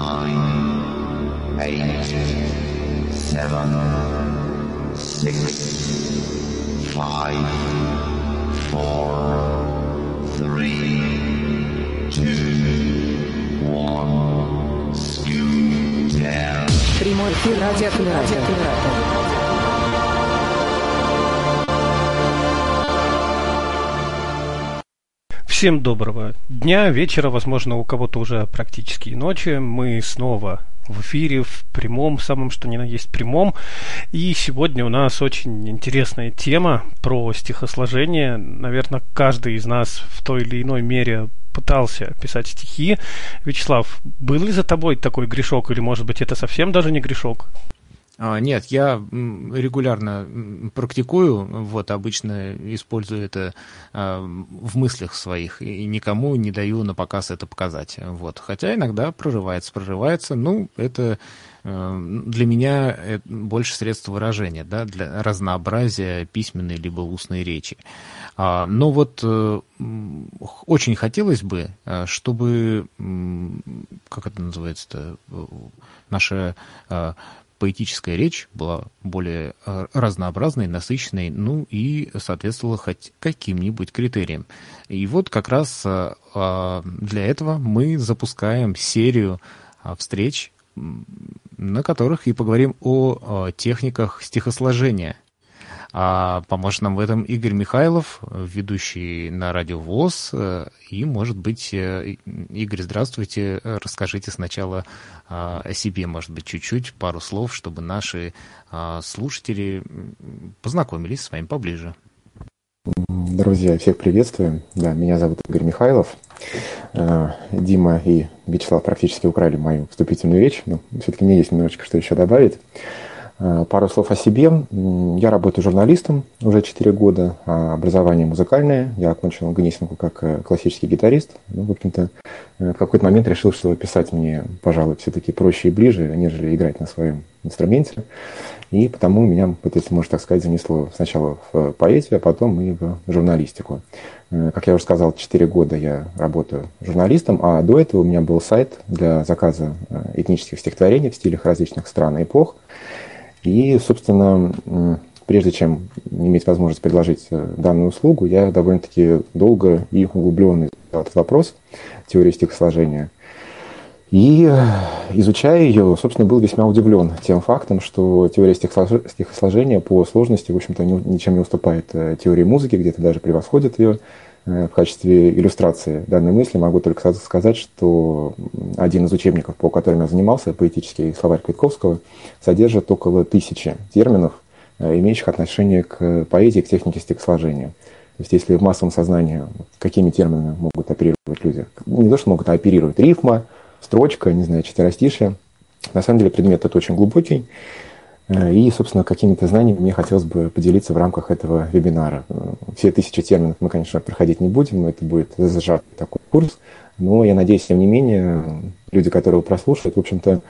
nine, eight, seven, six, five, four, three, two, one. Scoot down. Прямой эфир радиокоммуникатор. Всем доброго дня, вечера, возможно, у кого-то уже практически ночи. Мы снова в эфире, в прямом, самом что ни на есть прямом. И сегодня у нас очень интересная тема про стихосложение. Наверное, каждый из нас в той или иной мере пытался писать стихи. Вячеслав, был ли за тобой такой грешок, или, может быть, это совсем даже не грешок? А, нет, я регулярно практикую, вот обычно использую это а, в мыслях своих и никому не даю на показ это показать. Вот. Хотя иногда прорывается, прорывается. Ну, это э, для меня больше средств выражения, да, для разнообразия письменной либо устной речи. А, но вот э, очень хотелось бы, э, чтобы, как это называется-то, наша поэтическая речь была более э, разнообразной, насыщенной, ну и соответствовала хоть каким-нибудь критериям. И вот как раз э, а, для этого мы запускаем серию а, встреч, на которых и поговорим о техниках стихосложения – а поможет нам в этом Игорь Михайлов, ведущий на радио ВОЗ. И, может быть, э, Игорь, здравствуйте. Расскажите сначала а, о себе, может быть, чуть-чуть, пару слов, чтобы наши а, слушатели познакомились с вами поближе. Друзья, всех приветствую. Да, меня зовут Игорь Михайлов. Э, Дима и Вячеслав практически украли мою вступительную речь, но все-таки мне есть немножечко что еще добавить. Э, пару слов о себе. Я работаю журналистом уже 4 года, а образование музыкальное. Я окончил Гнесинку как э, классический гитарист. Ну, в общем-то, э, в какой-то момент решил, что писать мне, пожалуй, все-таки проще и ближе, нежели играть на своем инструменте. И потому меня, если можно так сказать, занесло сначала в поэзию, а потом и в журналистику. Как я уже сказал, 4 года я работаю журналистом, а до этого у меня был сайт для заказа этнических стихотворений в стилях различных стран и эпох. И, собственно, прежде чем иметь возможность предложить э, данную услугу, я довольно-таки долго и углубленно изучал этот вопрос теории стихосложения. И, э, изучая ее, собственно, был весьма удивлен тем фактом, что теория стихосложения по сложности, в общем-то, ничем не уступает э, теории музыки, где-то даже превосходит ее. Э, в качестве иллюстрации данной мысли могу только сказать, что один из учебников, по которым я занимался, поэтический словарь Квитковского, содержит около тысячи терминов, э, имеющих отношение к поэзии, к технике стихосложения. То есть если в массовом сознании какими терминами могут оперировать люди? Не то, что могут, а оперировать. Рифма, строчка, не знаю, четверостишие. На самом деле предмет этот очень глубокий. Э, и, собственно, какими-то знаниями мне хотелось бы поделиться в рамках этого вебинара. Э, все тысячи терминов мы, конечно, проходить не будем, это будет зажатый такой курс, но я надеюсь, тем не менее, люди, которые его прослушают, в общем-то,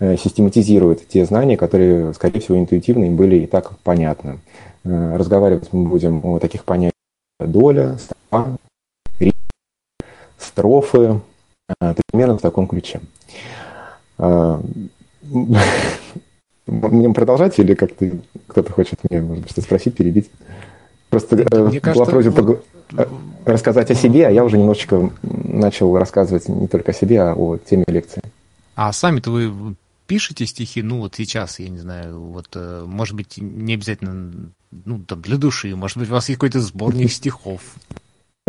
э, систематизируют те знания, которые, скорее всего, интуитивно им были и так понятны. Разговаривать мы будем о таких понятиях доля, строфа, строфы, примерно в таком ключе. Мне продолжать или как-то кто-то хочет мне, может быть, что спросить, перебить? Просто Мне была кажется, просьба пог... Э, рассказать о себе, а я уже немножечко начал рассказывать не только о себе, а о теме лекции. А сами-то вы пишете стихи, ну вот сейчас, я не знаю, вот, э, может быть, не обязательно, ну, там, для души, может быть, у вас есть какой-то сборник стихов.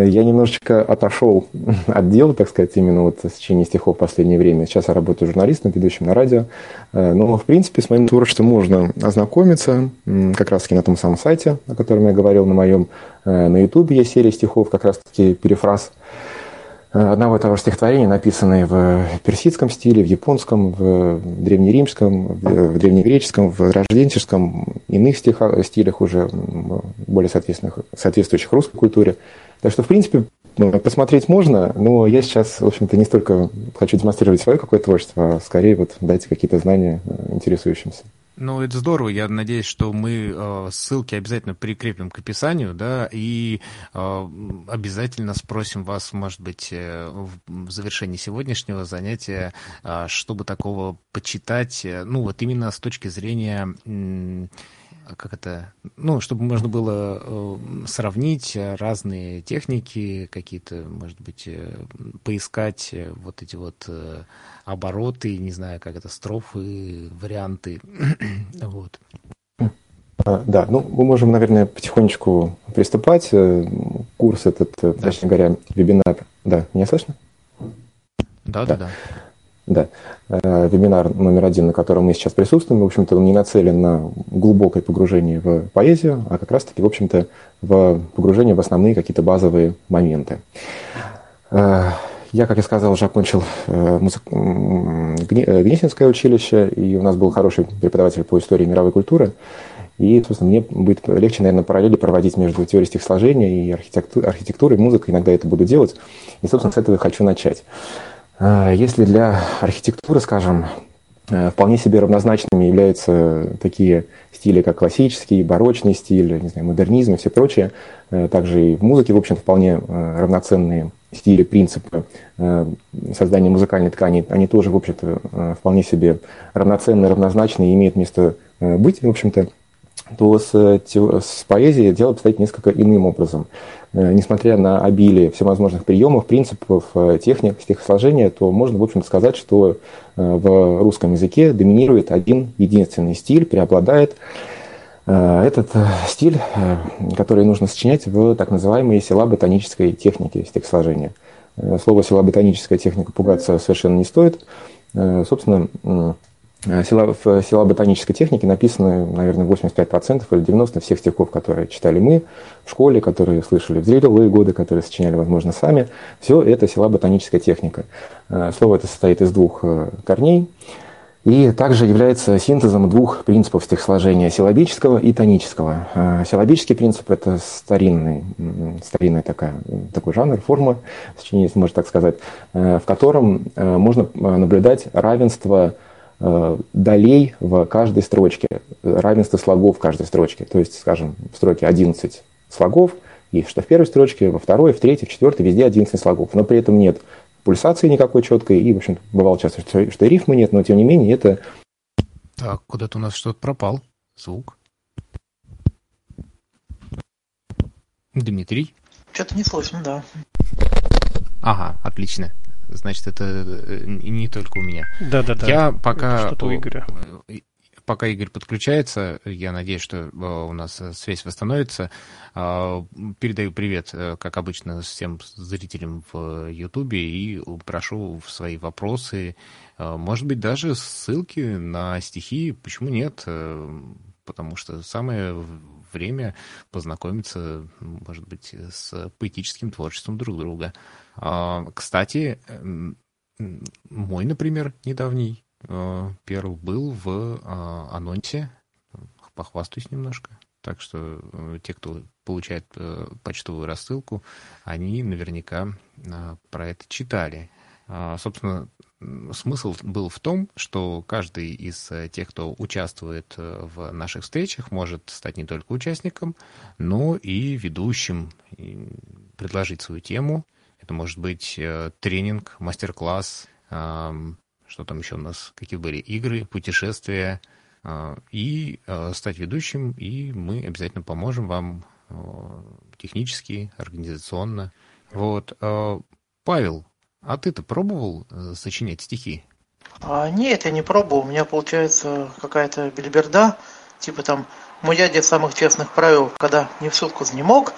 Я немножечко отошел от дела, так сказать, именно вот с чтения стихов в последнее время. Сейчас я работаю журналистом, ведущим на радио. Э, но, в принципе, с моим творчеством можно ознакомиться как раз-таки на том самом сайте, о котором я говорил, на моем. Э, на Ютубе есть серия стихов, как раз-таки перефраз э, одного и того же стихотворения, написанные в персидском стиле, в японском, в древнеримском, в древнегреческом, в рожденческом, иных стихах, стилях уже более соответствующих русской культуре. Так что, в принципе, ну, посмотреть можно, но я сейчас, в общем-то, не столько хочу демонстрировать свое какое-то творчество, а скорее вот дать какие-то знания э, интересующимся. Ну, это здорово. Я надеюсь, что мы э, ссылки обязательно прикрепим к описанию, да, и э, обязательно спросим вас, может быть, э, в завершении сегодняшнего занятия, э, чтобы такого почитать, э, ну, вот именно с точки зрения как это, ну, чтобы можно было э, сравнить разные техники, какие-то, может быть, э, поискать э, вот эти вот обороты, не знаю, как это, строфы, варианты, вот. А, да, ну, мы можем, наверное, потихонечку приступать. Курс этот, да. точнее говоря, вебинар. Да, меня слышно? Да, да, да. Да. Э, вебинар номер один, на котором мы сейчас присутствуем, в общем-то, он не нацелен на глубокое погружение в поэзию, а как раз-таки, в общем-то, в погружение в основные какие-то базовые моменты. Э, я, как я сказал, уже окончил э, музык... Гнесинское училище, и у нас был хороший преподаватель по истории мировой культуры. И, собственно, мне будет легче, наверное, параллели проводить между теорией стихосложения и архитектурой, музыкой. Иногда это буду делать. И, собственно, с этого хочу начать. А, если для архитектуры, скажем, э, вполне себе равнозначными являются такие стили, как классический, барочный стиль, не знаю, модернизм и все прочее, э, также и в музыке, в общем-то, вполне э, равноценные стили, принципы создания музыкальной ткани, они тоже, в общем-то, вполне себе равноценны, равнозначны и имеют место быть, в общем-то, то с, с поэзией дело обстоит несколько иным образом. Э, несмотря на обилие всевозможных приемов, принципов, э, техник стихосложения, то можно, в общем-то, сказать, что э, в русском языке доминирует один единственный стиль, преобладает этот стиль, который нужно сочинять в так называемой села-ботанической технике стихосложения. Слово села-ботаническая техника пугаться совершенно не стоит. Собственно, села, в села ботанической техники написаны, наверное, 85% или 90% всех стихов, которые читали мы в школе, которые слышали в зрелые годы, которые сочиняли, возможно, сами. Все это села ботаническая техника. Э, слово это состоит из двух э, корней и также является синтезом двух принципов стихосложения – силабического и тонического. Силабический принцип – это старинный, старинный такая, такой жанр, форма сочинения, если можно так сказать, в котором можно наблюдать равенство Э, долей в каждой строчке, равенство слогов в каждой строчке. То есть, скажем, в строке 11 слогов, и что в первой строчке, во второй, в третьей, в четвертой, везде 11 слогов. Но при этом нет пульсации никакой четкой, и, в общем, бывало часто, что, что рифмы нет, но тем не менее это... Так, куда-то у нас что-то пропал. Звук. Дмитрий? Что-то не слышно, да. Ага, отлично. Значит, это э, не только у меня. Да-да-да. Я пока... Что-то у Игоря. Э, пока Игорь подключается, я надеюсь, что э, у нас связь восстановится. Передаю привет, как обычно, всем зрителям в Ютубе и прошу в свои вопросы, может быть, даже ссылки на стихи, почему нет, потому что самое время познакомиться, может быть, с поэтическим творчеством друг друга. А, кстати, мой, например, недавний э, перл был в а, анонсе. Похвастаюсь немножко. Так что э, те, кто получает э, почтовую рассылку, они наверняка про это читали. А, собственно, смысл был в том, что каждый из тех, кто участвует в наших встречах, может стать не только участником, но и ведущим, и предложить свою тему – это может быть э, тренинг, мастер-класс, что там еще у нас, какие были игры, путешествия, э, и э, стать ведущим, и мы обязательно поможем вам технически, организационно. Вот. Павел, а ты-то пробовал сочинять стихи? А, нет, я не пробовал. У меня получается какая-то бельберда, типа там мой дядя самых честных правил, когда не в шутку не мог,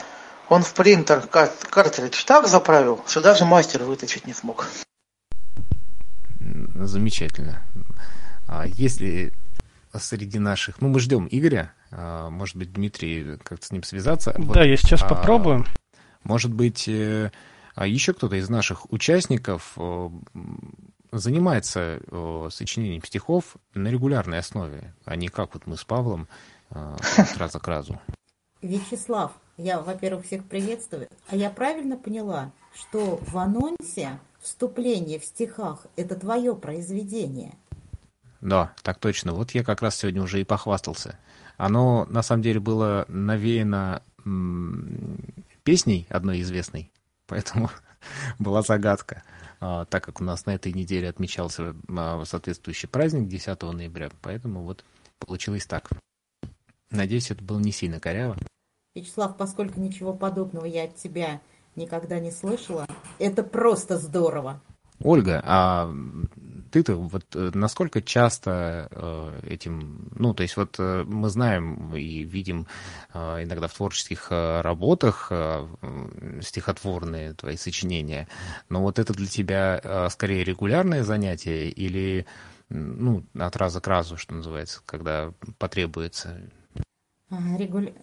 он в принтер картридж так заправил, что даже мастер вытащить не смог. Замечательно. А если среди наших... Ну, мы ждем Игоря. А, может быть, Дмитрий как-то с ним связаться. Да, вот, я сейчас а, попробую. Может быть, э, а еще кто-то из наших участников э, занимается э, сочинением стихов на регулярной основе, а не как вот мы с Павлом с раза к разу. Вячеслав, я, во-первых, всех приветствую. А я правильно поняла, что в анонсе вступление в стихах – это твое произведение? Да, так точно. Вот я как раз сегодня уже и похвастался. Оно на самом деле было навеяно песней одной известной, поэтому была загадка. А, так как у нас на этой неделе отмечался а, соответствующий праздник 10 ноября, поэтому вот получилось так. Надеюсь, это было не сильно коряво. Вячеслав, поскольку ничего подобного я от тебя никогда не слышала, это просто здорово. Ольга, а ты-то вот э, насколько часто э, этим, ну, то есть вот э, мы знаем и видим иногда в творческих работах стихотворные твои сочинения, но вот это для тебя скорее регулярное занятие или, ну, от раза к разу, что называется, когда потребуется? Регуля-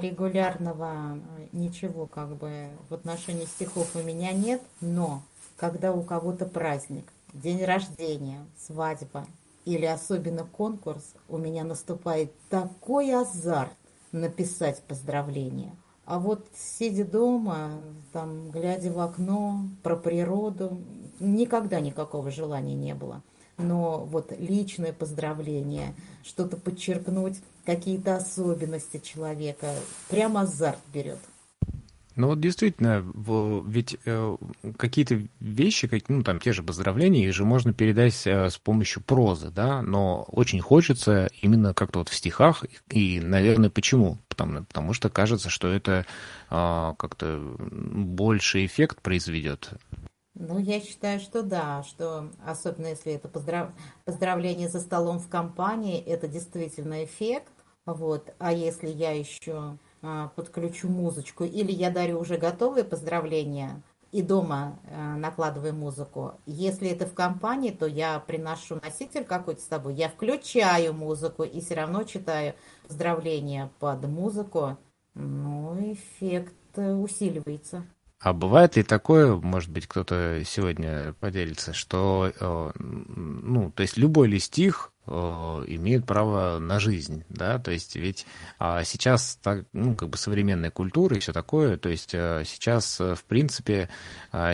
Регулярного ничего как бы в отношении стихов у меня нет, но когда у кого-то праздник, день рождения, свадьба или особенно конкурс, у меня наступает такой азарт написать поздравления. А вот сидя дома, там, глядя в окно, про природу, никогда никакого желания не было. Но вот личное поздравление, что-то подчеркнуть, какие-то особенности человека, прямо азарт берет. Ну вот действительно, ведь э, какие-то вещи, ну там те же поздравления, их же можно передать э, с помощью прозы, да, но очень хочется именно как-то вот в стихах, и, наверное, почему? Потому, потому что кажется, что это а, как-то больше эффект произведет. Ну, я считаю, что да, что особенно если это поздрав- поздравление за столом в компании, это действительно эффект. Вот. А если я еще подключу музычку, или я дарю уже готовые поздравления и дома а, накладываю музыку. Если это в компании, то я приношу носитель какой-то с собой, я включаю музыку и все равно читаю поздравления под музыку. Ну, эффект э, усиливается. А бывает ли такое, может быть, кто-то сегодня поделится, что, э, ну, то есть любой ли стих э, имеет право на жизнь, да, то есть ведь а, сейчас так, ну, как бы современная культура и все такое, то есть э, сейчас, э, в принципе,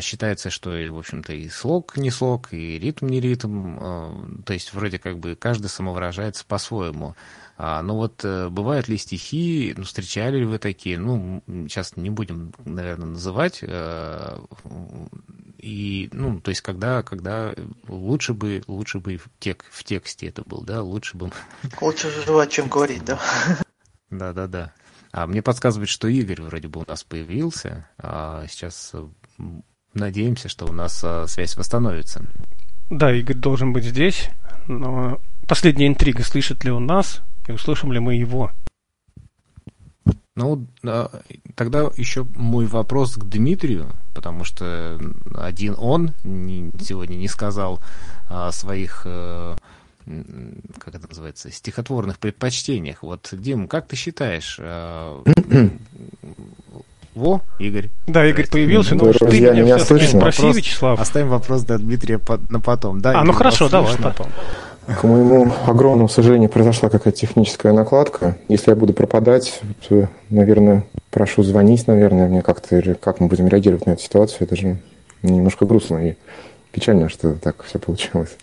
считается, что, в общем-то, и слог не слог, и ритм не ритм, то есть вроде как бы каждый самовыражается по-своему. А, ну вот э, бывают ли стихи, ну, встречали ли вы такие, ну, сейчас не будем, наверное, называть, э, и, ну, то есть когда, когда лучше бы, лучше бы в, тек, в тексте это был, да, лучше бы, Лучше жевать, чем говорить, да? да-да-да. А мне подсказывает, что Игорь вроде бы у нас появился, а сейчас э, надеемся, что у нас связь восстановится. Да, Игорь должен быть здесь, но последняя интрига, слышит ли он нас и услышим ли мы его. Ну, а, тогда еще мой вопрос к Дмитрию, потому что один он не- сегодня не сказал о своих, э, как это называется, стихотворных предпочтениях. Вот, Дим, как ты считаешь? э, Во, Игорь. Да, Игорь появился, но ты меня меня все-таки слышно? спроси, Вопрос- Вячеслав. Оставим вопрос до Дмитрия на потом. Да, А, ну Игорь, хорошо, вас давай потом. К моему огромному сожалению, произошла какая-то техническая накладка. Если я буду пропадать, то, наверное, прошу звонить, наверное, мне как-то, или как мы будем реагировать на эту ситуацию. Это же немножко грустно и печально, что так все получилось.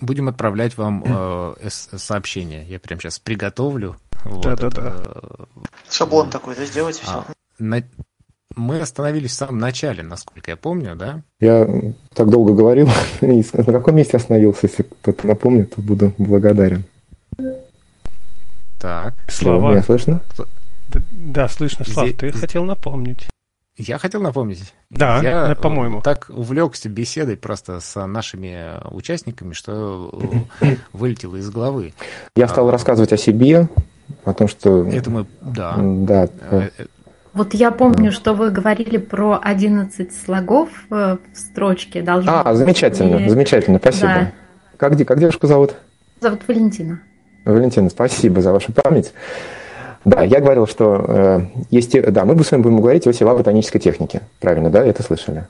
Будем отправлять вам э, сообщение. Я прямо сейчас приготовлю. Вот Да-да-да. это, Шаблон такой, да, сделайте все. А, на- Мы остановились в самом начале, насколько я помню, да? Я так долго говорил, и на каком месте остановился, если кто-то напомнит, то буду благодарен. Так. Слава. Меня слышно? Да, слышно, Слав, Здесь- ты хотел напомнить. Я хотел напомнить. Да, я, э, по-моему. э, так увлекся беседой просто с нашими участниками, что вылетело из головы. Я стал рассказывать о себе, о том, что... Это мы, да. Да, э, Вот я помню, что вы говорили про 11 слогов э, в строчке. Должно А, замечательно, И- замечательно, спасибо. Да. Как, как девушку зовут? Зовут Валентина. Валентина, спасибо за вашу память. Да, я говорил, что э, есть... Да, мы с вами будем говорить о силоботанической технике. Правильно, да? Это слышали?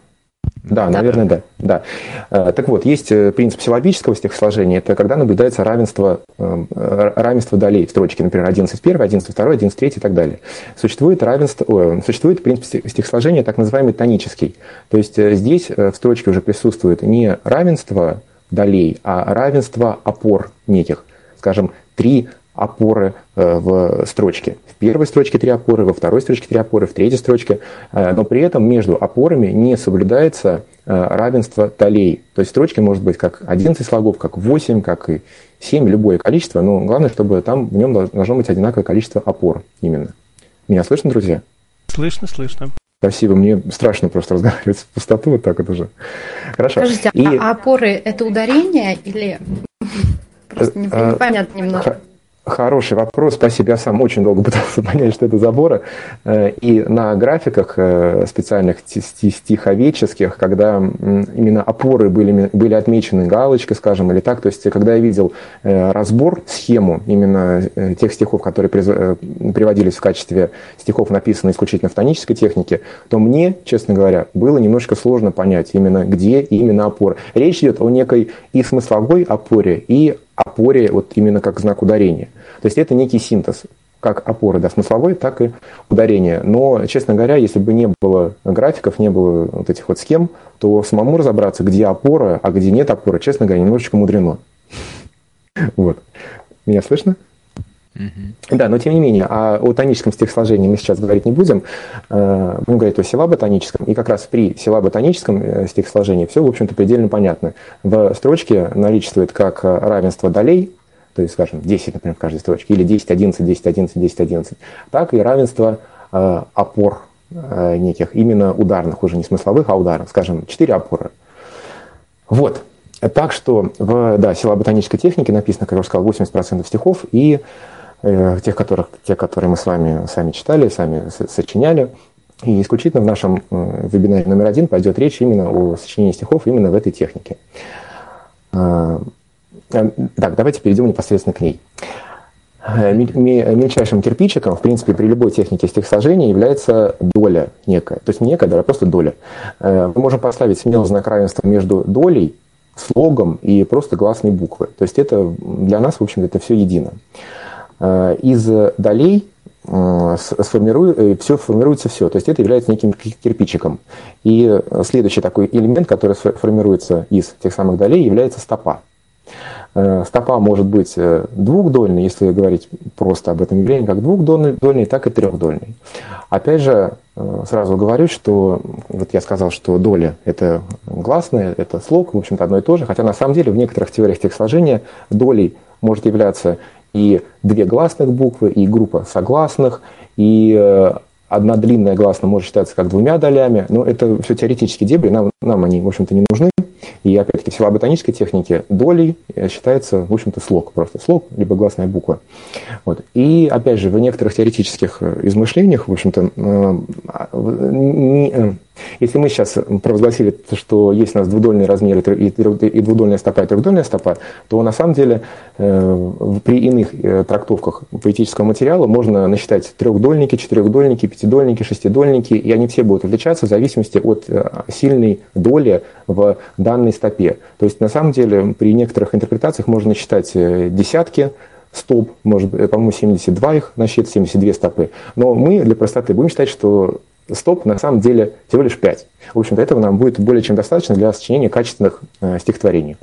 Да, наверное, да. да. Э, Так вот, есть э, принцип силабического стихосложения. Это когда наблюдается равенство, э, равенство долей в строчке, например, 11 1, 11 2, 11 3 и так далее. Существует, равенство, ой, существует принцип стих- стихосложения, так называемый тонический. То есть здесь в строчке уже присутствует не равенство долей, а равенство опор неких. Скажем, три опоры э, в строчке. В первой строчке три опоры, во второй строчке три опоры, в третьей строчке. Э, но при этом между опорами не соблюдается э, равенство долей. То есть в строчке может быть как 11 слогов, как 8, как и 7, любое количество. Но главное, чтобы там в нем должно быть одинаковое количество опор именно. Меня слышно, друзья? Слышно, слышно. Спасибо, мне страшно просто разговаривать в пустоту вот так вот уже. Хорошо. Скажите, И- а опоры это ударение или просто не- непонятно немножко? Хороший вопрос, спасибо. Я сам очень долго пытался понять, что это заборы. Э, И на графиках э, специальных ти- сти- стиховедческих, когда именно опоры были, были отмечены галочкой, скажем, или так, то есть когда я видел э, разбор, схему именно тех стихов, которые приводились в качестве стихов, написанных исключительно в тонической технике, то мне, честно говоря, было немножко сложно понять именно где именно опора. Речь идет о некой и смысловой опоре, и опоре вот именно как знак ударения. То есть это некий синтез, как опоры, да, смысловой, так и ударения. Но, честно говоря, если бы не было графиков, не было вот этих вот схем, то самому разобраться, где опора, а где нет опоры, честно говоря, немножечко мудрено. Вот. Меня слышно? Да, но тем не менее, а о тоническом стихосложении мы сейчас говорить не будем. Э, Будем говорить о силаботоническом. И как раз при силаботоническом э, стихосложении все, в общем-то, предельно понятно. В строчке наличествует как э, равенство долей, то есть, скажем, 10, например, в каждой строчке, или 10, 11, 10, 11, 10, 11, так и равенство опор неких, именно ударных, уже не смысловых, а ударных, скажем, 4 опоры. Вот. Так что в да, силаботонической технике написано, как я уже сказал, 80% стихов, и тех, которых, те, которые мы с вами сами читали, сами сочиняли. И исключительно в нашем э, вебинаре номер один пойдет речь именно о сочинении стихов именно в этой технике. Э, Так, давайте перейдем непосредственно к ней. Э, мель- ме- Мельчайшим кирпичиком, в принципе, при любой технике стихосложения является доля некая. То есть не некая а просто доля. Э, Мы можем поставить смело знак равенства между долей, слогом и просто гласной буквы. То есть это для нас, в общем-то, это все едино. Э, Из долей э, сформирую- все формируется все. То есть это является неким ки- кирпичиком. И э, следующий такой элемент, который формируется из тех самых долей, является стопа. Э, Стопа может быть э, двухдольной, если говорить просто об этом явлении, как двухдольной, так и трехдольной. Опять же, э, сразу говорю, что вот я сказал, что доля – это гласная, это слог, в общем-то, одно и то же, хотя на самом деле в некоторых теориях текстосложения долей может являться и две гласных буквы, и группа согласных, и э, одна длинная гласная может считаться как двумя долями, но это все теоретические дебри, нам, нам они, в общем-то, не нужны. И опять-таки в силаботонической технике долей э, считается, в общем-то, слог, просто слог, либо гласная буква. Вот. И опять же, в некоторых теоретических э, измышлениях, в общем-то, а, если мы сейчас провозгласили, что есть у нас двудольный размер и и двудольная стопа, и трехдольная стопа, то на самом деле э, при иных э, трактовках поэтического материала можно насчитать трехдольники, четырехдольники, пятидольники, шестидольники, и они все будут отличаться в зависимости от э, сильной доли в данной стопе. То есть на самом деле при некоторых интерпретациях можно считать э, десятки, стоп, может, по-моему, 72 их насчет, 72 стопы. Но мы для простоты будем считать, что стоп на самом деле всего лишь 5. В общем-то, этого нам будет более чем достаточно для сочинения качественных э, стихотворений.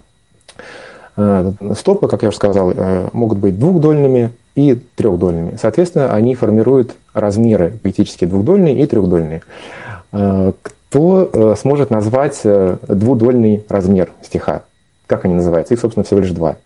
Э, Стопы, как я уже сказал, э, могут быть двухдольными и трехдольными. Соответственно, они формируют размеры поэтические двухдольные и трехдольные. Э, Кто э, сможет назвать э, двудольный размер стиха? Как они называются? Их, собственно, всего лишь два.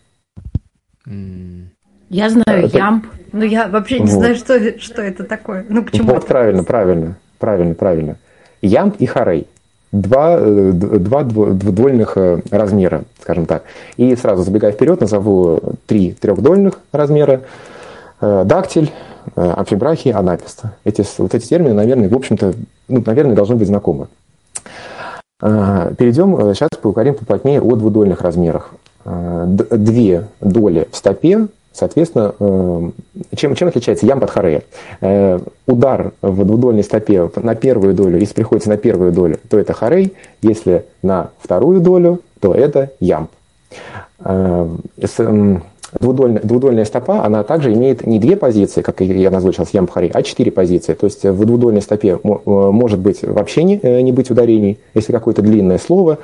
Я знаю Это- ямб, но я вообще не Вот. знаю, что, что это такое. Ну, к чему Вот правильно, правильно, правильно, правильно. Ямб и харей. Два, э, два двудольных э, размера, скажем так. И сразу забегая вперед, назову три трехдольных размера. Э, Дактиль, э, амфибрахий, анапист. Эти, вот эти термины, наверное, в общем-то, ну, наверное, должны быть знакомы. Э, Перейдем, э, сейчас поговорим поплотнее о двудольных размерах. Э, Две доли в стопе, соответственно, э, чем, чем отличается ямб от хорея? Э, Удар в двудольной стопе на первую долю, если приходится на первую долю, то это хорей, если на вторую долю, то это ямб. Э, Двудольная, двудольная стопа, она также имеет не две позиции, как я назвал сейчас ямб хорей, а четыре позиции. То есть в двудольной стопе мо- может быть вообще не, не быть ударений, если какое-то длинное слово,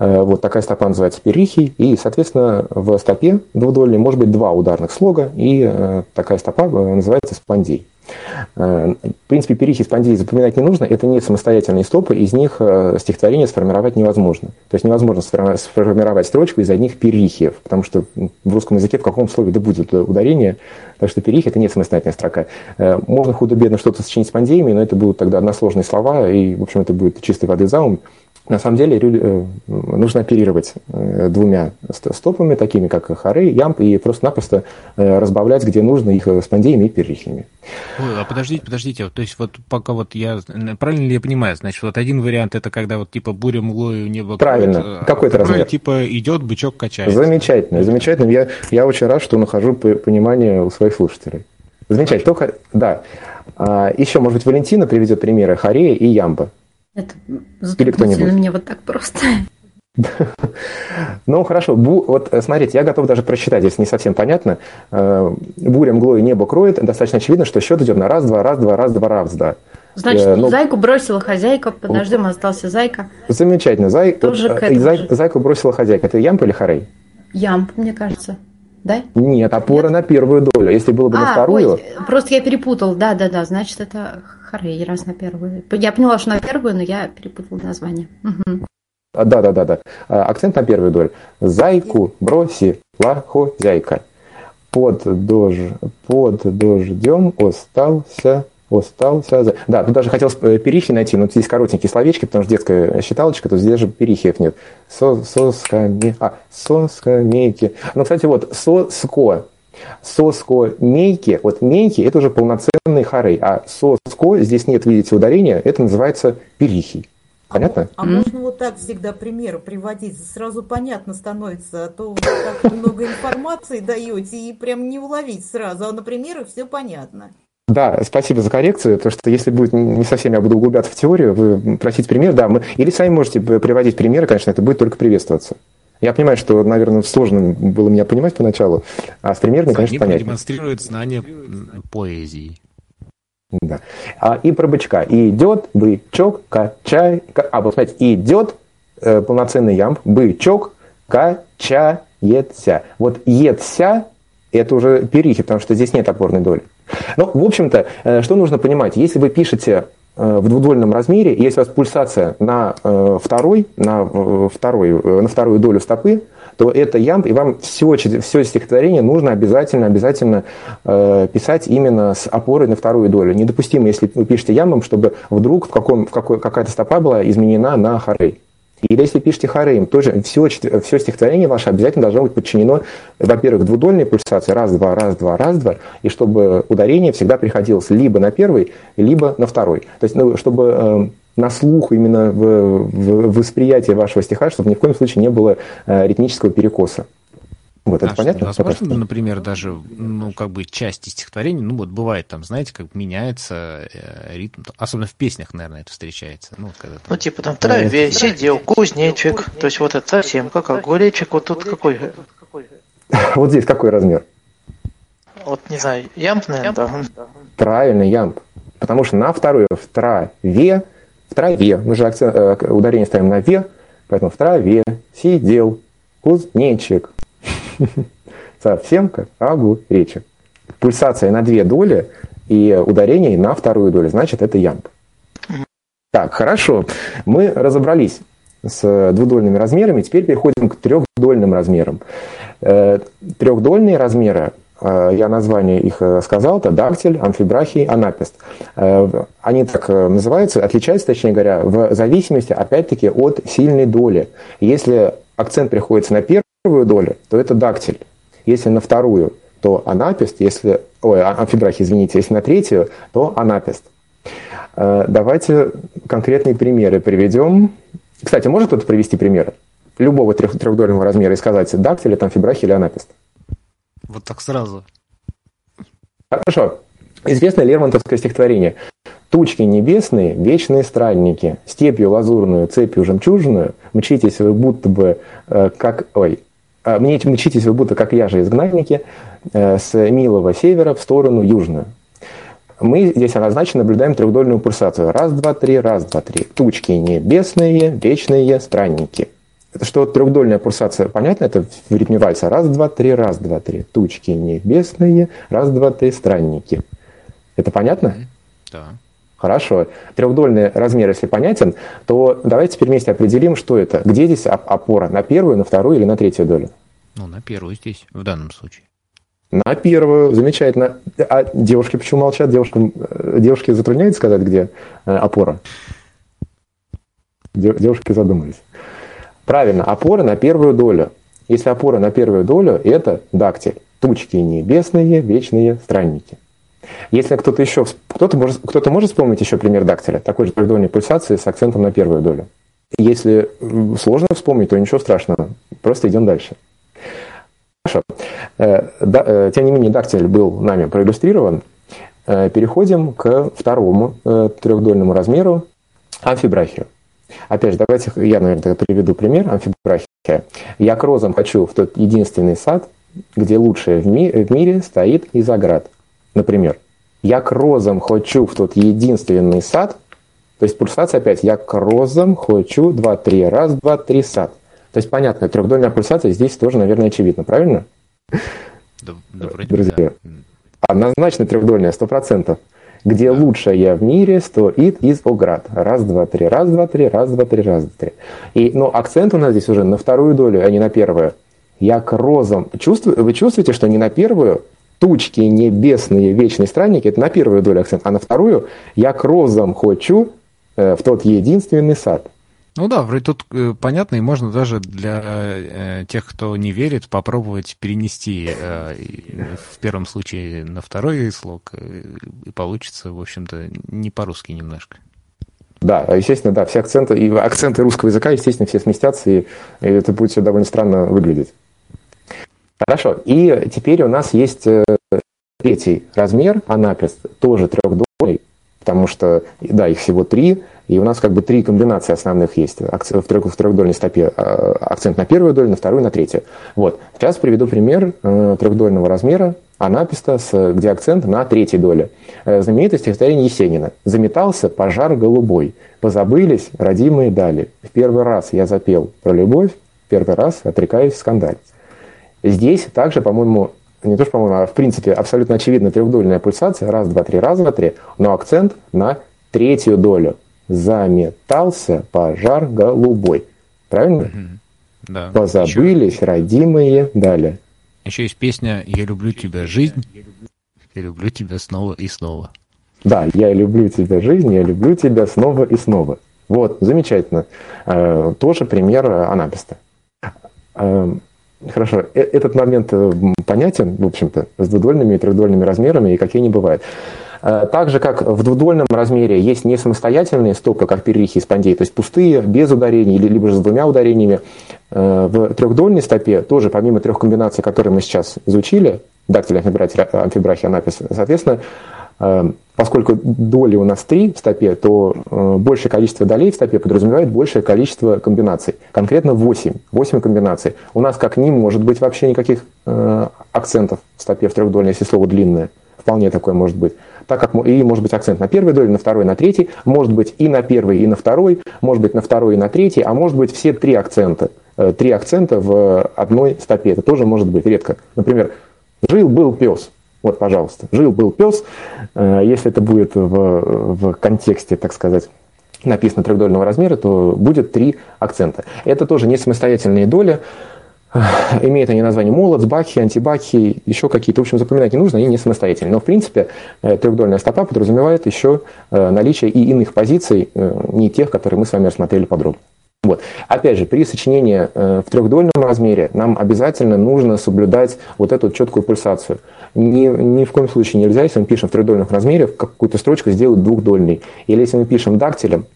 Вот такая стопа называется перихий, и, соответственно, в стопе двудольной может быть два ударных слога, и э, такая стопа э, называется спондей. Э, В принципе, перихий спондей запоминать не нужно, это не самостоятельные стопы, из них э, стихотворение сформировать невозможно. То есть невозможно сформи- сформировать строчку из одних перихиев, потому что в русском языке в каком слове да будет ударение, так что перихи это не самостоятельная строка. Э, Можно худо-бедно что-то сочинить с но это будут тогда односложные слова, и, в общем, это будет чистой воды заум. На самом деле э, нужно оперировать э, двумя ст- стопами, такими как хоры, ямб, и просто-напросто э, разбавлять, где нужно, их спондеями и перихиями. Ой, а подождите, подождите, то есть вот пока вот я, правильно ли я понимаю, значит, вот один вариант это когда вот типа буря мглою небо Правильно. а Какой это второй, размер? типа идет, бычок качается. Замечательно, замечательно. Я, я очень рад, что нахожу понимание у своих слушателей. Замечательно. Только, да. А, еще, может быть, Валентина приведет примеры Хорея и Ямба. Это кто-нибудь? затруднительно мне вот так просто. Ну, хорошо. Бу- вот, э, смотрите, я готов даже прочитать, если не совсем понятно. Э, Буря мглой небо кроет. Достаточно очевидно, что счет идет на раз-два, раз-два, раз-два, раз-два. Значит, Э, ну- зайку бросила хозяйка, под дождем остался зайка. Замечательно. Зай... Тоже вот, к э, этому зай- же. Зайку бросила хозяйка. Это Ямб или Хорей? Ямб, мне кажется. Да? Нет, опора на первую долю. Если было бы на А, вторую... ой, просто я перепутал. Да, да, да, значит, это Харей раз на первую. Я поняла, что на первую, но я перепутала название. А, Да, да, да, да. А, Акцент на первую долю. Зайку бросила хозяйка. Под, дож, под дождем остался, остался. за- Да, тут даже хотел э, перихи найти, но здесь коротенькие словечки, потому что детская считалочка, то здесь же перихиев нет. Со, соскаме, а, соскамейки. Ну, кстати, вот, соско. Соско мейки, вот мейки это уже полноценный хорей, а соско, здесь нет, видите, ударения, это называется перихий. Понятно? А можно вот так всегда примеры приводить? Сразу понятно становится, а то вы так много информации даете и прям не уловить сразу, а на примерах все понятно. Да, спасибо за коррекцию, потому что если будет не совсем я буду углубляться в теорию, вы просите пример, да, мы, или сами можете приводить примеры, конечно, это будет только приветствоваться. Я понимаю, что, наверное, сложно было меня понимать поначалу, а с примерами, конечно, Они понятно. продемонстрируют знание поэзии. Да. А, и про бычка. Идет бычок, качай... ка- А, вот смотрите, идет э, полноценный ямб, бычок качается. Вот едся это уже перихи, потому что здесь нет опорной доли. Ну, в общем-то, э, что нужно понимать? Если вы пишете в двудольном размере, если у вас пульсация на э, второй, на, э, второй, э, на вторую долю стопы, то это ямб, и вам все, все стихотворение нужно обязательно, обязательно э, писать именно с опорой на вторую долю. Недопустимо, если вы пишете ямбом, чтобы вдруг в, каком, в какой, какая-то стопа была изменена на хорей. Или если пишете хореем, тоже все, все стихотворение ваше обязательно должно быть подчинено, во-первых, двудольной пульсации, раз-два, раз-два, раз-два, и чтобы ударение всегда приходилось либо на первый, либо на второй. То есть, ну, чтобы э, на слух, именно в, в восприятии вашего стиха, чтобы ни в коем случае не было э, ритмического перекоса. Вот, это А что, понятно? Возможно, что? например, даже, ну, как бы части стихотворений, ну, вот бывает там, знаете, как меняется э, ритм, особенно в песнях, наверное, это встречается. Ну, вот когда там- Ну, типа там траве сидел кузнечик, то есть вот это совсем как огуречек, вот тут какой, Вот здесь какой размер? вот не знаю, ямб, наверное, да. Правильно, ямб. Потому что на вторую в траве, в траве, мы же акцент, э, ударение ставим на ве, поэтому в траве сидел кузнечик. Совсем как огуречек. Пульсация на две доли и ударение на вторую долю, значит это ямб. Так, хорошо. Мы разобрались с двудольными размерами, теперь переходим к трехдольным размерам. Э, Трехдольные размеры э, я название их э, сказал, это дактиль, амфибрахий, анапест. Они так называются, отличаются, точнее говоря, в зависимости, опять-таки, от сильной доли. Если акцент приходится на первую долю, то это дактиль. Если на вторую, то анапест. Если, ой, а- амфибрахий, извините, если на третью, то анапест. Э, Давайте конкретные примеры приведем. Кстати, может кто-то привести примеры? Любого трех- трехдольного размера и сказать, дактиль, это амфибрахий или анапест? Вот так сразу. Хорошо. Известное Лермонтовское стихотворение. «Тучки небесные, вечные странники, степью лазурную, цепью жемчужную, мчитесь вы будто бы, э, как... Ой, мне мчитесь вы будто, как я же изгнанники, э, с милого севера в сторону южную». Мы здесь однозначно наблюдаем трехдольную пульсацию. Раз, два, три, раз, два, три. Тучки небесные, вечные странники. Что трехдольная пульсация, понятно? Это в ритме вальса. Раз, два, три, раз, два, три. Тучки небесные, раз, два, три, странники. Это понятно? Да. Хорошо. Трехдольный размер, если понятен, то давайте теперь вместе определим, что это. Где здесь опора? На первую, на вторую или на третью долю? Ну, на первую здесь, в данном случае. На первую, замечательно. А девушки почему молчат? Девушкам, э, девушки затрудняют сказать, где э, опора? Девушки задумались. Правильно, опора на первую долю. Если опора на первую долю, это дактиль. Тучки небесные, вечные странники. Если кто-то еще, кто-то может, кто-то может вспомнить еще пример дактиля, такой же трехдольной пульсации с акцентом на первую долю. Если сложно вспомнить, то ничего страшного, просто идем дальше. Хорошо. Э, э, тем не менее, дактиль был нами проиллюстрирован. Э, переходим к второму трехдольному размеру амфибрахию. Опять же, давайте я, наверное, приведу пример амфибрахия. Я к розам хочу в тот единственный сад, где лучшее в, ми- в мире стоит изоград. Например, я к розам хочу в тот единственный сад, то есть пульсация опять, я к розам хочу, два, три, раз, два, три, сад. То есть, понятно, трехдольная пульсация здесь тоже, наверное, очевидно, правильно? Да, да вроде Друзья, да. однозначно трехдольная, сто процентов. Где лучшая в мире стоит из Оград. Раз, два, три, раз, два, три, раз, два, три, раз, два, три. И, но акцент у нас здесь уже на вторую долю, а не на первую. Я к розам. Чувствую, вы чувствуете, что не на первую, тучки небесные, вечные странники, это на первую долю акцент, а на вторую я к розам хочу э, в тот единственный сад. Ну да, вроде тут э, понятно, и можно даже для э, тех, кто не верит, попробовать перенести в первом случае на второй слог, и получится, в общем-то, не по-русски немножко. Да, естественно, да, все акценты, и акценты русского языка, естественно, все сместятся, и, и это будет все довольно странно выглядеть. Хорошо, и теперь у нас есть э, третий размер, анапис, тоже трехдольный, потому что, да, их всего три, и у нас как бы три комбинации основных есть в, трех, в трехдольной стопе. А, акцент на первую долю, на вторую, на третью. Вот. Сейчас приведу пример э, трехдольного размера анаписта, с, где акцент на третьей доле. Э, знаменитое стихотворение Есенина. «Заметался пожар голубой, позабылись родимые дали. В первый раз я запел про любовь, в первый раз отрекаюсь скандаль». Здесь также, по-моему, не то что, по-моему, а в принципе абсолютно очевидно трехдольная пульсация. Раз, два, три, раз, два, три. Но акцент на третью долю заметался пожар голубой. Правильно? Угу. Да. Позабылись Еще... родимые далее. Еще есть песня «Я люблю тебя, жизнь, я люблю тебя снова и снова». Да, я люблю тебя, жизнь, я люблю тебя снова и снова. Вот, замечательно. Э, тоже пример анаписта. Э, хорошо, э, этот момент понятен, в общем-то, с двудольными и трехдольными размерами, и какие они бывают. Э, так же, как в двудольном размере есть не самостоятельные стопы, как перерихи и спондии, то есть пустые, без ударений, или либо же с двумя ударениями. Э, в трехдольной стопе тоже, помимо трех комбинаций, которые мы сейчас изучили, дактиль, амфибрахи, анапис, соответственно, э, поскольку доли у нас три в стопе, то большее количество долей в стопе подразумевает большее количество комбинаций. Конкретно 8. 8 комбинаций. У нас как не может быть вообще никаких акцентов в стопе в трехдольной, если слово длинное. Вполне такое может быть так как и может быть акцент на первой доле, на второй, на третьей, может быть и на первой, и на второй, может быть на второй и на третьей, а может быть все три акцента. Э, три акцента в одной стопе. Это тоже может быть редко. Например, жил-был пес. Вот, пожалуйста, жил-был пес. Э, если это будет в, в контексте, так сказать, написано трехдольного размера, то будет три акцента. Это тоже не самостоятельные доли. Имеют они название молот, бахи, антибахи, еще какие-то. В общем, запоминать не нужно, они не самостоятельные. Но, в принципе, э, трехдольная стопа подразумевает еще э, наличие и иных позиций, не тех, которые мы с вами рассмотрели подробно. Вот. Опять же, при сочинении в трехдольном размере нам обязательно нужно соблюдать вот эту четкую пульсацию. Ни, ни в коем случае нельзя, если мы пишем в трехдольных размерах, какую-то строчку сделать двухдольной. Или если мы пишем дактилем,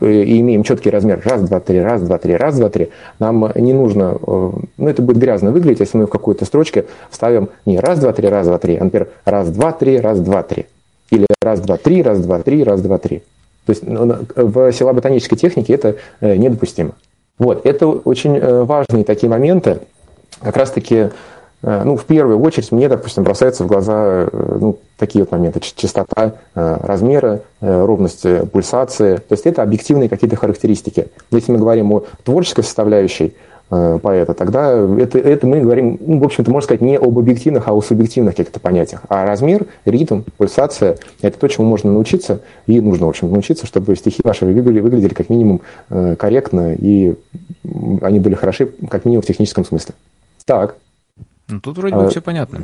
и имеем четкий размер раз, два, три, раз, два, три, раз, два, три, нам не нужно, э, ну это будет грязно выглядеть, если мы в какой-то строчке вставим не раз, два, три, раз, два, три, а, например, раз, два, три, раз, два, три. Или раз, два, три, раз, два, три, раз, два, три. То есть ну, в силоботанической технике это э, недопустимо. Вот, это очень э, важные такие моменты, как раз-таки Э, ну, в первую очередь мне, допустим, бросаются в глаза э, ну, такие вот моменты. Частота э, размера, ровность пульсации. То есть это объективные какие-то характеристики. Если мы говорим о творческой составляющей поэта, тогда это, это мы говорим, ну, в общем-то, можно сказать, не об объективных, а о субъективных каких-то понятиях. А размер, ритм, пульсация – это то, чему можно научиться, и нужно, в общем, научиться, чтобы стихи ваши выглядели, выглядели как минимум корректно, и они были хороши как минимум в техническом смысле. Так. Ну, тут вроде бы а, все понятно.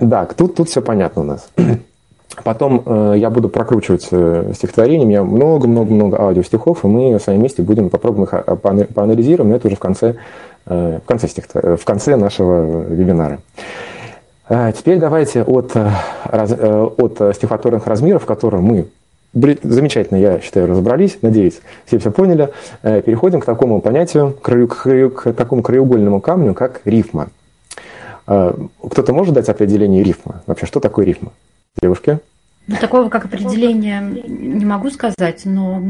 Да, тут, тут все понятно у нас. Потом э, я буду прокручивать э, стихотворение, у меня много-много-много аудиостихов, и мы с вами вместе будем попробуем их а, поанализируем, но это уже в конце, э, в конце, стихотвор... в конце нашего вебинара. А теперь давайте от, э, раз, э, от стихотворных размеров, в которых мы замечательно, я считаю, разобрались, надеюсь, все все поняли, э, переходим к такому понятию, к, к, к такому краеугольному камню, как рифма. А, кто-то может дать определение рифма? Вообще, что такое рифма? Девушки? Ну, такого как определения не могу сказать, но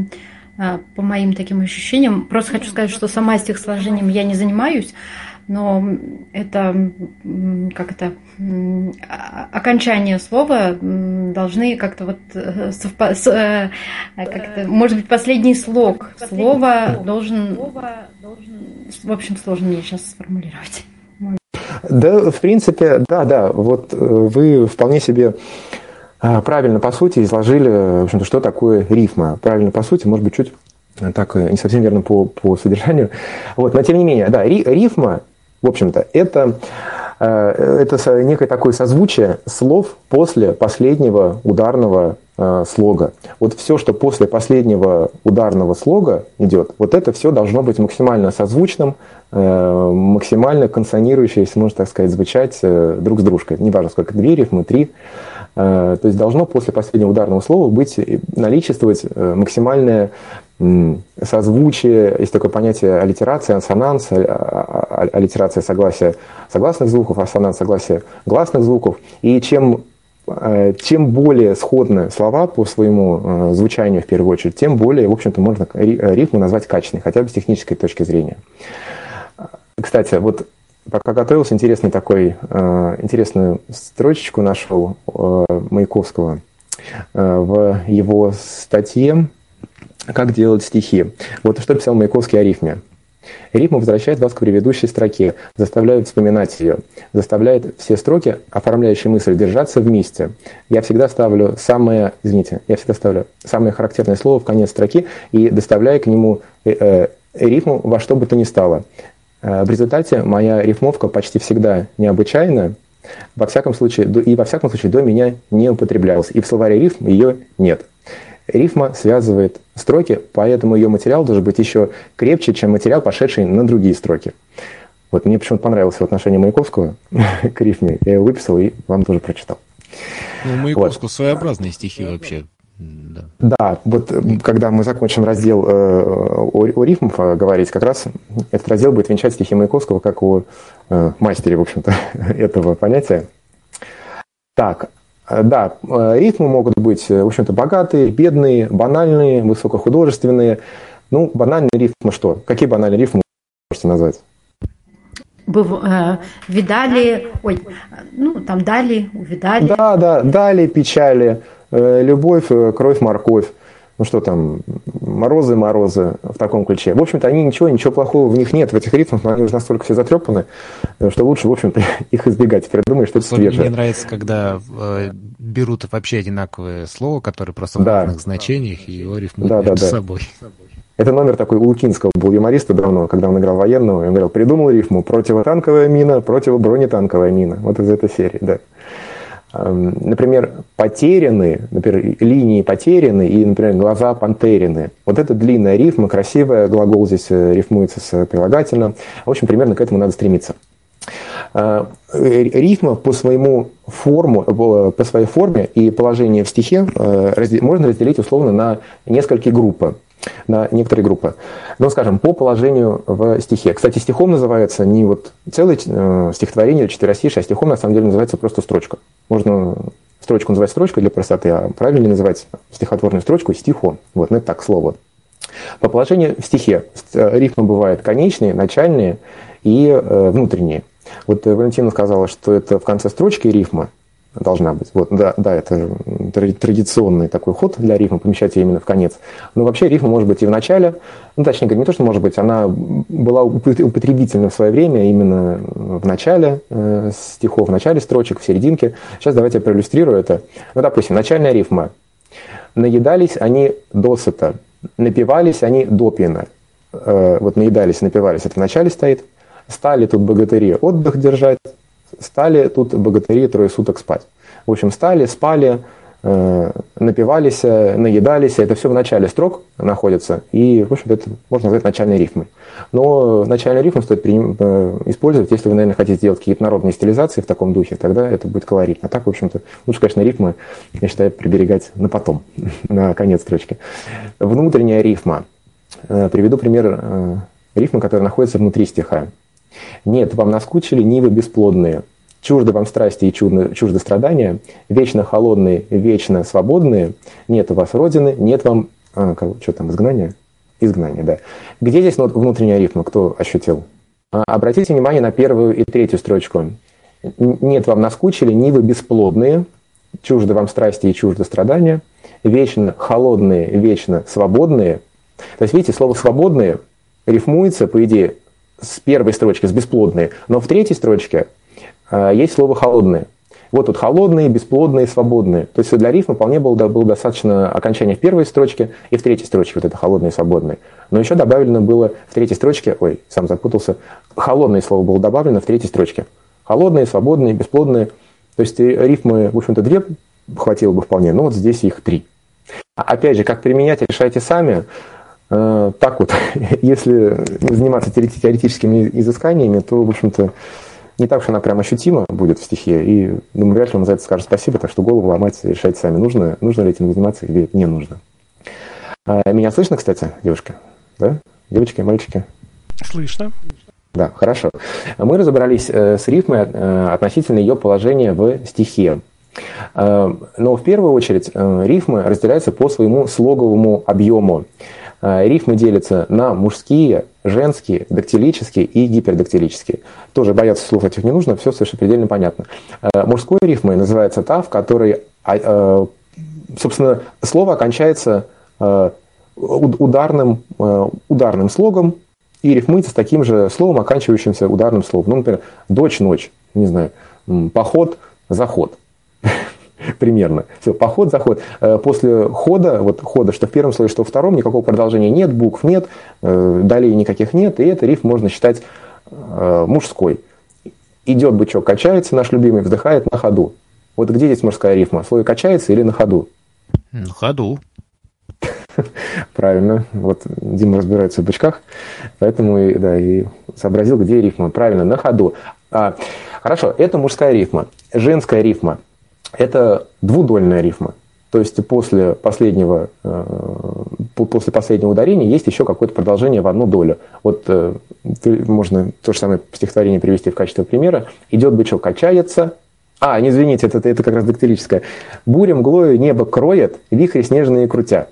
а, по моим таким ощущениям, просто хочу сказать, что сама стихосложением я не занимаюсь, но это как это окончание слова должны как-то вот э, совпа- э, как это, может быть последний слог слова должен, в общем сложно мне сейчас сформулировать. Да, в принципе, да, да. Вот э, вы вполне себе а, правильно, по сути, изложили, в общем-то, что такое рифма. Правильно, по сути, может быть, чуть так не совсем верно по, по содержанию. Вот, но тем не менее, да, рифма, в общем-то, это, э, это некое такое созвучие слов после последнего ударного э, слога. Вот все, что после последнего ударного слога идет, вот это все должно быть максимально созвучным, Э, максимально консонирующие, если можно так сказать, звучать э, друг с дружкой. Неважно, сколько две рифмы, три. Э, то есть должно после последнего ударного слова быть, наличествовать максимальное созвучие, есть такое понятие аллитерация, ассонанс, а, а, а, аллитерация согласия согласных звуков, ассонанс согласия гласных звуков. И чем чем более сходны слова по своему звучанию, в первую очередь, тем более, в общем-то, можно рифму назвать качественной, хотя бы с технической точки зрения. Кстати, вот пока готовился, интересный такой, э, интересную строчечку нашел э, Маяковского э, в его статье «Как делать стихи». Вот что писал Маяковский о рифме. Рифма возвращает вас к предыдущей строке, заставляет вспоминать ее, заставляет все строки, оформляющие мысль, держаться вместе. Я всегда ставлю самое, извините, я всегда ставлю самое характерное слово в конец строки и доставляю к нему э, э, рифму во что бы то ни стало. Э, в результате моя рифмовка почти всегда необычайная, во всяком случае, и во всяком случае до меня не употреблялась. И в словаре рифм ее нет. Рифма связывает строки, поэтому ее материал должен быть еще крепче, чем материал, пошедший на другие строки. Вот мне почему-то понравилось отношение Маяковского к рифме. Я его выписал и вам тоже прочитал. Ну, Маяковского вот. своеобразные стихи вообще. Да. да, вот когда мы закончим раздел э, о, о рифмах э, говорить, как раз этот раздел будет венчать стихи Маяковского как о э, мастере, в общем-то, этого понятия. Так, да, э, рифмы могут быть, в общем-то, богатые, бедные, банальные, высокохудожественные. Ну, банальные рифмы что? Какие банальные рифмы можете назвать? Быв, э, видали, ой, ну, там дали, увидали. Да, да, дали, печали, Э, любовь, э, кровь, морковь. Ну что там, морозы, морозы в таком ключе. В общем-то, они ничего, ничего плохого в них нет, в этих ритмах, но они уже настолько все затрепаны, э, что лучше, в общем-то, их избегать. Теперь что это свежее. Мне нравится, когда э, берут вообще одинаковые слова, которые просто да. в разных значениях, и его рифмуют да, между да, да. собой. Это номер такой у Лукинского был юмориста давно, когда он играл военного, и он говорил, придумал рифму противотанковая мина, противобронетанковая мина. Вот из этой серии, да. Эм, например, потеряны, например, линии потеряны и, например, глаза пантерины. Вот это длинная рифма, красивая, глагол здесь э, рифмуется с прилагательным. В общем, примерно к этому надо стремиться. Э, рифма по своему форму, э, по своей форме и положению в стихе можно разделить условно на несколько группы на некоторые группы. Ну, скажем, по положению в стихе. Кстати, стихом называется не вот целое э, стихотворение или четверостишее, а стихом на самом деле называется просто строчка. Можно строчку называть строчкой для простоты, а правильнее называть стихотворную строчку стихом. Вот, ну это так слово. По положению в стихе э, рифмы бывают конечные, начальные и э, внутренние. Вот э, Валентина сказала, что это в конце строчки рифма должна быть. Вот, да, да, это традиционный такой ход для рифма, помещать ее именно в конец. Но вообще рифма может быть и в начале, ну, точнее, не то, что может быть, она была употребительна в свое время именно в начале э, стихов, в начале строчек, в серединке. Сейчас давайте я проиллюстрирую это. Ну, допустим, начальная рифма. Наедались они досыта, напивались они допьяно. Э, вот наедались, напивались, это в начале стоит. Стали тут богатыри отдых держать, стали тут богатыри трое суток спать. В общем, стали, спали, э, напивались, наедались. Это все в начале строк находится. И, в общем это можно назвать начальной рифмой. Но начальную рифму стоит э, использовать, если вы, наверное, хотите делать какие-то народные стилизации в таком духе, тогда это будет колоритно. А так, в общем-то, лучше, конечно, рифмы, я считаю, приберегать на потом, на конец строчки. Внутренняя рифма. Э, приведу пример рифмы, которая находится внутри стиха. Нет, вам наскучили нивы бесплодные, чужды вам страсти и чудно, чужды страдания, вечно холодные, вечно свободные, нет у вас родины, нет вам, а, что там, изгнания? Изгнание, да. Где здесь внутренняя рифма, кто ощутил? А, обратите внимание на первую и третью строчку. Нет вам наскучили нивы бесплодные, чужды вам страсти и чужды страдания, вечно холодные, вечно свободные. То есть, видите, слово «свободные» рифмуется, по идее, с первой строчки, с бесплодные, но в третьей строчке э, есть слово холодные. Вот тут холодные, бесплодные, свободные. То есть для рифма вполне было, было достаточно окончания в первой строчке и в третьей строчке вот это холодные, свободные. Но еще добавлено было в третьей строчке, ой, сам запутался, холодное слово было добавлено в третьей строчке. Холодные, свободные, бесплодные. То есть рифмы, в общем-то, две хватило бы вполне, но вот здесь их три. А опять же, как применять, решайте сами. Э, так вот, если заниматься теоретическими изысканиями, то, в общем-то, не так уж она прям ощутима будет в стихе, и, думаю, вряд ли он за это скажет спасибо, так что голову ломать решать сами, нужно, нужно ли этим заниматься или не нужно. А, меня слышно, кстати, девушка? Да? Девочки, мальчики? Слышно. Да, хорошо. Мы разобрались э, с рифмой э, относительно ее положения в стихе. Но в первую очередь рифмы разделяются по своему слоговому объему. А, рифмы делятся на мужские, женские, дактилические и гипердактилические. Тоже бояться слов этих не нужно, все совершенно предельно понятно. А, мужской рифмой называется та, в которой, а, собственно, слово окончается ударным, ударным слогом и рифмуется с таким же словом, оканчивающимся ударным словом. Ну, например, дочь, ночь, не знаю, поход, заход примерно. Все, поход, заход. Э, после хода, вот хода, что в первом слое, что в втором, никакого продолжения нет, букв нет, э, далее никаких нет, и это риф можно считать э, мужской. Идет бычок, качается, наш любимый, вздыхает на ходу. Вот где здесь мужская рифма? Слой качается или на ходу? На ходу. Правильно. Вот Дима разбирается в бычках, поэтому да, и сообразил, где рифма. Правильно, на ходу. А, хорошо, это мужская рифма. Женская рифма это двудольная рифма. То есть после последнего, э, после последнего ударения есть еще какое-то продолжение в одну долю. Вот э, можно то же самое стихотворение привести в качестве примера. Идет бычок, качается. А, не извините, это, это как раз дактилическое. Буря мглою небо кроет, вихри снежные крутя.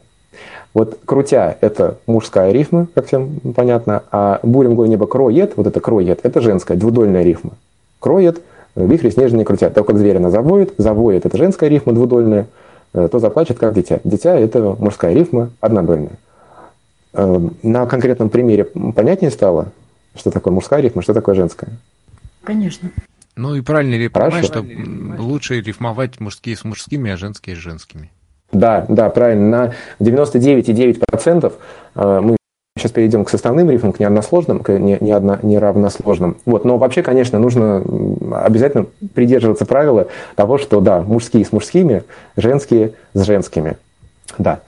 Вот крутя – это мужская рифма, как всем понятно, а буря мглою небо кроет, вот это кроет, это женская, двудольная рифма. Кроет – Вихри снежные крутят. Так как зверь она завоет, завоет – это женская рифма двудольная, э, то заплачет как дитя. Дитя – это мужская рифма однодольная. Э, на конкретном примере понятнее стало, что такое мужская рифма, что такое женская? Конечно. Ну и правильно ли понимать, что лучше рифмовать мужские с мужскими, а женские с женскими? Да, да, правильно. На 99,9% э, мы Сейчас перейдем к составным рифмам, к неодносложным, к не, не одно, неравносложным. Вот. Но вообще, конечно, нужно обязательно придерживаться правила того, что, да, мужские с мужскими, женские с женскими. Да.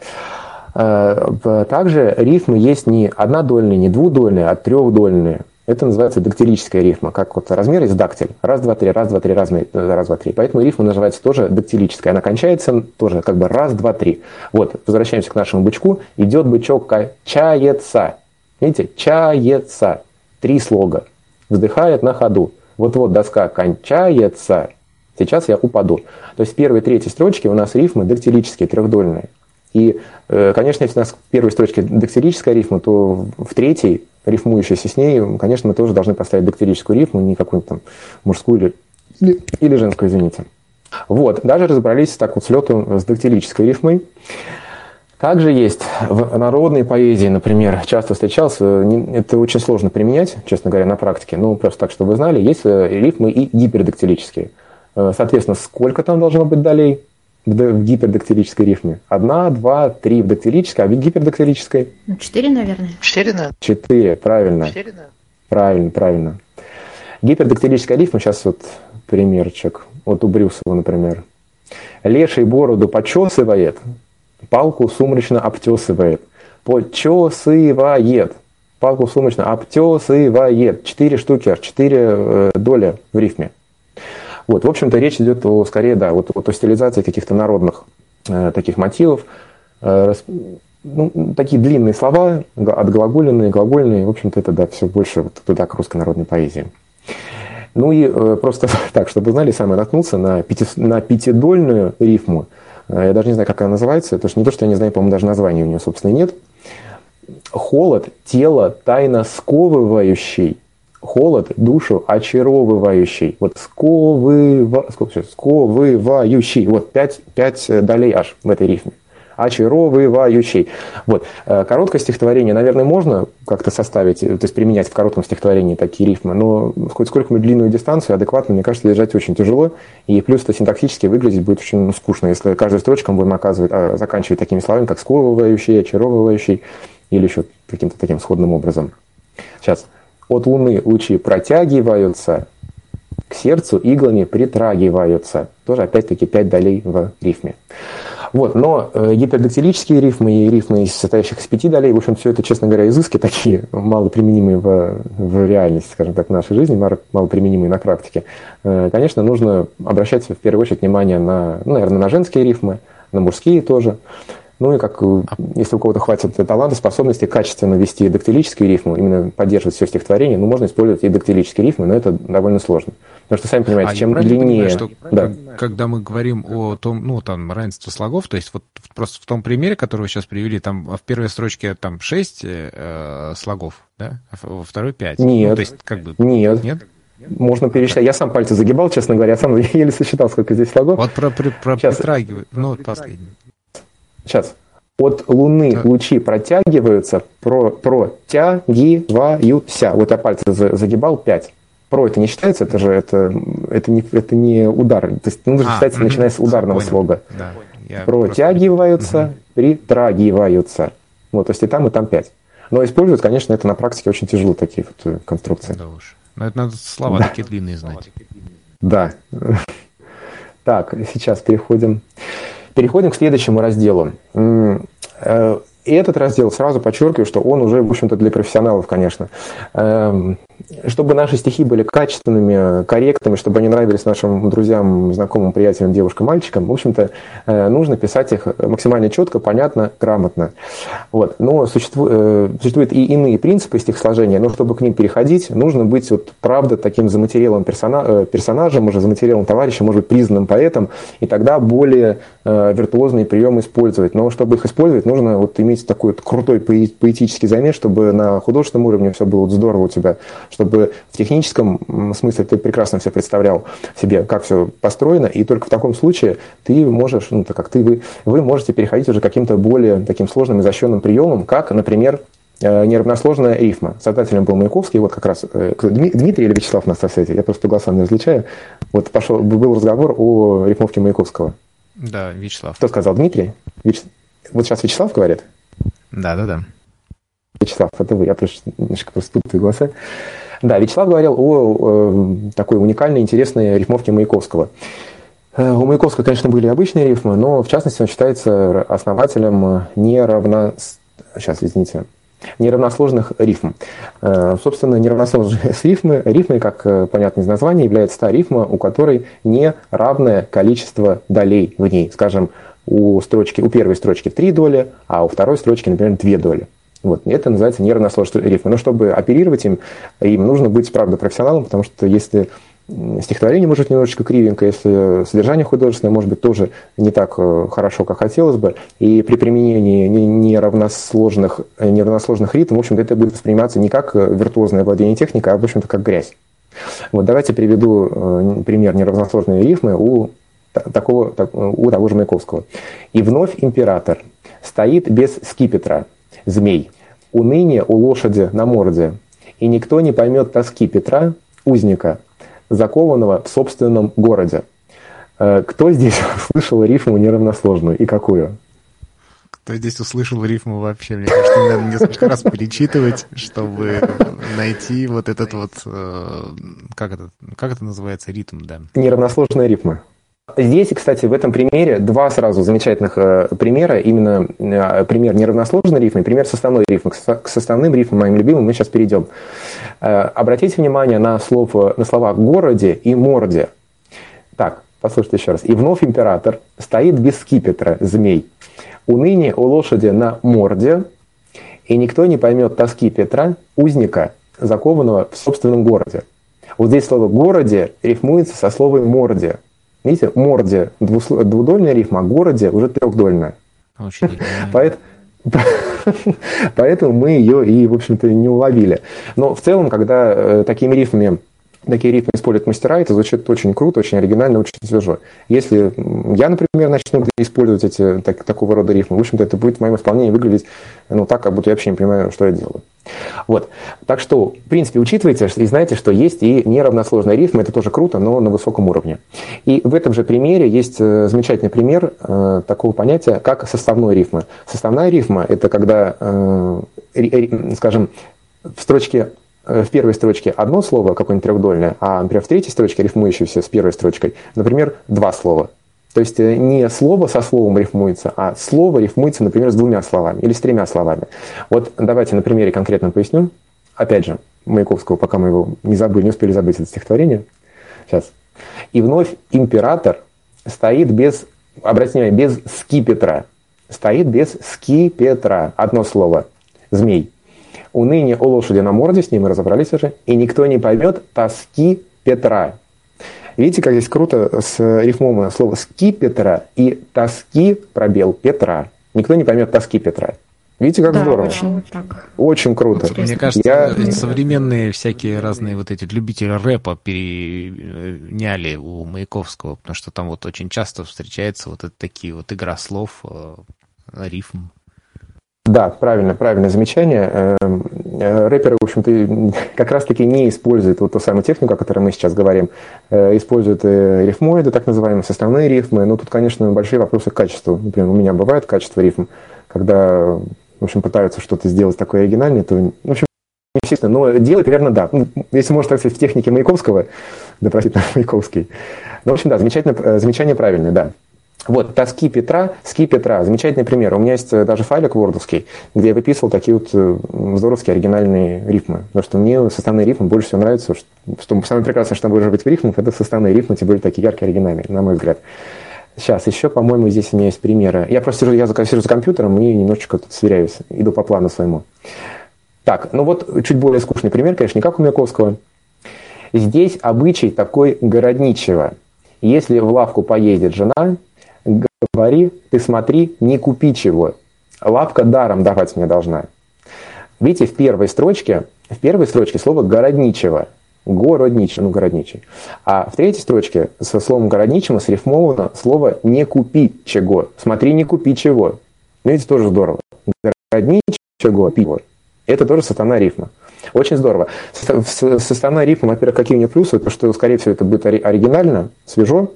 Э, также рифмы есть не однодольные, не двудольные, а трехдольные. Это называется дактилическая рифма, как вот размер из дактиль. Раз, два, три, раз, два, три, раз, раз, два, три. Поэтому рифма называется тоже дактилическая. Она кончается тоже как бы раз, два, три. Вот, возвращаемся к нашему бычку. Идет бычок, качается. Видите, чается. Три слога. Вздыхает на ходу. Вот-вот доска кончается. Сейчас я упаду. То есть в первой и третьей строчке у нас рифмы дактилические, трехдольные. И, э, конечно, если у нас в первой строчке дактилическая рифма, то в третьей рифмующаяся с ней, конечно, мы тоже должны поставить дактилическую рифму, не какую-нибудь там мужскую или, или женскую, извините. Вот, даже разобрались так вот с лету с дактилической рифмой. Также есть в народной поэзии, например, часто встречался, это очень сложно применять, честно говоря, на практике, ну, просто так, чтобы вы знали, есть э, рифмы и гипердактилические. Э, соответственно, сколько там должно быть долей в гипердактилической рифме? Одна, два, три в дактилической, а в гипердактилической? Ну, четыре, наверное. Четыре, наверное. Четыре, правильно. Четыре, наверное. Правильно, правильно. Гипердактилическая рифма, сейчас вот примерчик, вот у Брюсова, например. Леший бороду почесывает, палку сумрачно обтесывает. Почесывает. Палку сумрачно обтесывает. Четыре штуки, четыре э, доли в рифме. Вот, в общем-то, речь идет о, скорее, да, вот, вот о стилизации каких-то народных э, таких мотивов. Э, ну, такие длинные слова, отглаголенные, глагольные, в общем-то, это, да, все больше вот туда, к русской народной поэзии. Ну и э, просто так, чтобы знали, сам я наткнулся на, пяти, на пятидольную рифму. Э, я даже не знаю, как она называется. Это же не то, что я не знаю, по-моему, даже названия у нее, собственно, нет. Холод, тело тайно сковывающий. Холод, душу очаровывающий. Вот сковыва, сковывающий. Вот пять, пять долей аж в этой рифме очаровывающий. Вот. Э, короткое стихотворение, наверное, можно как-то составить, то есть применять в коротком стихотворении такие рифмы, но хоть сколько-нибудь длинную дистанцию адекватно, мне кажется, держать очень тяжело, и плюс это синтаксически выглядеть будет очень ну, скучно, если каждую строчку мы будем оказывать, а, заканчивать такими словами, как сковывающий, очаровывающий, или еще каким-то таким сходным образом. Сейчас. От Луны лучи протягиваются, к сердцу иглами притрагиваются. Тоже опять-таки пять долей в рифме. Вот, но э, гипердактилические рифмы и рифмы, состоящих из пяти долей, в общем, все это, честно говоря, изыски такие, мало применимые в, в реальности, скажем так, в нашей жизни, мало применимые на практике. Э, конечно, нужно обращать в первую очередь внимание на, ну, наверное, на женские рифмы, на мужские тоже. Ну и как, э, если у кого-то хватит таланта, способности качественно вести дактилические рифмы, именно поддерживать все стихотворение, ну, можно использовать и дактилические рифмы, но это довольно сложно. Потому что, сами понимаете, а чем длиннее... Понимаю, что да. когда мы говорим о том, ну, там, равенстве слогов, то есть вот просто в том примере, который вы сейчас привели, там в первой строчке там шесть э, слогов, да, а во второй пять. Нет, ну, то есть, как бы... нет. Нет? Можно пересчитать. Я сам пальцы загибал, честно говоря, я сам еле сосчитал, сколько здесь слогов. Вот про, про, про Сейчас. притрагивают. Ну, последний. Сейчас. От Луны так. лучи протягиваются, про, протягиваются. Вот я пальцы загибал, пять. Про это не считается, это же это, это, не, это не удар. То есть нужно а, считать, начиная с ударного понял. слога. Да, Протягиваются, просто... притрагиваются. Вот, то есть и там, и там пять. Но использовать, конечно, это на практике очень тяжело, такие вот э, конструкции. Да уж. Но это надо слова да. такие длинные знать. Да. Так, сейчас переходим. Переходим к следующему разделу. Э, и этот раздел, сразу подчеркиваю, что он уже, в общем-то, для профессионалов, конечно. Чтобы наши стихи были качественными, корректными, чтобы они нравились нашим друзьям, знакомым, приятелям, девушкам, мальчикам, в общем-то, э, нужно писать их максимально четко, понятно, грамотно. Вот. Но существует, э, существуют и иные принципы стихосложения, но чтобы к ним переходить, нужно быть, вот, правда, таким заматериалом персона, персонажем, уже заматериалом товарищем, может быть, признанным поэтом, и тогда более виртуозные приемы использовать. Но чтобы их использовать, нужно вот иметь такой вот крутой поэтический замес, чтобы на художественном уровне все было здорово у тебя, чтобы в техническом смысле ты прекрасно все представлял себе, как все построено, и только в таком случае ты можешь, ну, так как ты, вы, вы можете переходить уже каким-то более таким сложным, изощренным приемом, как, например, э, неравносложная рифма. Создателем был Маяковский, вот как раз э, Дмитрий или Вячеслав на сайте, я просто голоса не различаю. Вот пошел, был разговор о рифмовке Маяковского. Да, Вячеслав. Кто сказал? Дмитрий? Вяч... Вот сейчас Вячеслав говорит? Да, да, да. Вячеслав, это вы, я просто немножко просто путаю голоса. Да, Вячеслав говорил о, о такой уникальной, интересной рифмовке Маяковского. Э, у Маяковского, конечно, были обычные рифмы, но в частности он считается основателем неравно... Сейчас, извините, неравносложных рифм. Э, собственно, неравносложные рифмы, рифмы, как э, понятно из названия, является та рифма, у которой не равное количество долей в ней. Скажем, у, строчки, у первой строчки три доли, а у второй строчки, например, две доли. Вот. Это называется нервно сложные рифмы. Но чтобы оперировать им, им нужно быть, правда, профессионалом, потому что если стихотворение может быть немножечко кривенько, если содержание художественное может быть тоже не так э, хорошо, как хотелось бы, и при применении неравносложных, неравносложных ритмов, в общем-то, это будет восприниматься не как виртуозное владение техникой, а, в общем-то, как грязь. Вот давайте приведу пример неравносложной рифмы у такого, у того же Маяковского. «И вновь император стоит без скипетра, змей, уныние у лошади на морде, и никто не поймет тоски Петра, узника, закованного в собственном городе». Э, кто здесь слышал рифму неравносложную и какую? Кто здесь услышал рифму вообще? Мне кажется, надо несколько раз перечитывать, чтобы найти вот этот вот, э, как это, как это называется, ритм, да? Неравносложная рифма. Здесь, кстати, в этом примере два сразу замечательных э, примера. Именно э, пример неравносложной рифмы, пример составной рифмы. К составным рифмам, моим любимым, мы сейчас перейдем. Э, обратите внимание на, слово, на слова «городе» и «морде». Так, послушайте еще раз. «И вновь император стоит без скипетра, змей. Уныние у лошади на морде, и никто не поймет тоски Петра, узника, закованного в собственном городе». Вот здесь слово «городе» рифмуется со словом «морде». Видите, морде двудольная рифма, а городе уже трехдольная. Поэтому, поэтому мы ее и, в общем-то, не уловили. Но в целом, когда э, такими рифмами такие рифмы используют мастера, это звучит очень круто, очень оригинально, очень свежо. Если я, например, начну использовать эти так, такого рода рифмы, в общем-то, это будет в моем исполнении выглядеть ну, так, как будто я вообще не понимаю, что я делаю. Вот. Так что, в принципе, учитывайте и знаете, что есть и неравносложные рифмы, это тоже круто, но на высоком уровне. И в этом же примере есть э, замечательный пример э, такого понятия, как составной рифмы. Составная рифма – это когда, э, скажем, в строчке в первой строчке одно слово, какое-нибудь трехдольное, а, например, в третьей строчке, рифмующееся с первой строчкой, например, два слова. То есть э, не слово со словом рифмуется, а слово рифмуется, например, с двумя словами или с тремя словами. Вот давайте на примере конкретно поясню. Опять же, Маяковского, пока мы его не забыли, не успели забыть это стихотворение. Сейчас. И вновь император стоит без, обратите внимание, без скипетра. Стоит без скипетра. Одно слово. Змей. Уныние у лошади на морде, с ним мы разобрались уже, и никто не поймет тоски Петра. Видите, как здесь круто с рифмом слово «ски Петра» и «тоски» пробел Петра. Никто не поймет тоски Петра. Видите, как да, здорово? Очень, так. очень круто. Мне кажется, Я... современные всякие разные вот эти любители рэпа переняли у Маяковского, потому что там вот очень часто встречаются вот это такие вот игра слов, э, рифм. Да, правильно, правильное замечание. Эм, э, рэперы, в общем-то, как раз-таки не используют вот ту самую технику, о которой мы сейчас говорим. Э, используют рифмоиды, так называемые, составные рифмы. Но тут, конечно, большие вопросы к качеству. Например, у меня бывает качество рифм, когда, в общем, пытаются что-то сделать такое оригинальное, то, в общем, естественно, но делать, примерно, да. Ну, если можно так сказать, в технике Маяковского, да, простите, Маяковский. Ну, в общем, да, замечательное, э, замечание правильное, да. Вот, тоски Петра, ски Петра. Замечательный пример. У меня есть э, даже файлик вордовский, где я выписывал такие вот э, здоровские оригинальные рифмы. Потому что мне составные рифмы больше всего нравятся. Что, самое прекрасное, что может быть в рифмах, это составные рифмы, тем более такие яркие, оригинальные, на мой взгляд. Сейчас, еще, по-моему, здесь у меня есть примеры. Я просто сижу, я сижу за компьютером и немножечко тут сверяюсь, иду по плану своему. Так, ну вот чуть более скучный пример, конечно, не как у Маяковского. Здесь обычай такой городничего. Если в лавку поедет жена, говори, ты смотри, не купи чего. Лапка даром давать мне должна. Видите, в первой строчке, в первой строчке слово городничего. Городничий, ну городничий. А в третьей строчке со словом городничего срифмовано слово не купи чего. Смотри, не купи чего. Ну, видите, тоже здорово. Городничего, пиво. Это тоже сатана рифма. Очень здорово. Составная рифма, во-первых, какие у нее плюсы? То, что, скорее всего, это будет оригинально, свежо.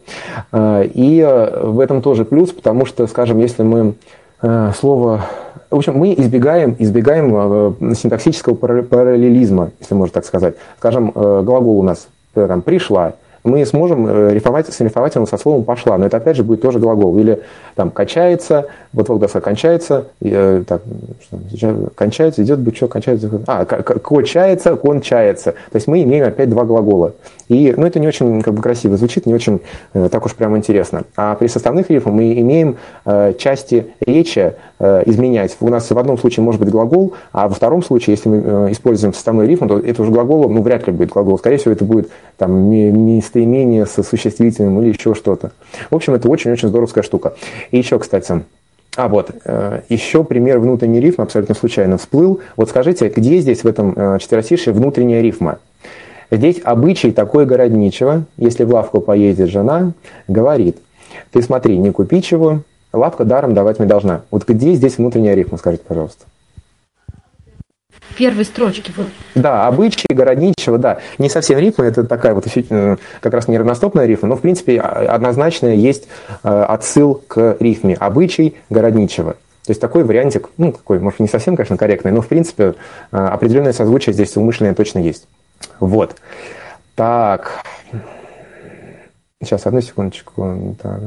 А, и э, в этом тоже плюс, потому что, скажем, если мы э, слово... В общем, мы избегаем, избегаем э, синтаксического параллелизма, если можно так сказать. Скажем, глагол у нас там, «пришла», мы сможем э, рифовать, срифовать его со словом «пошла». Но это, опять же, будет тоже глагол. Или там «качается», вот вот доска кончается, э, так, что, кончается, идет бычок, кончается, а, кочается, кончается. То есть мы имеем опять два глагола. И, ну, это не очень как бы, красиво звучит, не очень э, так уж прям интересно. А при составных рифмах мы имеем э, части речи, э, изменять. У нас в одном случае может быть глагол, а во втором случае, если мы э, используем составной рифм, то это уже глагол, ну, вряд ли будет глагол. Скорее всего, это будет там местоимение со существительным или еще что-то. В общем, это очень-очень здоровская штука. И еще, кстати, а вот, э, еще пример внутренней рифмы абсолютно случайно всплыл. Вот скажите, где здесь в этом э, четверостишье внутренняя рифма? Здесь обычай такой городничего, если в лавку поедет жена, говорит, ты смотри, не купи чего, лавка даром давать мне должна. Вот где здесь внутренняя рифма, скажите, пожалуйста первой строчке. Вот. Да, обычаи городничего, да. Не совсем рифма, это такая вот как раз неравностопная рифма, но в принципе а, однозначно есть э, отсыл к рифме. Обычай городничего. То есть такой вариантик, ну, такой, может, не совсем, конечно, корректный, но, в принципе, э, определенное созвучие здесь умышленное точно есть. Вот. Так. Сейчас, одну секундочку. Так.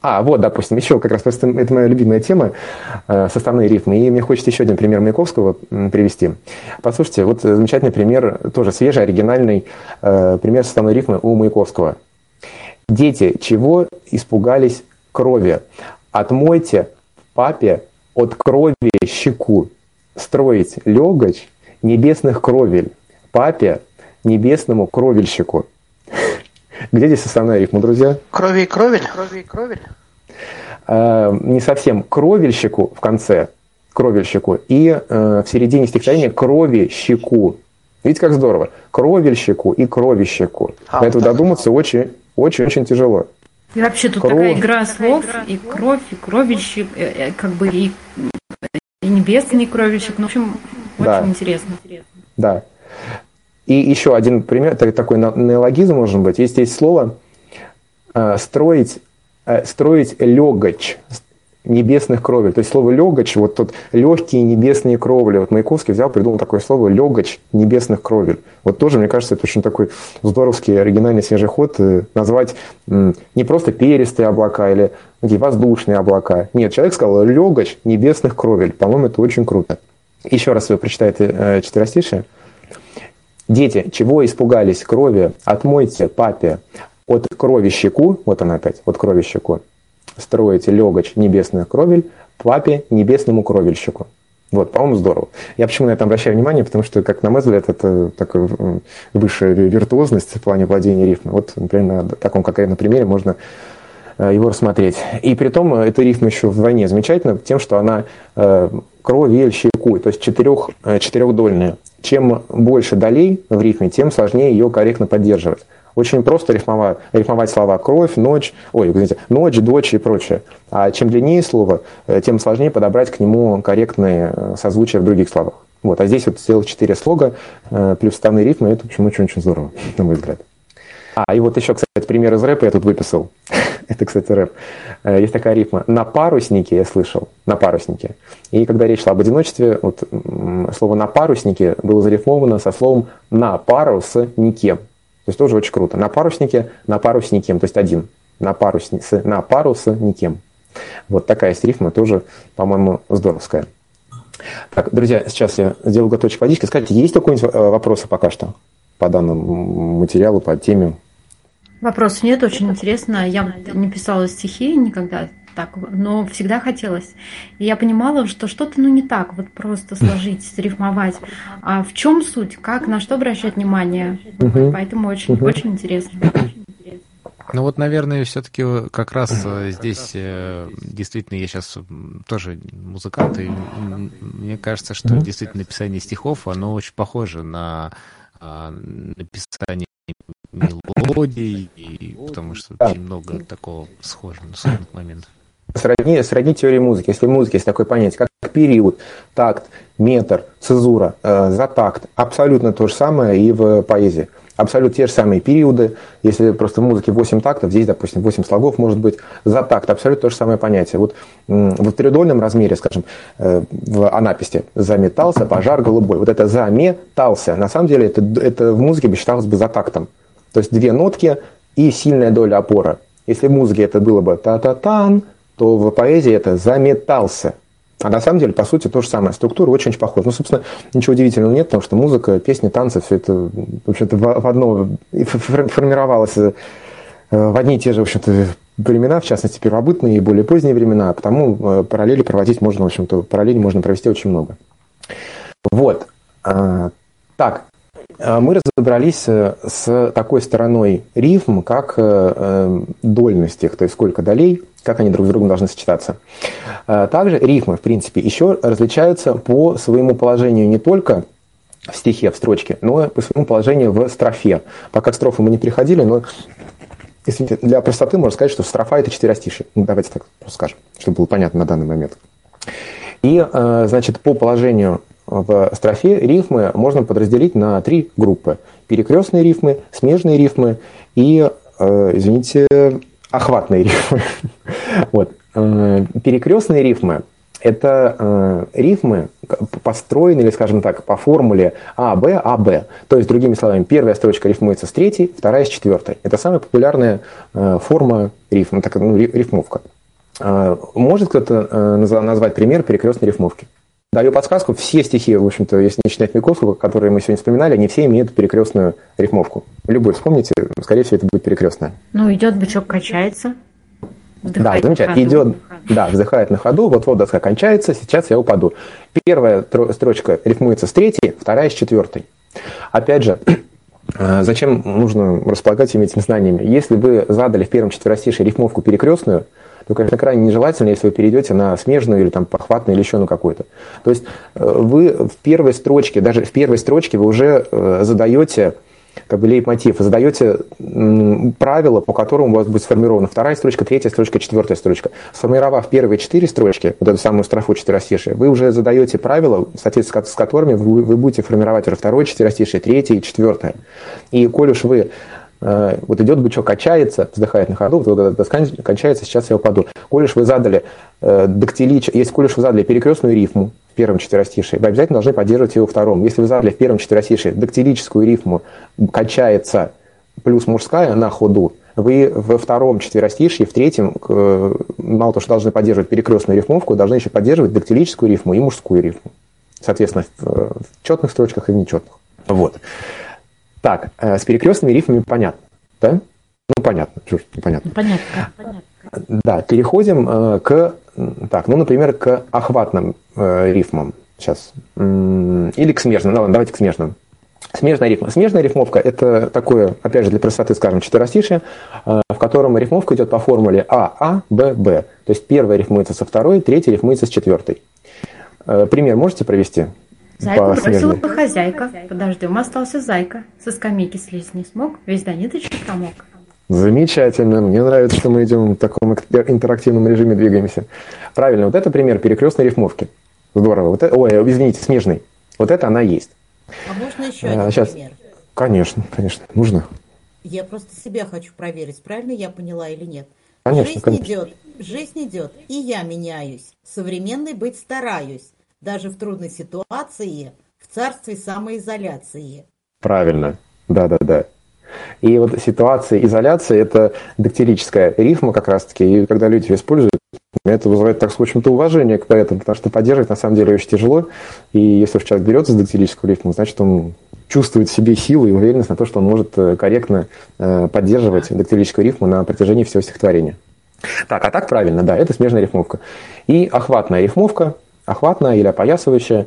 А, вот, допустим, еще как раз просто это моя любимая тема, э, составные рифмы. И мне хочется еще один пример Маяковского привести. Послушайте, вот замечательный пример, тоже свежий, оригинальный э, пример составной рифмы у Маяковского. Дети, чего испугались крови? Отмойте папе от крови щеку. Строить легач небесных кровель. Папе небесному кровельщику. Где здесь основная рифма, друзья? Крови и кровель. Крови и кровель. Э, не совсем. Кровельщику в конце. Кровельщику. И э, в середине стихотворения крови щеку. Видите, как здорово. Кровельщику и кровищику. А, До этого вот додуматься очень-очень тяжело. И вообще тут Кров... такая игра слов, и кровь, и кровельщик, э, как бы и, и небесный кровельщик. Ну, в общем, очень да. интересно. Да. И еще один пример, такой неологизм может быть. Есть здесь слово э, «строить», э, «строить легач», небесных кровель. То есть слово легач, вот тут легкие небесные кровли. Вот Маяковский взял, придумал такое слово легач небесных кровель. Вот тоже, мне кажется, это очень такой здоровский, оригинальный свежий ход. Э, назвать не просто перистые облака или такие воздушные облака. Нет, человек сказал легач небесных кровель. По-моему, это очень круто. Еще раз вы прочитаете четверостишие. Дети, чего испугались крови? Отмойте папе от крови щеку, вот она опять, от крови щеку, строите легач небесных кровель, папе небесному кровельщику. Вот, по-моему, здорово. Я почему на это обращаю внимание, потому что, как на мой взгляд, это такая высшая виртуозность в плане владения рифмой. Вот, например, на таком конкретном примере можно э, его рассмотреть. И при том э, эта рифма еще вдвойне замечательна тем, что она э, кровельщику, то есть четырех, э, четырехдольная чем больше долей в рифме, тем сложнее ее корректно поддерживать. Очень просто рифмовать, рифмовать слова кровь, ночь, ой, извините, ночь, дочь и прочее. А чем длиннее слово, э, тем сложнее подобрать к нему корректные э, созвучия в других словах. Вот, а здесь вот сделать четыре слога э, плюс вставные рифмы, это, в общем, очень-очень здорово, на мой взгляд. А, и вот еще, кстати, пример из рэпа я тут выписал. Это, кстати, рэп. Э, есть такая рифма. На паруснике я слышал. На паруснике. И когда речь шла об одиночестве, вот слово на паруснике было зарифмовано со словом на пару с никем. То есть тоже очень круто. На паруснике, на пару с никем. То есть один. На пару с, на пару с никем. Вот такая есть рифма, тоже, по-моему, здоровская. Так, друзья, сейчас я сделаю глоточек водички. Скажите, есть какие-нибудь э, вопросы пока что по данному материалу, по теме? Вопросов нет, очень интересно. Я не писала стихи никогда так, но всегда хотелось. И я понимала, что что-то ну не так, вот просто сложить, срифмовать. А в чем суть? Как, на что обращать внимание? Угу. Поэтому очень, угу. очень интересно. Ну вот, наверное, все-таки как раз э, здесь э, действительно я сейчас тоже музыкант, и мне кажется, что действительно написание стихов, оно очень похоже на а, написание мелодий, и, потому что да. очень много такого схожего, схожих моментов. Сродни, сродни теории музыки. Если в музыке есть такое понятие, как период, такт, метр, цезура, э, за такт, абсолютно то же самое и в поэзии. Абсолютно те же самые периоды. Если просто в музыке 8 тактов, здесь, допустим, 8 слогов может быть за такт. Абсолютно то же самое понятие. Вот в тридольном размере, скажем, э, в анаписте заметался пожар голубой. Вот это заметался. На самом деле это, это в музыке бы считалось бы за тактом. То есть две нотки и сильная доля опора. Если в музыке это было бы та-та-тан, то в поэзии это заметался. А на самом деле, по сути, то же самое. Структура очень-очень похожа. Ну, собственно, ничего удивительного нет, потому что музыка, песни, танцы, все это, в общем-то, в одно формировалось э, в одни и те же, в общем-то, времена, в частности, первобытные и более поздние времена, потому э, параллели проводить можно, в общем-то, параллели можно провести очень много. Вот. А, так, а мы разобрались э, с такой стороной рифм, как э, дольность их, то есть сколько долей, как они друг с другом должны сочетаться. А также рифмы, в принципе, еще различаются по своему положению не только в стихе, в строчке, но и по своему положению в строфе. Пока к строфу мы не приходили, но Извините, для простоты можно сказать, что строфа – это четверостишие. Ну, давайте так скажем, чтобы было понятно на данный момент. И, э, значит, по положению в строфе рифмы можно подразделить на три группы. Перекрестные рифмы, смежные рифмы и, э, извините, охватные рифмы. вот. Э, перекрестные рифмы это э, рифмы построены, или, скажем так, по формуле А, Б, А, Б. То есть, другими словами, первая строчка рифмуется с третьей, вторая с четвертой. Это самая популярная э, форма рифма, так, ну, рифмовка. Э, может кто-то э, назвать пример перекрестной рифмовки? Даю подсказку, все стихи, в общем-то, если не считать Маяковского, которые мы сегодня вспоминали, они все имеют перекрестную рифмовку. Любой вспомните, скорее всего, это будет перекрестная. Ну, идет бычок, качается. Да, замечательно. Идет, да, вздыхает на ходу, вот-вот доска кончается, сейчас я упаду. Первая строчка рифмуется с третьей, вторая с четвертой. Опять же, э, зачем нужно располагать этими знаниями? Если вы задали в первом четверостишии рифмовку перекрестную, то, конечно, крайне нежелательно, если вы перейдете на смежную или там похватную или еще на какую-то. То есть э, вы в первой строчке, даже в первой строчке вы уже э, задаете как бы лейтмотив, задаете правила, по которым у вас будет сформирована вторая строчка, третья строчка, четвертая строчка. Сформировав первые четыре строчки, вот эту самую строфу четверостишия, вы уже задаете правила, в соответствии с которыми вы, вы будете формировать уже второе четверостишие, третье и четвертое. И коль уж вы вот идет бычок, качается, вздыхает на ходу, вот эта доска кончается, сейчас я упаду. Коль вы задали э, дактилич, если коль вы задали перекрестную рифму, первом четверостишии, вы обязательно должны поддерживать его во втором. Если вы задали в первом четверостишии дактилическую рифму качается плюс мужская на ходу, вы во втором четверостишье, в третьем, мало того, что должны поддерживать перекрестную рифмовку, должны еще поддерживать дактилическую рифму и мужскую рифму. Соответственно, в, в четных строчках и в нечетных. Вот. Так, э, с перекрестными рифмами понятно, да? Ну, понятно, чушь, непонятно. Понятно, понятно. Да, переходим э, к, так, ну, например, к охватным э, рифмам. Сейчас. Или к смежным. Ну, ладно, давайте к смежным. Смежная рифма. Смежная рифмовка – это такое, опять же, для простоты, скажем, четверостишие, э, в котором рифмовка идет по формуле А, А, Б, Б. То есть первая рифмуется со второй, третья рифмуется с четвертой. Пример можете провести? Зайку бросила бы хозяйка. Подождем, остался зайка. Со скамейки слезть не смог, весь до ниточки промок. Замечательно. Мне нравится, что мы идем в таком интерактивном режиме двигаемся. Правильно, вот это пример перекрестной рифмовки. Здорово. Вот это, ой, извините, смежный. Вот это она есть. А можно еще один а, сейчас. пример? Конечно, конечно, нужно. Я просто себя хочу проверить, правильно я поняла или нет. Конечно, жизнь конечно. идет, жизнь идет, и я меняюсь. Современной быть стараюсь. Даже в трудной ситуации, в царстве самоизоляции. Правильно. Да, да, да. И вот ситуация изоляции – это дактилическая рифма как раз-таки, и когда люди ее используют, это вызывает, так сказать, то уважение к поэтам, потому что поддерживать на самом деле очень тяжело, и если уж человек берется за дактилическую рифму, значит, он чувствует в себе силу и уверенность на то, что он может э, корректно э, поддерживать дактилическую рифму на протяжении всего стихотворения. Так, а так правильно, да, это смежная рифмовка. И охватная рифмовка, охватная или опоясывающая,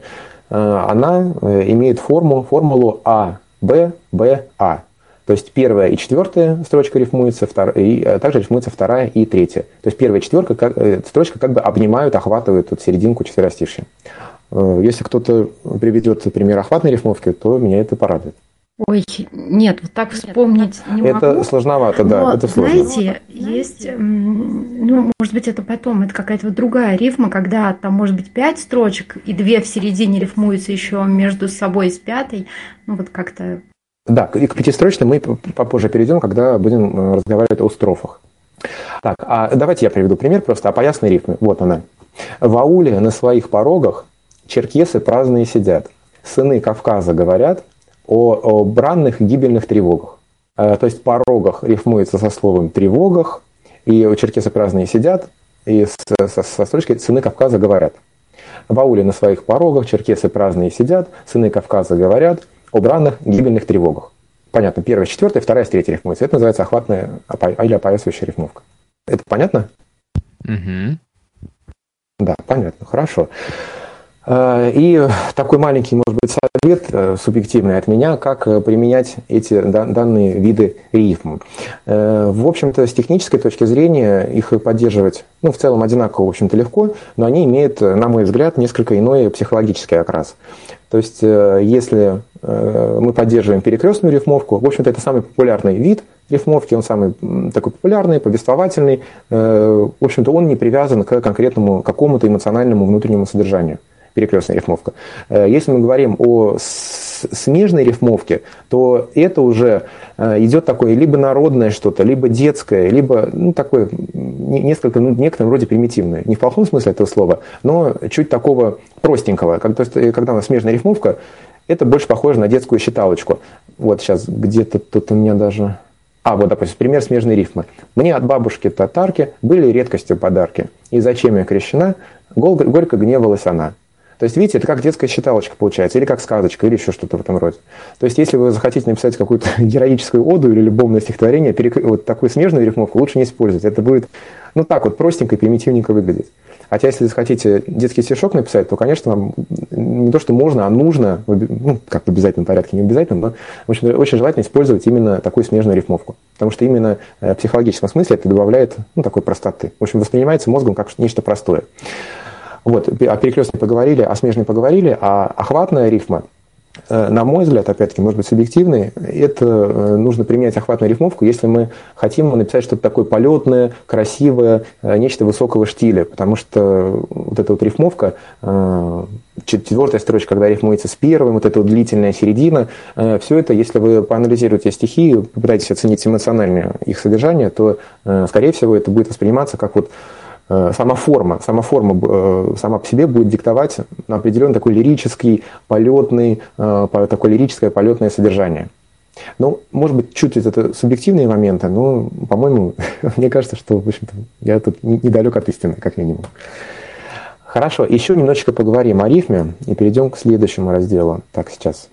э, она имеет форму, формулу А, Б, Б, А. То есть первая и четвертая строчка рифмуется, втор... и э, также рифмуется вторая и третья. То есть первая и четвертая как, э, строчка как бы обнимают, охватывают тут серединку четверостишья. Э, если кто-то приведет пример охватной рифмовки, то меня это порадует. Ой, нет, вот так вспомнить не это могу. Это сложновато, да, но, это сложно. Знаете, есть, ну, может быть, это потом, это какая-то вот другая рифма, когда там может быть пять строчек, и две в середине рифмуются еще между собой с пятой, ну, вот как-то да, и к пятистрочным мы попозже перейдем, когда будем э, разговаривать о строфах. Так, а давайте я приведу пример просто опоясной рифмы. Вот она. В ауле на своих порогах черкесы праздные сидят. Сыны Кавказа говорят о, о бранных гибельных тревогах. Э, то есть порогах рифмуется со словом тревогах, и у черкесы праздные сидят, и со, со, со строчкой «сыны Кавказа говорят». В ауле на своих порогах черкесы праздные сидят, сыны Кавказа говорят – об ранных гибельных тревогах. Понятно, первая, четвертая, вторая, третья рифмуется. Это называется охватная или опоясывающая рифмовка. Это понятно? Угу. Да, понятно, хорошо. Э, и такой маленький, может быть, совет э, субъективный от меня, как э, применять эти данные виды рифм. В общем-то, с технической точки зрения их поддерживать, ну, в целом одинаково, в общем-то, легко, но они имеют, на мой взгляд, несколько иной психологический окрас. То есть, если мы поддерживаем перекрестную рифмовку, в общем-то, это самый популярный вид рифмовки, он самый такой популярный, повествовательный. В общем-то, он не привязан к конкретному какому-то эмоциональному внутреннему содержанию перекрестная рифмовка. Э, если мы говорим о смежной рифмовке, то это уже э, идет такое либо народное что-то, либо детское, либо ну, такое несколько, ну, в некотором роде примитивное. Не в плохом смысле этого слова, но чуть такого простенького. Как, то есть, э, когда у нас смежная рифмовка, это больше похоже на детскую считалочку. Вот сейчас где-то тут у меня даже... А, вот, допустим, пример смежной рифмы. Мне от бабушки татарки были редкостью подарки. И зачем я крещена? Горько гневалась она. То есть, видите, это как детская считалочка получается, или как сказочка, или еще что-то в этом роде. То есть, если вы захотите написать какую-то героическую оду или любовное стихотворение, перек... вот такую смежную рифмовку лучше не использовать. Это будет, ну так вот, простенько и примитивненько выглядеть. Хотя, если захотите детский стишок написать, то, конечно, вам не то, что можно, а нужно, ну, как в обязательном порядке, не обязательно, но общем, очень желательно использовать именно такую смежную рифмовку. Потому что именно э, в психологическом смысле это добавляет ну, такой простоты. В общем, воспринимается мозгом как нечто простое. Вот, о перекрестной поговорили, о смежной поговорили, а охватная рифма, э, на мой взгляд, опять-таки, может быть, субъективный, это э, нужно применять охватную рифмовку, если мы хотим написать что-то такое полетное, красивое, э, нечто высокого штиля, потому что вот эта вот рифмовка, четвертая строчка, когда рифмуется с первым, вот эта вот длительная середина, все это, если вы поанализируете стихи, попытаетесь оценить эмоциональное их содержание, то, скорее всего, это будет восприниматься как вот сама форма, сама форма э, сама по себе будет диктовать определенный такой лирический, полетный, э, такое лирическое полетное содержание. Ну, может быть, чуть это субъективные моменты, но, по-моему, мне кажется, что, в общем-то, я тут недалек от истины, как минимум. Хорошо, еще немножечко поговорим о рифме и перейдем к следующему разделу. Так, сейчас.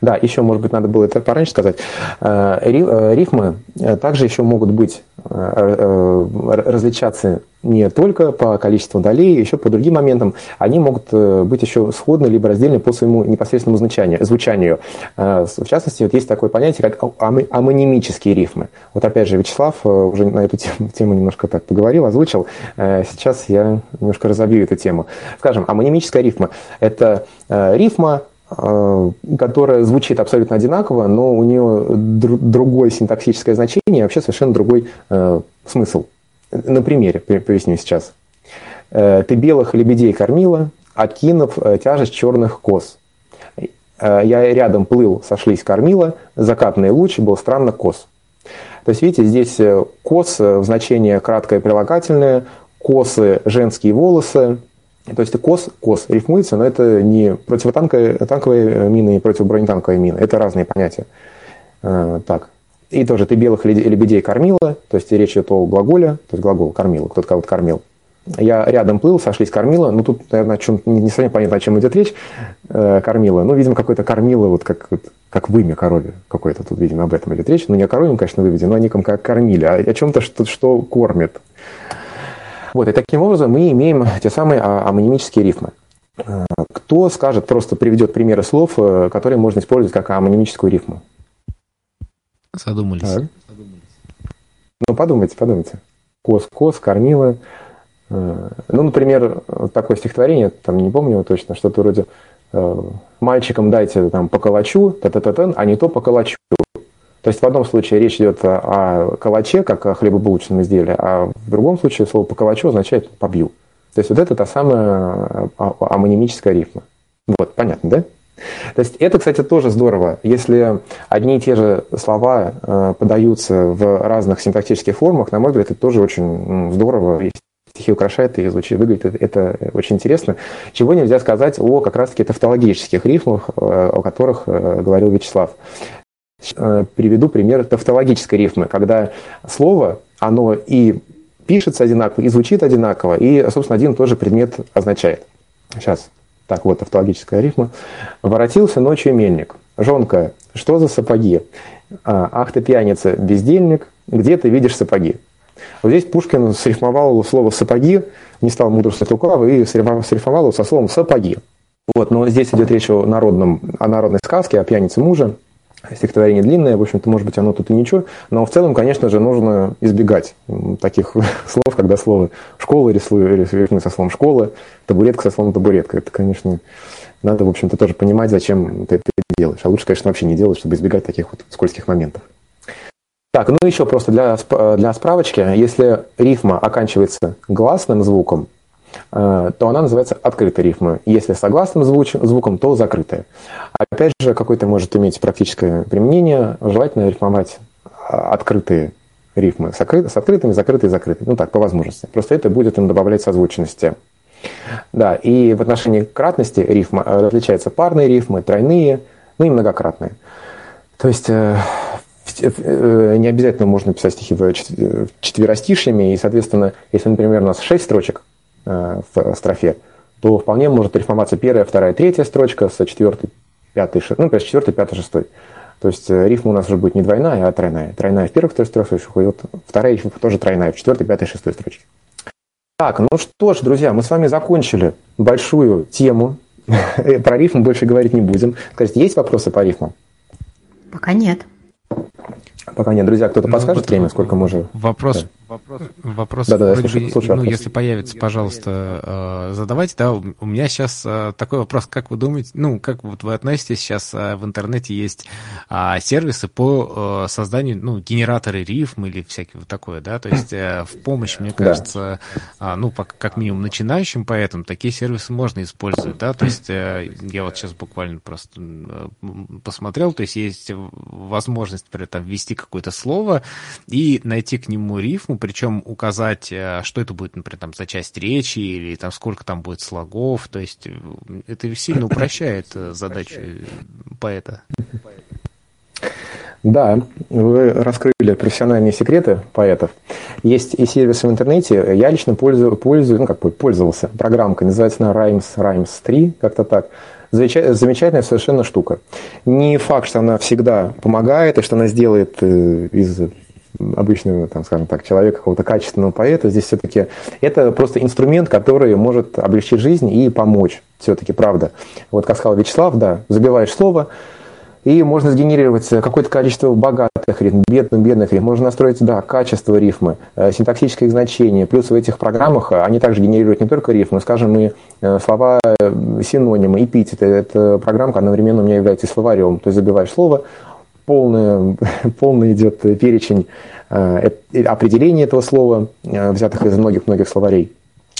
Да, еще, может быть, надо было это пораньше сказать. Рифмы также еще могут быть, различаться не только по количеству долей, еще по другим моментам, они могут э, быть еще сходны либо раздельны по своему непосредственному звучанию. звучанию. Э, в частности, вот есть такое понятие, как амонимические рифмы. Вот опять же, Вячеслав э, уже на эту тему, тему немножко так поговорил, озвучил. Сейчас я немножко разобью эту тему. Скажем, амонимическая рифма – это рифма, которая звучит абсолютно одинаково, но у нее другое синтаксическое значение, вообще совершенно другой смысл. На примере поясню сейчас. Э, ты белых лебедей кормила, окинув э, тяжесть черных коз. Э, я рядом плыл, сошлись кормила, закатный луч был странно кос. То есть, видите, здесь кос в значении краткое прилагательное, косы женские волосы, то есть кос, кос рифмуется, но это не противотанковая танковая мина и противобронетанковая мина. Это разные понятия. Так, и тоже ты белых лебедей кормила, то есть речь идет о глаголе, то есть глагол кормила, кто-то кого-то кормил. Я рядом плыл, сошлись кормила. Ну, тут, наверное, о чем, не совсем понятно, о чем идет речь. Э, кормила. Ну, видимо, какой-то кормила, вот как, вот, как вымя корове. Какой-то тут, видимо, об этом идет речь. Ну, не о корове, конечно, выведе, но о неком как кормили, а о чем-то, что, что кормит. Вот, и таким образом мы имеем те самые а, амонимические рифмы. Э, кто скажет, просто приведет примеры слов, э, которые можно использовать как амонимическую рифму? Задумались. Так. Ну, подумайте, подумайте. Кос, кос, кормила. Э, ну, например, такое стихотворение, там не помню его точно, что-то вроде «Мальчикам дайте там по калачу, та та та а не то по калачу». То есть в одном случае речь идет о калаче, как о хлебобулочном изделии, а в другом случае слово по калачу означает «побью». То есть вот это та самая а, амонимическая рифма. Вот, понятно, да? То есть это, кстати, тоже здорово. Если одни и те же слова э, подаются в разных синтактических формах, на мой взгляд, это тоже очень здорово. Стихи украшает и звучит, выглядит это очень интересно. Чего нельзя сказать о как раз-таки тавтологических рифмах, э, о которых э, говорил Вячеслав. Приведу пример тавтологической рифмы, когда слово, оно и пишется одинаково, и звучит одинаково, и, собственно, один и тот же предмет означает. Сейчас так вот, автологическая рифма. Воротился ночью мельник. Жонка, что за сапоги? А, ах ты пьяница, бездельник, где ты видишь сапоги? Вот здесь Пушкин срифмовал слово «сапоги», не стал мудрствовать лукаво и срифмовал его со словом «сапоги». Вот, но здесь идет речь о, народном, о народной сказке, о пьянице мужа. Стихотворение длинное, в общем-то, может быть, оно тут и ничего. Но в целом, конечно же, нужно избегать таких слов, когда слово «школа» рисуем со словом «школа», табуретка со словом «табуретка». Это, конечно, надо, в общем-то, тоже понимать, зачем ты это делаешь. А лучше, конечно, вообще не делать, чтобы избегать таких вот скользких моментов. Так, ну еще просто для, для справочки. Если рифма оканчивается гласным звуком, то она называется открытой рифмой. Если согласным звуч, звуком, то закрытая. Опять же, какое-то может иметь практическое применение. Желательно рифмовать а, открытые рифмы с, откры, с открытыми, закрытые, закрытые. Ну так, по возможности. Просто это будет им добавлять созвучности. Да, и в отношении кратности рифма э, различаются парные рифмы, тройные, ну и многократные. То есть э, не обязательно можно писать стихи четверостишьями, и, соответственно, если, например, у нас шесть строчек, Э, в строфе, то вполне может рифмоваться первая, вторая, третья строчка с четвертой, пятой, ну, например, с четвертой, пятой, шестой. То есть э, рифма у нас уже будет не двойная, а тройная. Тройная в первых трех строчках, и вот вторая рифма тоже тройная в четвертой, пятой, шестой строчке. Так, ну что ж, друзья, мы с вами закончили большую тему. Про рифму больше говорить не будем. Скажите, есть вопросы по рифмам? Пока нет. Пока нет, друзья, кто-то ну, подскажет вот время, сколько мы уже... Вопрос, да. Вопрос, вопрос да, да, вроде слушаю, бы, слушаю, ну, если появится, пожалуйста, э, задавайте, да, у меня сейчас э, такой вопрос, как вы думаете, ну, как вот вы относитесь, сейчас э, в интернете есть а, сервисы по созданию, ну, генераторы рифм или всякие вот такое, да, то есть в помощь, мне кажется, да. ну, как минимум начинающим поэтам такие сервисы можно использовать, да, то есть я вот сейчас буквально просто посмотрел, то есть есть возможность, например, там, ввести какое-то слово и найти к нему рифму, причем указать, э, что это будет, например, там, за часть речи или там сколько там будет слогов. То есть э, это сильно упрощает э, задачу поэта. Да, вы раскрыли профессиональные секреты поэтов. Есть и сервисы в интернете. Я лично пользую, пользую ну как пользовался программкой, называется она Rhymes, Rhymes 3, как-то так. Замечательная совершенно штука. Не факт, что она всегда помогает, и что она сделает из обычного, там, скажем так, человека, какого-то качественного поэта, здесь все-таки это просто инструмент, который может облегчить жизнь и помочь. Все-таки, правда. Вот как сказал Вячеслав, да, забиваешь слово, и можно сгенерировать какое-то количество богатых рифм, бедных, бедных рифм. Можно настроить, да, качество рифмы, э, синтаксическое значение. Плюс в этих программах э, они также генерируют не только рифмы, скажем, и э, слова, синонимы, эпитеты. Эта программка одновременно у меня является и словарем. То есть забиваешь слово, полный, полный идет перечень определения этого слова, взятых из многих-многих словарей.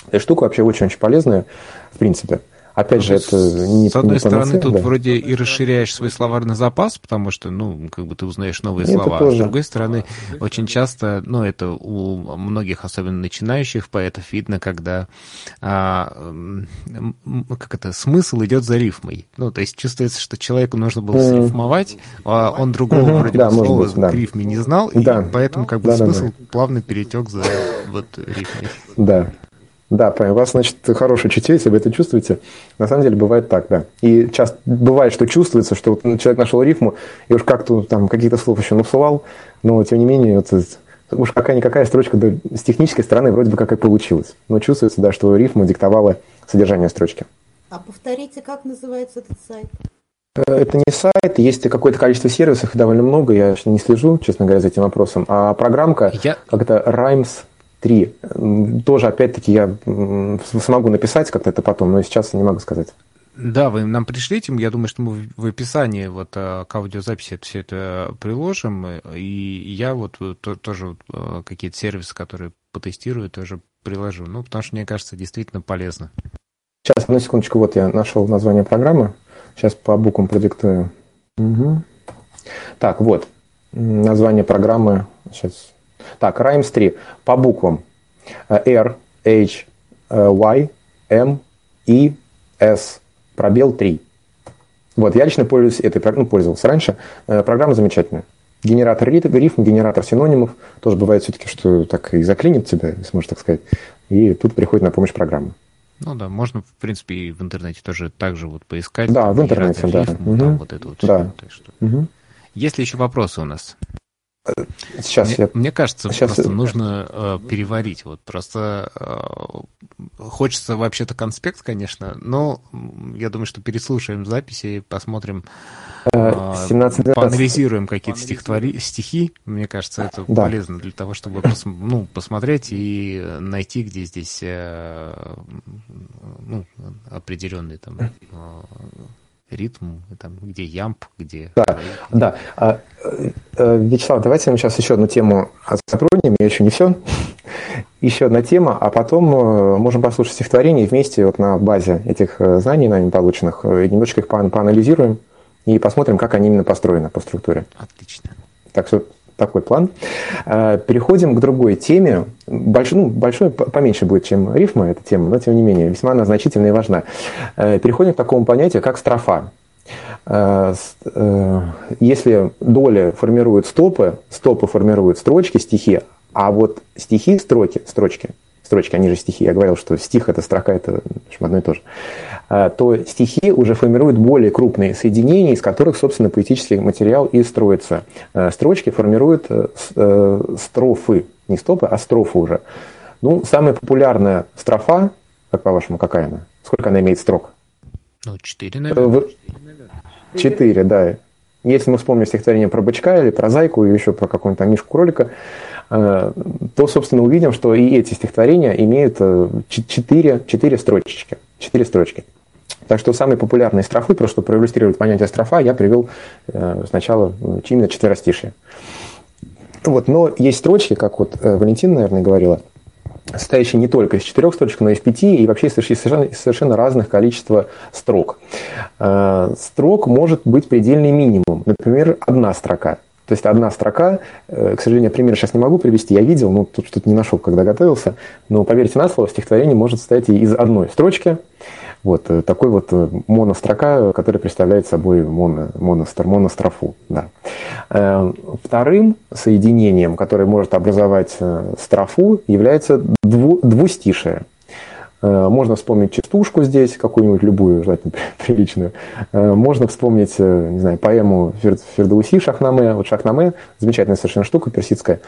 Эта штука вообще очень-очень полезная, в принципе. Опять же, это не С одной не стороны, тут да. вроде и расширяешь свой словарный запас, потому что, ну, как бы ты узнаешь новые это слова. Тоже. А с другой стороны, очень часто, ну, это у многих, особенно начинающих поэтов, видно, когда а, как это, смысл идет за рифмой. Ну, то есть чувствуется, что человеку нужно было mm. срифмовать, а он другого mm-hmm. вроде да, слова быть, да. к рифме не знал, да. и поэтому как бы да, смысл да, да. плавно перетек за вот рифмой. Да, да, у вас, значит, хорошее чутье, если вы это чувствуете. На самом деле бывает так, да. И часто бывает, что чувствуется, что вот человек нашел рифму, и уж как-то там какие-то слова еще напсовал, но тем не менее, вот, уж какая-никакая строчка да, с технической стороны вроде бы как и получилась. Но чувствуется, да, что рифма диктовала содержание строчки. А повторите, как называется этот сайт? Э, это не сайт, есть какое-то количество сервисов, довольно много, я не слежу, честно говоря, за этим вопросом. А программка, я... как это Rhymes Три. Тоже, опять-таки, я смогу написать как-то это потом, но сейчас не могу сказать. Да, вы нам пришлите, я думаю, что мы в описании вот э, к аудиозаписи все это приложим, и я вот э, тоже э, какие-то сервисы, которые потестирую, тоже приложу, ну, потому что, мне кажется, действительно полезно. Сейчас, одну секундочку, вот я нашел название программы, сейчас по буквам продиктую. Угу. Так, вот, название программы, сейчас так, Rhymes 3 по буквам. R, H, Y, M, E, S. Пробел 3. Вот, я лично пользуюсь этой программой, ну, пользовался раньше. Э, программа замечательная. Генератор рифм, генератор синонимов. Тоже бывает все-таки, что так и заклинит тебя, если можно так сказать. И тут приходит на помощь программа. Ну да, можно, в принципе, и в интернете тоже так же вот поискать. Да, в интернете, да. Рифм, угу. там вот это вот да. Что... Угу. Есть ли еще вопросы у нас? Сейчас мне, я... мне кажется, Сейчас... просто нужно э, переварить. Вот просто э, хочется вообще-то конспект, конечно, но я думаю, что переслушаем записи и посмотрим, э, 17 поанализируем какие-то стихотвори... стихи. Мне кажется, это да. полезно для того, чтобы пос... ну, посмотреть и найти, где здесь э, ну, определенные там э, ритм, там, где ямп, где... Да, да. А, э, Вячеслав, давайте мы сейчас еще одну тему затронем, я еще не все. Еще одна тема, а потом э, можем послушать стихотворение вместе вот на базе этих э, знаний, нами полученных, немножечко их поанализируем и посмотрим, как они именно построены по структуре. Отлично. Так что такой план. Э, переходим к другой теме. Большой, ну, большой поменьше будет, чем рифма эта тема, но тем не менее весьма она значительна и важна. Э, переходим к такому понятию, как строфа. Э, если доли формируют стопы, стопы формируют строчки, стихи, а вот стихи, строки, строчки – строчки, они же стихи, я говорил, что стих это строка, это одно и то же, а, то стихи уже формируют более крупные соединения, из которых, собственно, поэтический материал и строится. А, строчки формируют э, э, строфы, не стопы, а строфы уже. Ну, самая популярная строфа, как по-вашему, какая она? Сколько она имеет строк? Ну, четыре, наверное. Четыре, да. Если мы вспомним стихотворение про бычка или про зайку, или еще про какого-нибудь там мишку кролика, то, собственно, увидим, что и эти стихотворения имеют э, четыре, четыре строчечки. Четыре строчки. Так что самые популярные строфы, просто проиллюстрировать понятие строфа, я привел э, сначала именно четверостишие. Вот, но есть строчки, как вот Валентина, наверное, говорила, состоящие не только из четырех строчек, но и из пяти, и вообще из совершенно, совершенно разных количества строк. Строк может быть предельный минимум. Например, одна строка. То есть одна строка, э, к сожалению, пример сейчас не могу привести, я видел, но тут что-то не нашел, когда готовился, но поверьте на слово, стихотворение может состоять из одной строчки, вот э, такой вот э, монострока, которая представляет собой моно, моностр, монострофу. Да. Вторым соединением, которое может образовать строфу, является дву, двустишие. Э, можно вспомнить частушку здесь, какую-нибудь любую, желательно приличную. Э, можно вспомнить, э, не знаю, поэму Фердауси Шахнаме. Вот Шахнаме, замечательная совершенно штука персидская,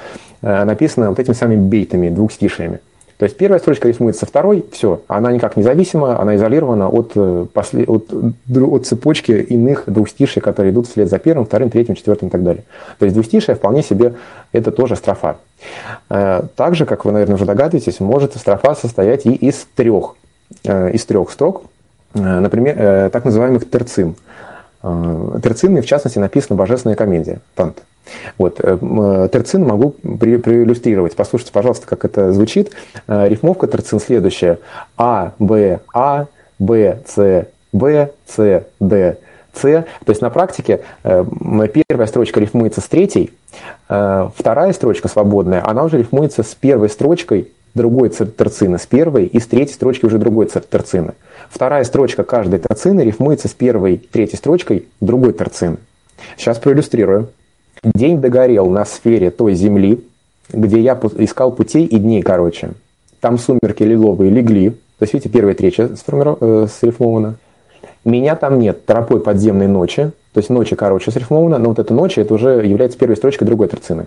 написана вот этими самыми бейтами, двухстишиями. То есть первая строчка рифмуется со второй, все, она никак независима, она изолирована от, после, от, от цепочки иных двухстишей, которые идут вслед за первым, вторым, третьим, четвертым и так далее. То есть двухстишие вполне себе это тоже строфа. Э, также, как вы, наверное, уже догадываетесь, может строфа состоять и из трех, э, из трех строк, э, например, так называемых терцин. Терцинами, в частности, написана божественная комедия, Тант. Вот. Терцин могу проиллюстрировать. Послушайте, пожалуйста, как это звучит. Рифмовка терцин следующая. А, Б, А, Б, С, Б, С, Д, С. То есть на практике первая строчка рифмуется с третьей, Э, вторая строчка свободная, она уже рифмуется с первой строчкой другой терцины, с первой и с третьей строчки уже другой терцины. Вторая строчка каждой терцины рифмуется с первой, третьей строчкой другой терцины. Сейчас проиллюстрирую. День догорел на сфере той земли, где я искал путей и дней короче. Там сумерки лиловые легли. То есть, видите, первая э, срифмована. Меня там нет, тропой подземной ночи. То есть ночи короче срифмовано, но вот эта ночь это уже является первой строчкой другой терцины.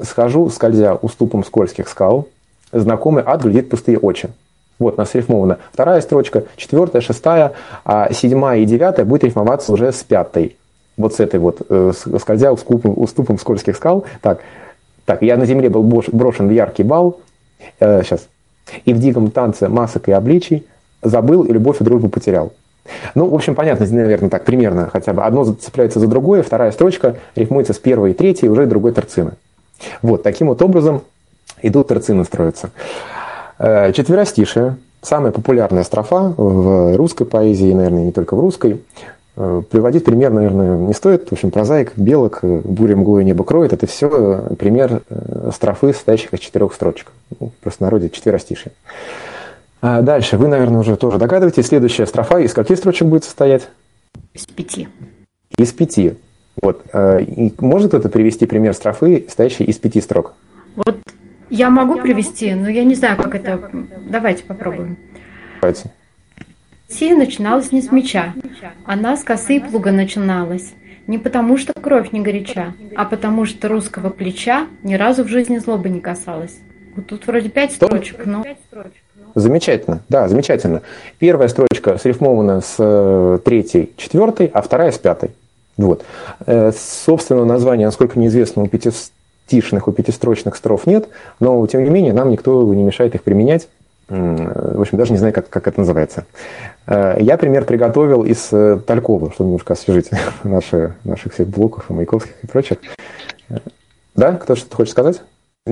Схожу, скользя уступом скользких скал, знакомый ад глядит пустые очи. Вот, нас рифмовано. Вторая строчка, четвертая, шестая, а седьмая и девятая будет рифмоваться уже с пятой. Вот с этой вот, э, скользя уступом, уступом скользких скал. Так, так, я на земле был брошен в яркий бал. Э, сейчас. И в диком танце масок и обличий забыл и любовь и дружбу потерял. Ну, в общем, понятно, наверное, так примерно хотя бы. Одно зацепляется за другое, вторая строчка рифмуется с первой и третьей, уже другой торцины. Вот, таким вот образом идут торцины строятся. Э, четверостишие. Самая популярная строфа в русской поэзии, наверное, не только в русской. Э, приводить пример, наверное, не стоит. В общем, прозаик, белок, буря мглой небо кроет. Это все пример э, строфы, состоящих из четырех строчек. Ну, в простонародье четверостишие. А дальше, вы, наверное, уже тоже догадываетесь, следующая строфа из каких строчек будет состоять? Из пяти. Из пяти. Вот. И может кто-то привести пример строфы, состоящей из пяти строк? Вот я могу привести, но я не знаю, как это. Давайте попробуем. Давайте. Сия начиналась не с меча, она с косы и плуга начиналась. Не потому, что кровь не горяча, а потому, что русского плеча ни разу в жизни злобы не касалась. Вот тут вроде пять строчек, но... Замечательно, да, замечательно. Первая строчка срифмована с э, третьей, четвертой, а вторая с пятой. Вот. Э, собственного названия, насколько мне известно, у пятистишных, у пятистрочных строф нет, но, тем не менее, нам никто не мешает их применять. В общем, даже не знаю, как, как это называется. Э, я пример приготовил из Талькова, чтобы немножко освежить наши, наших всех блоков и Маяковских и прочих. Да? Кто что-то хочет сказать?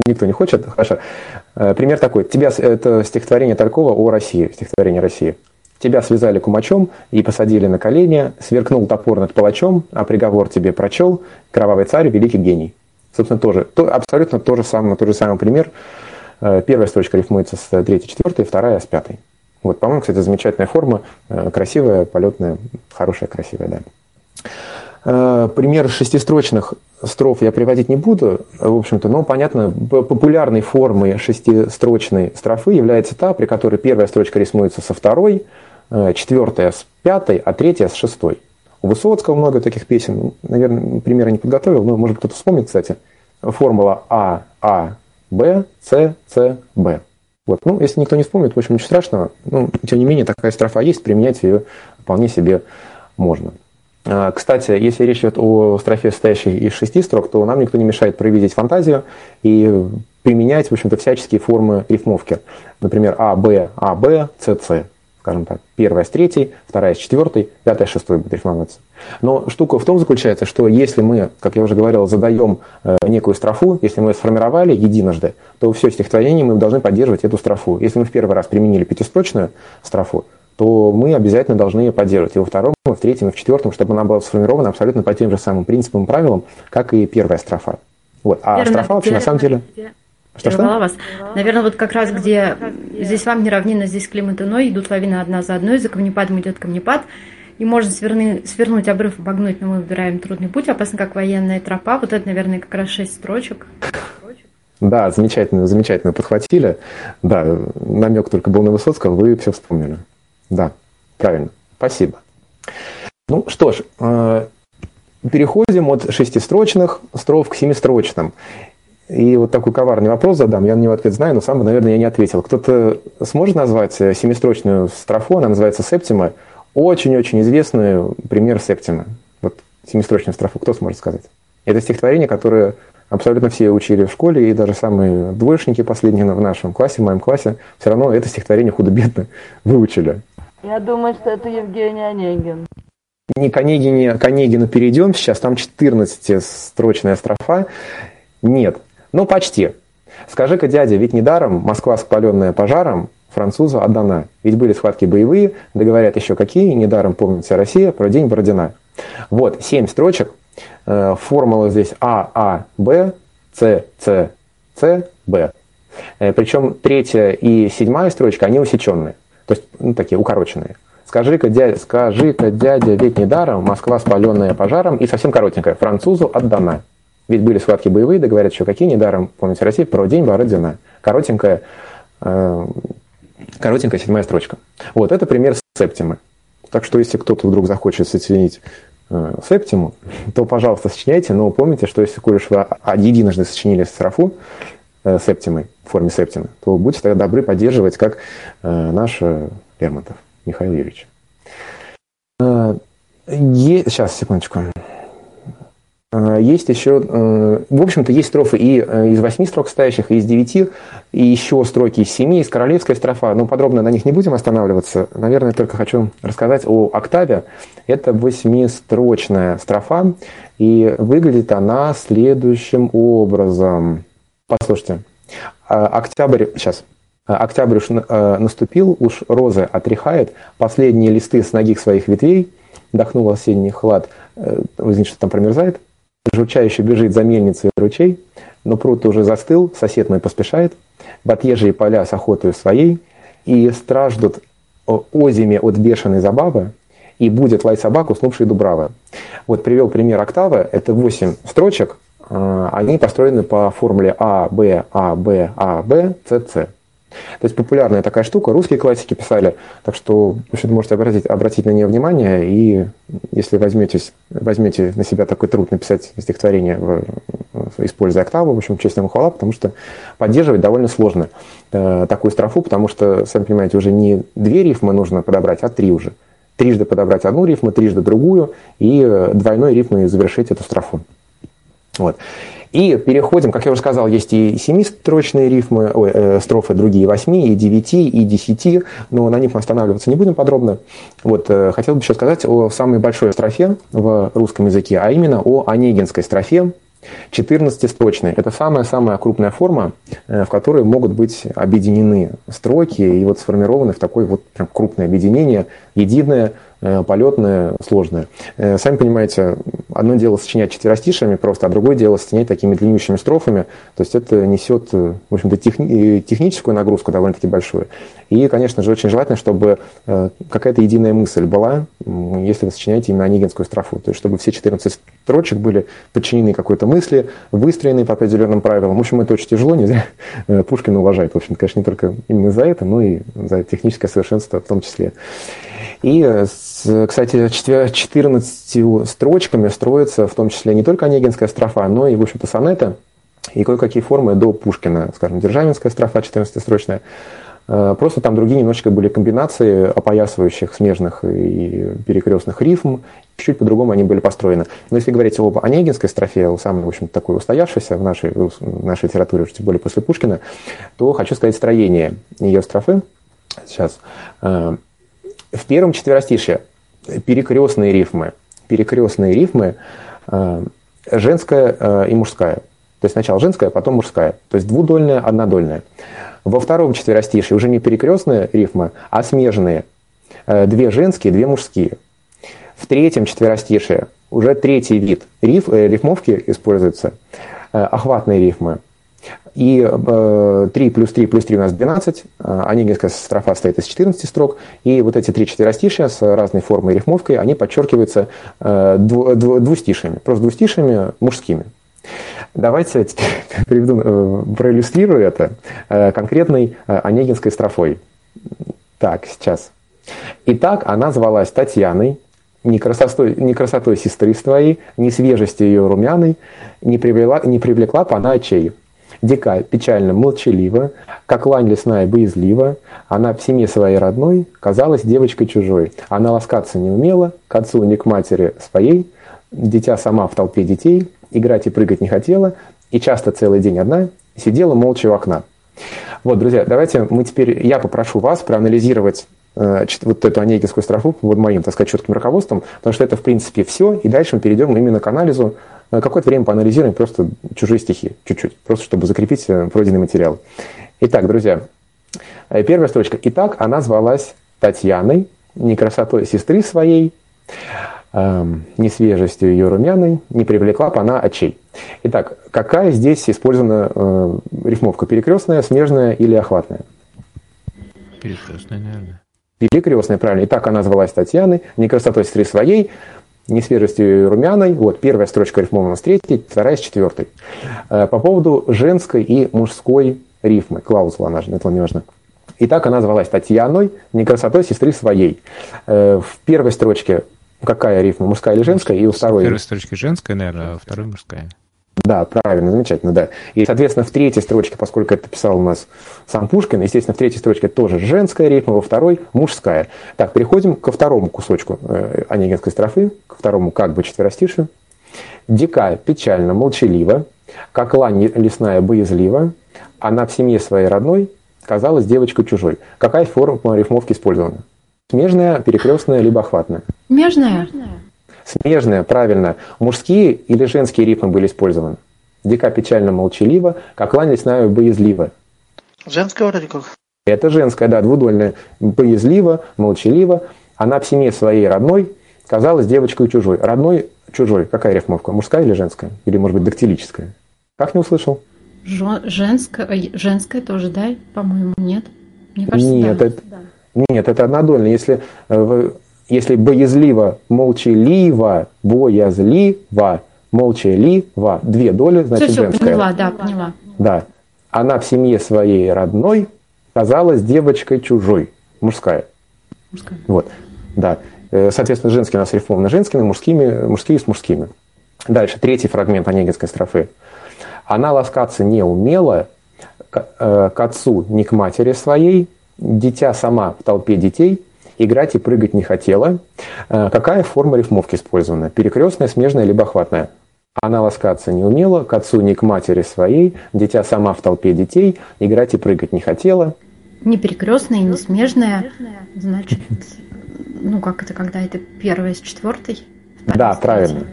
Никто не хочет? Хорошо. Э, пример такой. Тебя, это стихотворение Талькова о России, стихотворение России. Тебя связали кумачом и посадили на колени, сверкнул топор над палачом, а приговор тебе прочел, кровавый царь, великий гений. Собственно, тоже, то, абсолютно то же самое, тот же самый пример. Э, первая строчка рифмуется с третьей, четвертой, вторая с пятой. Вот, по-моему, кстати, замечательная форма, э, красивая, полетная, хорошая, красивая, да. Пример шестистрочных строф я приводить не буду, в общем-то, но понятно, популярной формой шестистрочной строфы является та, при которой первая строчка рисуется со второй, э, четвертая с пятой, а третья с шестой. У Высоцкого много таких песен, наверное, примера не подготовил, но может кто-то вспомнит, кстати. Формула А, А, Б, С, С, Б. Вот. Ну, если никто не вспомнит, в общем, ничего страшного. Ну, тем не менее, такая строфа есть, применять ее вполне себе можно. А, кстати, если речь идет о строфе, состоящей из шести строк, то нам никто не мешает проявить фантазию и применять, в общем-то, всяческие формы рифмовки. Например, А, Б, А, Б, С, С. Скажем так, первая с третьей, вторая с четвертой, пятая с шестой будет рифмоваться. Но штука в том заключается, что если мы, как я уже говорил, задаем э, некую строфу, если мы ее сформировали единожды, то все стихотворение мы должны поддерживать эту строфу. Если мы в первый раз применили пятистрочную строфу, то мы обязательно должны ее поддерживать и во втором, и в третьем, и в четвертом, чтобы она была сформирована абсолютно по тем же самым принципам и правилам, как и первая строфа. Вот. А Верно, строфа вообще где, на самом деле... Что, что? вас. Наверное, вот как раз где здесь вам не равнина, здесь климат иной, идут лавины одна за одной, за камнепадом идет камнепад, и можно сверны, свернуть обрыв, обогнуть, но мы выбираем трудный путь, опасно как военная тропа. Вот это, наверное, как раз шесть строчек. Да, замечательно, замечательно подхватили. Да, намек только был на Высоцкого, вы все вспомнили. Да, правильно. Спасибо. Ну что ж, э, переходим от шестистрочных строф к семистрочным. И вот такой коварный вопрос задам, я на него ответ знаю, но сам, наверное, я не ответил. Кто-то сможет назвать семистрочную строфу, она называется септима, очень-очень известный пример септимы. Вот семистрочную строфу, кто сможет сказать? Это стихотворение, которое абсолютно все учили в школе, и даже самые двоечники последние в нашем классе, в моем классе, все равно это стихотворение худо-бедно выучили. Я думаю, что это Евгений Онегин. Не к Онегине, к Онегину перейдем сейчас, там 14-строчная строфа. Нет, ну почти. Скажи-ка, дядя, ведь недаром Москва, спаленная пожаром, французу отдана. Ведь были схватки боевые, да говорят еще какие, недаром помнит вся Россия про день Бородина. Вот, семь строчек, э, формула здесь А, А, Б, С, С, С, Б. Э, Причем третья и седьмая строчка, они усеченные. То есть, ну, такие укороченные. Скажи-ка, дядя, скажи-ка, дядя, ведь недаром Москва, спаленная пожаром, и совсем коротенькая, французу отдана. Ведь были схватки боевые, да говорят еще какие, недаром, помните, Россия, про день Бородина. Коротенькая, э, коротенькая седьмая строчка. Вот, это пример септимы. Так что, если кто-то вдруг захочет сочинить э, септиму, то, пожалуйста, сочиняйте, но помните, что если, уж вы единожды сочинили строфу, э, септимой, в форме септимы, то будьте тогда добры поддерживать, как э, наш Лермонтов Михаил Юрьевич. Е... Сейчас, секундочку. Э, есть еще, э, в общем-то, есть строфы и э, из восьми строк стоящих, и из девяти, и еще строки из семи, из королевской строфа. Но подробно на них не будем останавливаться. Наверное, только хочу рассказать о октаве. Это восьмистрочная строфа, и выглядит она следующим образом. Послушайте. Октябрь, сейчас. Октябрь уж наступил, уж розы отряхает, последние листы с ногих своих ветвей, дохнул осенний хлад, что там промерзает, журчающе бежит за мельницей ручей, но пруд уже застыл, сосед мой поспешает, в отъезжие поля с охотой своей, и страждут озими от бешеной забавы, и будет лай собак, уснувший Дубравы. Вот привел пример октавы, это 8 строчек, а, они построены по формуле А, Б, А, Б, А, Б, С, С. То есть популярная такая штука, русские классики писали, так что в общем, можете обратить, обратить на нее внимание, и если возьметесь, возьмете на себя такой труд написать стихотворение, в, используя октаву, в общем, честь ему хвала, потому что поддерживать довольно сложно э, такую строфу, потому что, сами понимаете, уже не две рифмы нужно подобрать, а три уже. Трижды подобрать одну рифму, трижды другую, и э, двойной рифмой завершить эту строфу. Вот. И переходим, как я уже сказал, есть и семистрочные рифмы, ой, э, строфы, другие восьми, и девяти, и десяти, но на них мы останавливаться не будем подробно. Вот, э, хотел бы еще сказать о самой большой строфе в русском языке, а именно о онегинской строфе, 14-строчной. Это самая-самая крупная форма, э, в которой могут быть объединены строки и вот сформированы в такое вот прям крупное объединение, единое, полетное, сложное. Э, сами понимаете, одно дело сочинять четверостишами просто, а другое дело сочинять такими длиннющими строфами. То есть это несет, э, в общем-то, техни- техническую нагрузку довольно-таки большую. И, конечно же, очень желательно, чтобы какая-то единая мысль была, если вы сочиняете именно онегинскую строфу. То есть, чтобы все 14 строчек были подчинены какой-то мысли, выстроены по определенным правилам. В общем, это очень тяжело, не зря Пушкин уважает. В общем, конечно, не только именно за это, но и за техническое совершенство в том числе. И, кстати, 14 строчками строится в том числе не только Онегинская строфа, но и, в общем-то, сонеты и кое-какие формы до Пушкина, скажем, Державинская строфа 14-строчная. Э, просто там другие немножечко были комбинации опоясывающих смежных и перекрестных рифм, чуть по-другому они были построены. Но если говорить об Онегинской строфе, самой, в общем такой устоявшейся в нашей, в нашей литературе, уж тем более после Пушкина, то хочу сказать строение ее строфы. Сейчас. В первом четверостишье перекрестные рифмы. Перекрестные рифмы э, женская э, и мужская. То есть сначала женская, потом мужская. То есть двудольная, однодольная. Во втором четверостишье уже не перекрестные рифмы, а смежные. Э, две женские, две мужские. В третьем четверостишье уже третий вид риф, рифмовки используется. Охватные рифмы. И э, 3 плюс 3 плюс 3 у нас 12. Э, Онегинская строфа состоит из 14 строк. И вот эти три четверостишия с разной формой и рифмовкой, они подчеркиваются э, дву, дву, двустишиями. Просто двустишиями мужскими. Давайте приведу, э, проиллюстрирую это э, конкретной э, Онегинской строфой. Так, сейчас. Итак, она звалась Татьяной, ни красотой, ни красотой сестры своей, ни свежестью ее румяной не привлекла, не привлекла пана очей. Дика, печально, молчалива, как лань лесная боязлива, она в семье своей родной казалась девочкой чужой. Она ласкаться не умела, к отцу не к матери своей, дитя сама в толпе детей, играть и прыгать не хотела, и часто целый день одна сидела молча у окна. Вот, друзья, давайте мы теперь, я попрошу вас проанализировать э, вот эту онегинскую строфу под моим, так сказать, четким руководством, потому что это, в принципе, все, и дальше мы перейдем именно к анализу какое-то время поанализируем просто чужие стихи, чуть-чуть, просто чтобы закрепить э, пройденный материал. Итак, друзья, э, первая строчка. Итак, она звалась Татьяной, не красотой сестры своей, эм, не свежестью ее румяной, не привлекла бы она очей. Итак, какая здесь использована э, рифмовка? Перекрестная, смежная или охватная? Перекрестная, наверное. Перекрестная, правильно. Итак, она звалась Татьяной, не красотой сестры своей, не свежестью румяной. Вот первая строчка рифмована с третьей, вторая с четвертой. Э, по поводу женской и мужской рифмы. Клаузула, она же, это не важно. Итак, она звалась Татьяной, не красотой сестры своей. Э, в первой строчке какая рифма, мужская или женская? И у второй... В первой строчке женская, наверное, а второй мужская. Да, правильно, замечательно, да. И, соответственно, в третьей строчке, поскольку это писал у нас сам Пушкин, естественно, в третьей строчке тоже женская рифма, во второй мужская. Так, переходим ко второму кусочку э, Онегинской строфы, ко второму как бы четверостишию. Дикая, печально, молчалива, как лань лесная боязлива, она в семье своей родной казалась девочкой чужой. Какая форма рифмовки использована? Смежная, перекрестная, либо охватная? Смежная. Смежная, правильно. Мужские или женские рифмы были использованы? Дика печально молчалива, как лань лесная боязлива. Женская вроде как. Это женская, да, двудольная. Боязлива, молчалива. Она в семье своей родной казалась девочкой чужой. Родной, чужой. Какая рифмовка? Мужская или женская? Или, может быть, дактилическая? Как не услышал? Женская, женская тоже, да? По-моему, нет. Мне кажется, нет, да. это, нет, это однодольно. Если э, если боязливо, молчаливо, боязливо, молчаливо, две доли, значит все, все, женская. поняла, да, поняла. Да. Она в семье своей родной казалась девочкой чужой, мужская. Мужская. Вот, да. Э, Соответственно, женские у нас рифмованы женскими, мужскими, мужские с мужскими. Дальше, третий фрагмент Онегинской строфы. Она ласкаться не умела, к, э, к отцу, ни к матери своей, дитя сама в толпе детей, играть и прыгать не хотела. Э, Какая форма рифмовки использована? Перекрестная, смежная, либо охватная? Она ласкаться не умела, к отцу, ни к матери своей, дитя сама в толпе детей, играть и прыгать не хотела. Не перекрестная, не смежная. Значит, ну как это, когда это первое с четвертой? Да, правильно.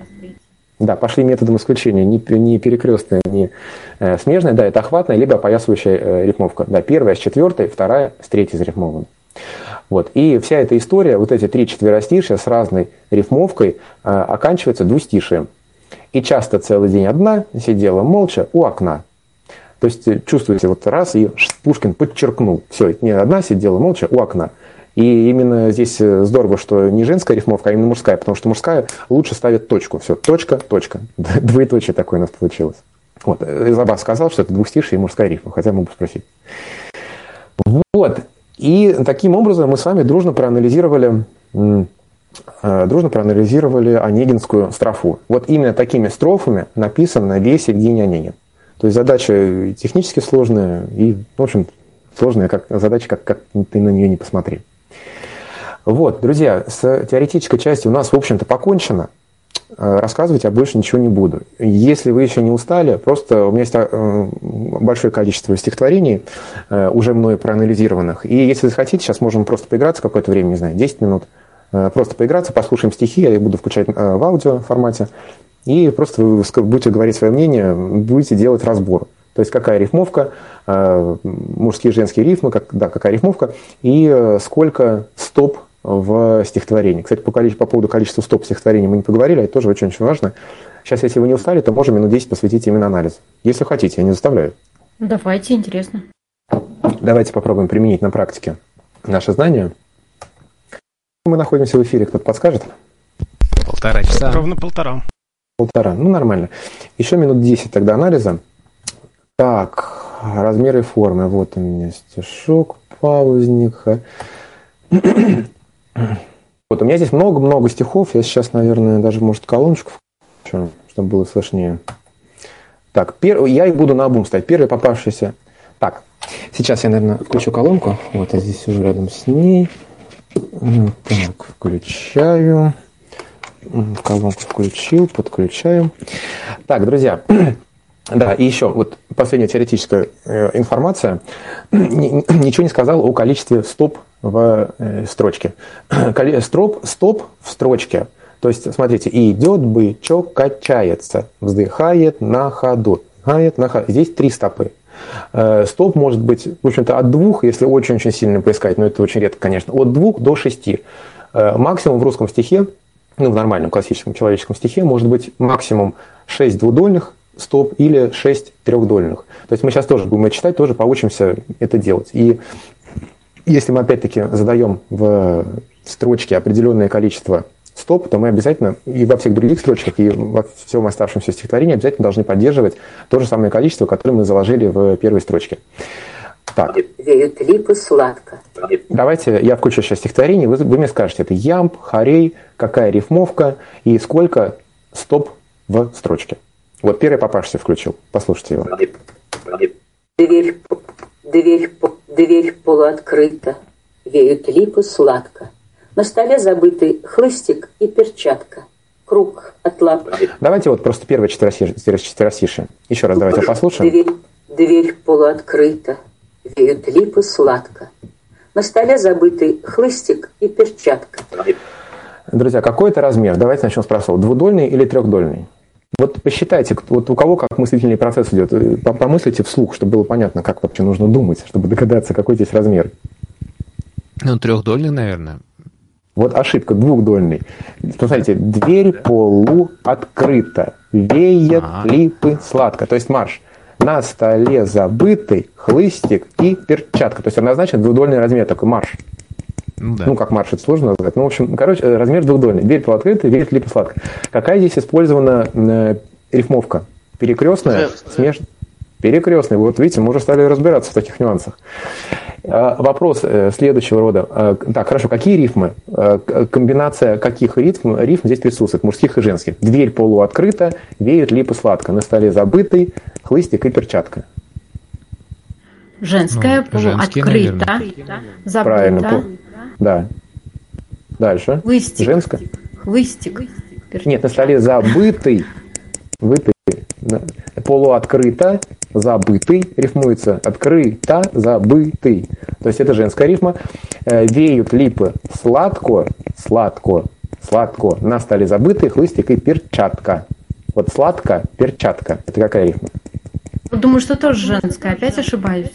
Да, пошли методом исключения. Не, не перекрестная, не э, смежная, да, это охватная, либо опоясывающая э, рифмовка. Да, первая с четвертой, вторая с третьей зарифмована. Вот. И вся эта история, вот эти три четверостишия с разной рифмовкой, э, оканчивается двустишием. И часто целый день одна сидела молча у окна. То есть э, чувствуете, вот раз, и Пушкин подчеркнул. Все, не одна сидела молча у окна. И именно здесь э, здорово, что не женская рифмовка, а именно мужская, потому что мужская лучше ставит точку. Все, точка, точка. Двоеточие такое у нас получилось. Вот, э, Забас сказал, что это двустишие и мужская рифма, хотя мог бы спросить. Вот. И таким образом мы с вами дружно проанализировали, э, дружно проанализировали Онегинскую строфу. Вот именно такими строфами написан весь Евгений Онегин. То есть задача технически сложная и, в общем, сложная как, задача, как, как ты на нее не посмотри. Вот, друзья, с теоретической частью у нас, в общем-то, покончено. Э, Рассказывать я больше ничего не буду. Если вы еще не устали, просто у меня есть э, большое количество стихотворений, э, уже мною проанализированных. И если вы хотите, сейчас можем просто поиграться какое-то время, не знаю, 10 минут, просто поиграться, послушаем стихи, я их буду включать в аудио формате, и просто вы будете говорить свое мнение, будете делать разбор. То есть какая рифмовка, мужские и женские рифмы, как, да, какая рифмовка, и сколько стоп в стихотворении. Кстати, по, по поводу количества стоп стихотворений мы не поговорили, а это тоже очень-очень важно. Сейчас, если вы не устали, то можем минут 10 посвятить именно анализу. Если хотите, я не заставляю. Давайте, интересно. Давайте попробуем применить на практике наши знания. Мы находимся в эфире, кто-то подскажет? Полтора часа. Ровно полтора. Полтора. Ну, нормально. Еще минут 10 тогда анализа. Так, размеры и формы. Вот у меня стишок, паузник. Вот у меня здесь много-много стихов. Я сейчас, наверное, даже, может, колоночку включу, чтобы было слышнее. Так, пер... я их буду на обум ставить. Первый попавшийся. Так, сейчас я, наверное, включу колонку. Вот я здесь уже рядом с ней. М, Так, включаю. Колонку включил, подключаю. Так, друзья, да, и еще вот последняя теоретическая э, информация. Ни- Ничего не сказал о количестве стоп в э, строчке. Строп, стоп в строчке. То есть, смотрите, идет бычок, качается, вздыхает на ходу. Вздыхает на ходу. Здесь три стопы. Э, Стоп может быть, в общем-то, от двух, если очень-очень сильно поискать, но это очень редко, конечно, от двух до шести. Максимум в русском стихе, ну, в нормальном классическом человеческом стихе, может быть максимум 6 двудольных стоп или 6 трехдольных. То есть мы сейчас тоже будем это читать, тоже поучимся это делать. И если мы опять-таки задаем в строчке определенное количество стоп, то мы обязательно и во всех других строчках, и во всем оставшемся стихотворении обязательно должны поддерживать то же самое количество, которое мы заложили в первой строчке. Так, Веют липы сладко. давайте я включу сейчас стихотворение, вы, вы мне скажете, это ямб, хорей, какая рифмовка и сколько стоп в строчке. Вот первый попавшийся включил. Послушайте его. Дверь, дверь, дверь полуоткрыта. Веют липы сладко. На столе забытый хлыстик и перчатка. Круг от лап. Давайте вот просто первое четверостишие. Еще раз давайте послушаем. Дверь, дверь полуоткрыта. Веют липы сладко. На столе забытый хлыстик и перчатка. Друзья, какой это размер? Давайте начнем с простого. Двудольный или трехдольный? Вот посчитайте, вот у кого как мыслительный процесс идет. Э, по- Помыслите вслух, чтобы было понятно, как вообще нужно думать, чтобы догадаться, какой здесь размер. Ну, трехдольный, наверное. Вот ошибка, двухдольный. Посмотрите, дверь полу открыта, веет Ага. липы сладко. То есть марш. На столе забытый хлыстик и перчатка. То есть однозначно двухдольный размер, такой марш. Ну да. Ну, как марш, это сложно назвать. Ну, в общем, короче, э, размер двухдольный. Дверь полуоткрыта, веет липы сладко. Какая здесь использована э, рифмовка? Перекрестная, Две. смеш... Перекрестная. Вот видите, мы уже стали разбираться в таких нюансах. А, Вопрос э, следующего рода. А, Так, хорошо, какие рифмы? А, Комбинация каких рифм, рифм здесь присутствует, мужских и женских? Дверь полуоткрыта, веют липы сладко, на столе забытый, хлыстик и перчатка. Женская, Ну, женские, полуоткрыта, Правильно. Да. Дальше. Хлыстик. Женская? хлыстик. Нет, на столе забытый, на- полуоткрыто, забытый, рифмуется, открыто, забытый. То есть это женская рифма. Э, Веют липы сладко, сладко, сладко, на столе забытый, хлыстик и перчатка. Вот сладко, перчатка. Это какая рифма? Думаю, что тоже женская. Опять ошибаюсь.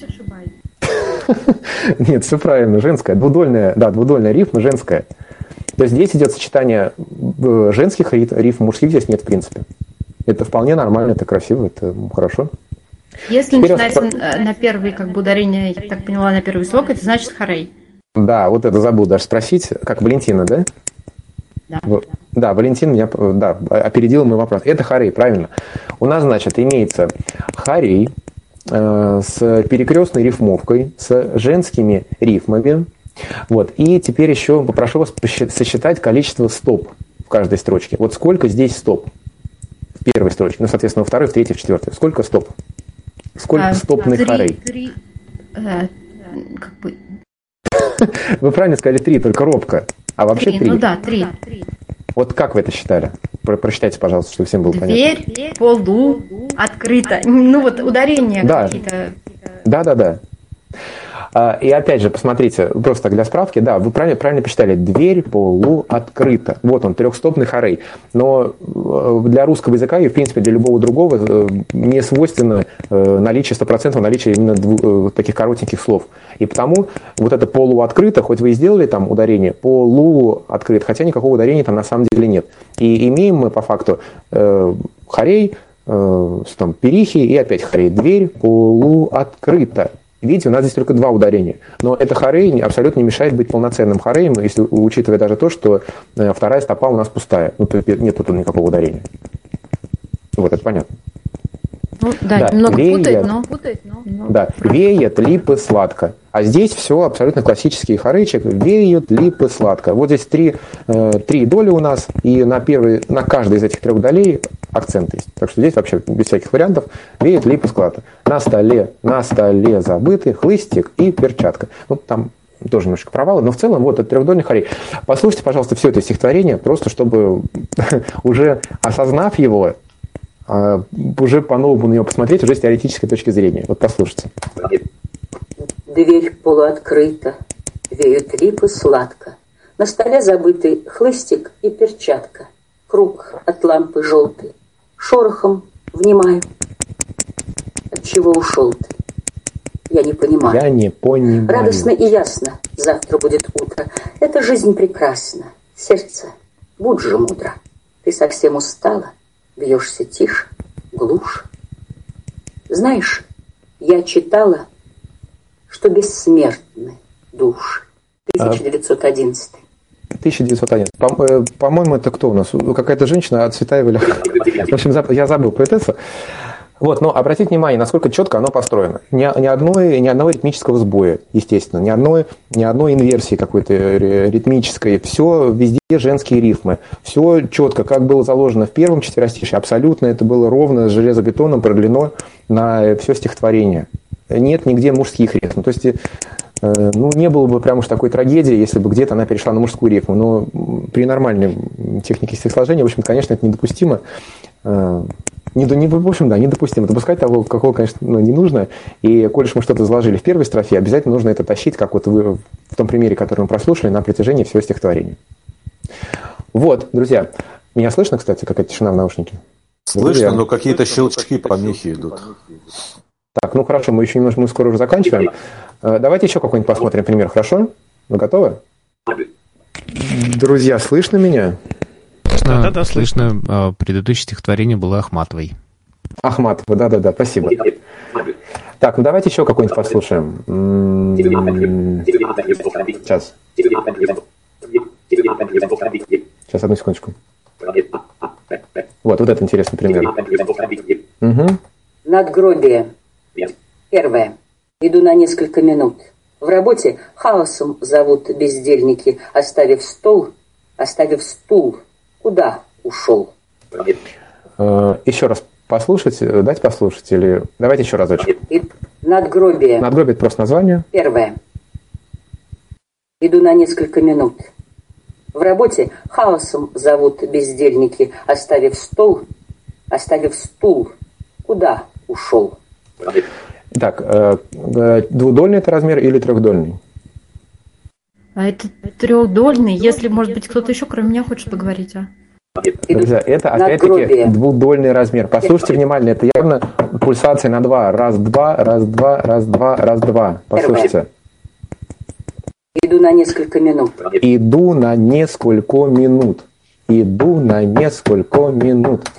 Нет, все правильно, женская. Двудольная, да, двудольная рифма женская. То есть здесь идет сочетание э, женских рифм, мужских здесь нет, в принципе. Это вполне нормально, это красиво, это хорошо. Если Теперь начинается оста- э, на первый, как бы ударение, я так поняла, на первый слог, это значит хорей. Да, вот это забыл даже спросить, как Валентина, да? Да. Да, Валентин меня э, да, опередил мой вопрос. Это хорей, правильно. У нас, значит, имеется хорей э, с перекрестной рифмовкой, с женскими рифмами. Вот. И теперь еще попрошу вас сосчитать количество стоп в каждой строчке. Вот сколько здесь стоп в первой строчке, ну, соответственно, во второй, в третьей, в четвертой. Сколько стоп? Сколько А, стопных три- хорей? три, э, как бы Вы правильно сказали три, только робко. А вообще три, три. ну да, три. Вот как вы это считали? Про- прочитайте, пожалуйста, чтобы всем было понятно. Дверь, полу, открыто. Ну вот ударения Да. какие-то. Да, да, да. А, И опять же, посмотрите, просто для справки, да, вы правильно, правильно посчитали, дверь полу открыта. Вот он, трехстопный хорей. Но э, для русского языка и, в принципе, для любого другого э, не свойственно э, наличие, стопроцентного наличия именно таких коротеньких слов. И потому вот это полуоткрыто, хоть вы и сделали там ударение, полуоткрыт, хотя никакого ударения там на самом деле нет. И имеем мы по факту э, хорей, там, перихи и опять хорей. Дверь полуоткрыта. Видите, у нас здесь только два ударения. Но это хорей абсолютно не мешает быть полноценным хореем, если учитывая даже то, что э, вторая стопа у нас пустая. Ну, нет тут никакого ударения. Вот, это понятно. Ну да, Да, немного веер. путает, но путает, но. но Да, веет, липы, сладко. А здесь все абсолютно классический хорейчик. Веют, липы, сладко. Вот здесь три, э, три доли у нас, и на, первый, на каждой из этих трех долей акцент есть. Так что здесь вообще без всяких вариантов. Веет, липы, сладко. На столе, на столе забытый хлыстик и перчатка. Ну, там тоже немножко провалы, но в целом вот это трехдольный хорей. Послушайте, пожалуйста, все это стихотворение, просто чтобы уже осознав его, уже по-новому на него посмотреть, уже с теоретической точки зрения. Вот послушайте. Дверь полуоткрыта, веют липы сладко. На столе забытый хлыстик и перчатка. Круг от лампы желтый. Шорохом внимаю. От чего ушел ты? Я не понимаю. Я не понимаю. Радостно и ясно, завтра будет утро. Эта жизнь прекрасна. Сердце, будь же мудро. Ты совсем устала, бьешься тише, глушь. Знаешь, я читала, что бессмертны души. 1911. 1901. По- э, По-моему, это кто у нас? Какая-то женщина от Цветаева. В общем, я забыл поэтессу. Вот, но обратите внимание, насколько четко оно построено. Ни, ни, одной, ни одного ритмического сбоя, естественно, ни одной, ни одной инверсии какой-то ри- ритмической. Все везде женские рифмы. Все четко, как было заложено в первом четверостишье, абсолютно это было ровно, с железобетоном продлено на все стихотворение. Нет нигде мужских рифм. То есть, э, ну, не было бы прям уж такой трагедии, если бы где-то она перешла на мужскую рифму. Но при нормальной технике стихосложения, в общем, конечно, это недопустимо. Не, не, в общем, да, недопустимо. Допускать того, какого, конечно, ну, не нужно. И, коль мы что-то заложили в первой строфе, обязательно нужно это тащить, как вот вы в том примере, который мы прослушали, на протяжении всего стихотворения. Вот, друзья. Меня слышно, кстати, какая тишина в наушнике? Слышно, Друзья. но какие-то щелчки, помехи идут. Так, ну хорошо, мы еще немножко, мы скоро уже заканчиваем. Э, Давайте еще какой-нибудь посмотрим пример, хорошо? Вы готовы? Друзья, слышно меня? Слышно, Да-да-да, слышно, а, предыдущее стихотворение было Ахматовой. Ахматова, да-да-да, спасибо. Так, ну давайте еще какой-нибудь послушаем. М, Сейчас. Сейчас, одну секундочку. Вот, вот это интересный пример. Угу. Надгробие. Первое. Иду на несколько минут. В работе хаосом зовут бездельники, оставив стол, оставив стул. Куда ушел? Э, Еще раз послушать, э, дать послушать или... Давайте еще разочек. Надгробие. Надгробие – это просто название. Первое. Иду на несколько минут. В работе хаосом зовут бездельники, оставив стол, оставив стул. Куда ушел? Так, э, двудольный это размер или трехдольный? А это трехдольный, если, может быть, кто-то еще, кроме меня, хочет поговорить, а? Друзья, это опять-таки двудольный размер. Послушайте внимательно, это явно пульсация на два. Раз, два, раз, два, раз, два, раз, два. Послушайте. Иду на несколько минут. Иду на несколько минут. Иду на несколько минут.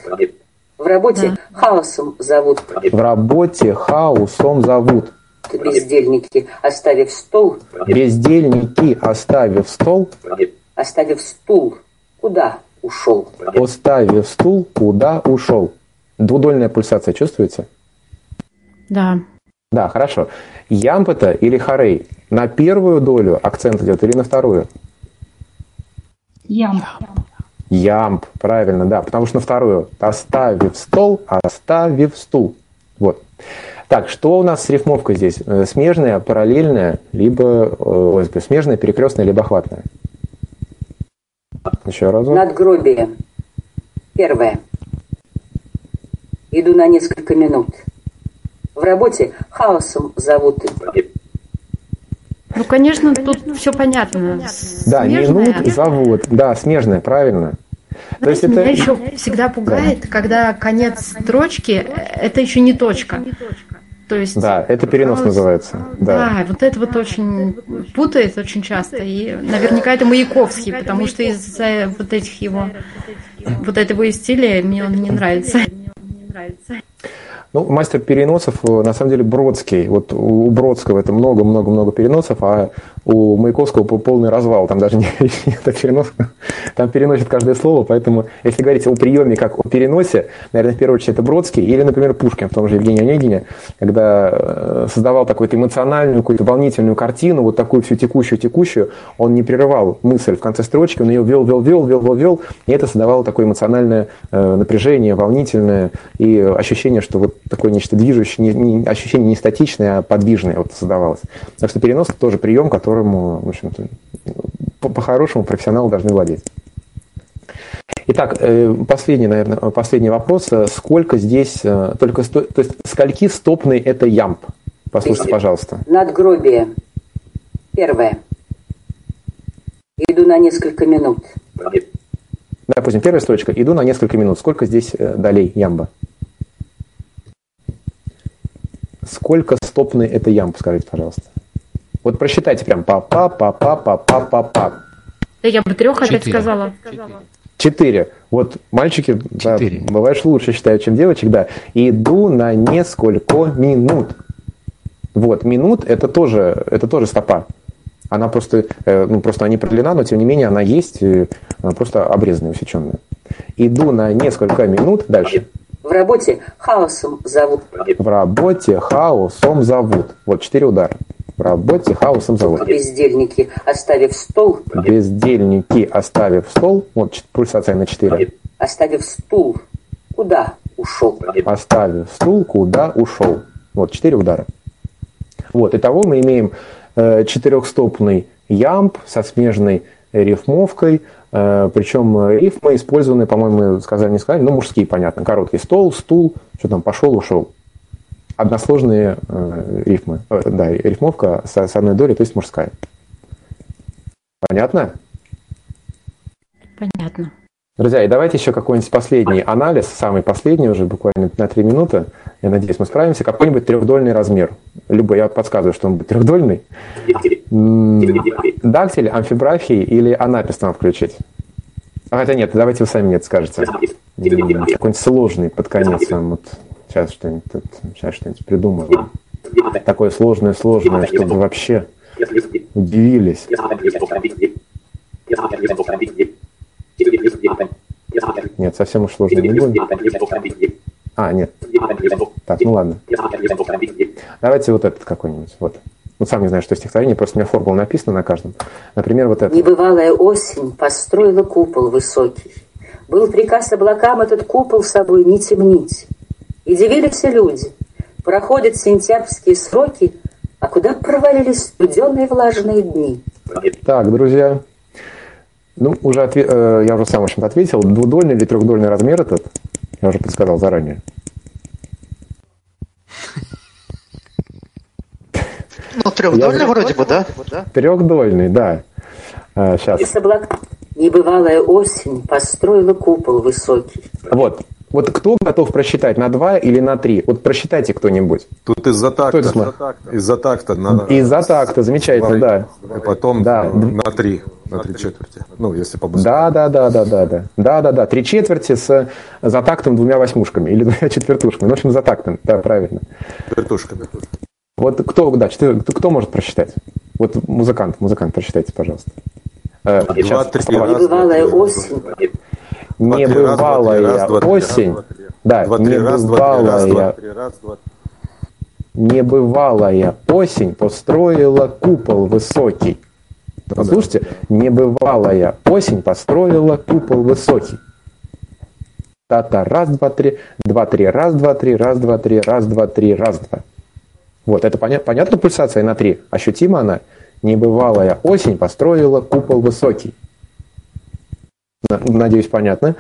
В работе хаосом зовут В работе хаосом зовут. Бездельники, оставив стол, Бездельники, оставив стол, оставив стул. Куда ушел? оставив стул, куда ушел. Двудольная пульсация чувствуете? Да. Да, хорошо. Ямб это или хорей? На первую долю акцент идет или на вторую? Ям. Ямб, правильно, да, потому что на вторую. Оставив стол, оставив стул. Вот. Так, что у нас с рифмовкой здесь? Э, Смежная, параллельная, либо э, ой, смежная, перекрестная, либо охватная? Еще разок. Надгробие. Первое. Иду на несколько минут. В работе хаосом зовут Ну, конечно, тут все понятно. Да, Смежная. минут зовут. Да, смежная, правильно. То есть Знаете, это... меня еще всегда пугает, когда конец строчки – это еще не точка. То есть, Да, это перенос называется. да. Да. вот это вот очень путает очень часто. И наверняка это Маяковский, потому что из-за вот этих его, вот этого его стиля мне он не нравится. Ну, мастер переносов, э, на самом деле, Бродский. Вот у Бродского это много-много-много переносов, а у Маяковского по- полный развал. Там даже не, так перенос, там переносит каждое слово. Поэтому, если говорить о приеме как о переносе, наверное, в первую очередь это Бродский или, например, Пушкин в том же Евгении Онегине, когда э, создавал такую эмоциональную, какую-то волнительную картину, вот такую всю текущую-текущую, он не прерывал мысль в конце строчки, он ее вел, вел, вел, вел, вел, вел, и это создавало такое эмоциональное э, напряжение, волнительное, и ощущение, что вот такое нечто движущее, не- не- ощущение не статичное, а подвижное вот создавалось. Так что перенос – тоже прием, которому, в общем-то, по- по-хорошему профессионалы должны владеть. Итак, э, последний, наверное, последний вопрос. Сколько здесь, э, только, сто- то есть, скольки стопный это ямб? Послушайте, пожалуйста. надгробие. Первое. Иду на несколько минут. Допустим, первая строчка. Иду на несколько минут. Сколько здесь э, долей ямба? Сколько стопный это ямб, скажите, пожалуйста. Вот просчитайте прям па-па, па-па, па-па, па-па. Да я бы трех опять Четыре. сказала. Четыре. Вот мальчики, да, бывает, что лучше считают, чем девочек, да. Иду на несколько минут. Вот, минут это тоже, это тоже стопа. Она просто, э, ну, просто она не продлена, но тем не менее она есть, она просто обрезанная, усеченная. Иду на несколько минут дальше. В работе хаосом зовут В работе хаосом зовут. Вот четыре удара. В работе хаосом зовут. бездельники, оставив стол, Бездельники, оставив стол, вот пульсация на 4. оставив стул. Куда ушел? Оставив стул, куда ушел. Вот, четыре удара. Вот, итого мы имеем э, четырехстопный ямб со смежной рифмовкой, э, причем э, рифмы использованы, по-моему, сказали, не сказали, ну, мужские, понятно, короткий стол, стул, что там, пошел, ушел. Односложные э, рифмы, Э, да, рифмовка с, с одной долей, то есть мужская. Понятно? Понятно. Друзья, и давайте еще какой-нибудь последний анализ, самый последний уже буквально на три минуты. Я надеюсь, мы справимся. Какой-нибудь трехдольный размер. Любой, я подсказываю, что он будет трехдольный. Дактиль, амфибрафий или анапис нам включить? А, хотя нет, давайте вы сами мне это скажете. Какой-нибудь сложный под конец. Вот сейчас что-нибудь, тут- сейчас что-нибудь придумаю. Такое сложное, сложное, чтобы вы вообще удивились. Нет, совсем уж сложно не будем. А, нет. Так, ну ладно. Давайте вот этот какой-нибудь. Вот. Вот сам не знаю, что стихотворение, просто у меня формула написана на каждом. Например, вот это. Небывалая осень построила купол высокий. Был приказ облакам этот купол собой не темнить. И дивили все люди. Проходят сентябрьские сроки, а куда провалились студеные влажные дни? Так, друзья, ну, уже отве- э, я уже сам, в общем ответил. Двудольный или трехдольный размер этот? Я уже подсказал заранее. Ну, трехдольный Я- вроде бы, да? Трехдольный, да. А, сейчас. И с облак... Небывалая осень построила купол высокий. Вот. Вот кто готов просчитать на 2 или на 3? Вот просчитайте кто-нибудь. Тут из-за такта. Из-за такта на, Из-за такта, замечательно, да. а потом Да. на три, на три четверти. Ну, если побыстрее. Да, да, да, да, да, да. Да, да, да. Три четверти с затактом двумя восьмушками или двумя четвертушками. Ну, в общем, затактом. Да, правильно. Вертушками. Вот кто, да, четвер- кто, может просчитать? Вот музыкант, музыкант, просчитайте, пожалуйста. Э, Два, сейчас, Небывалая два, три, осень два, три, раз, Небывалая два, три, раз, осень. Да, два, три, раз, два, небывалая, небывалая осень построила купол высокий. Послушайте, небывалая осень построила купол высокий. Та-та, раз, два, три, два, три, раз, два, три, раз, два, три, раз, два, три, раз, два. Вот, это поня- понятна пульсация на три? Ощутима она? Небывалая осень построила купол высокий. На- Надеюсь, понятно.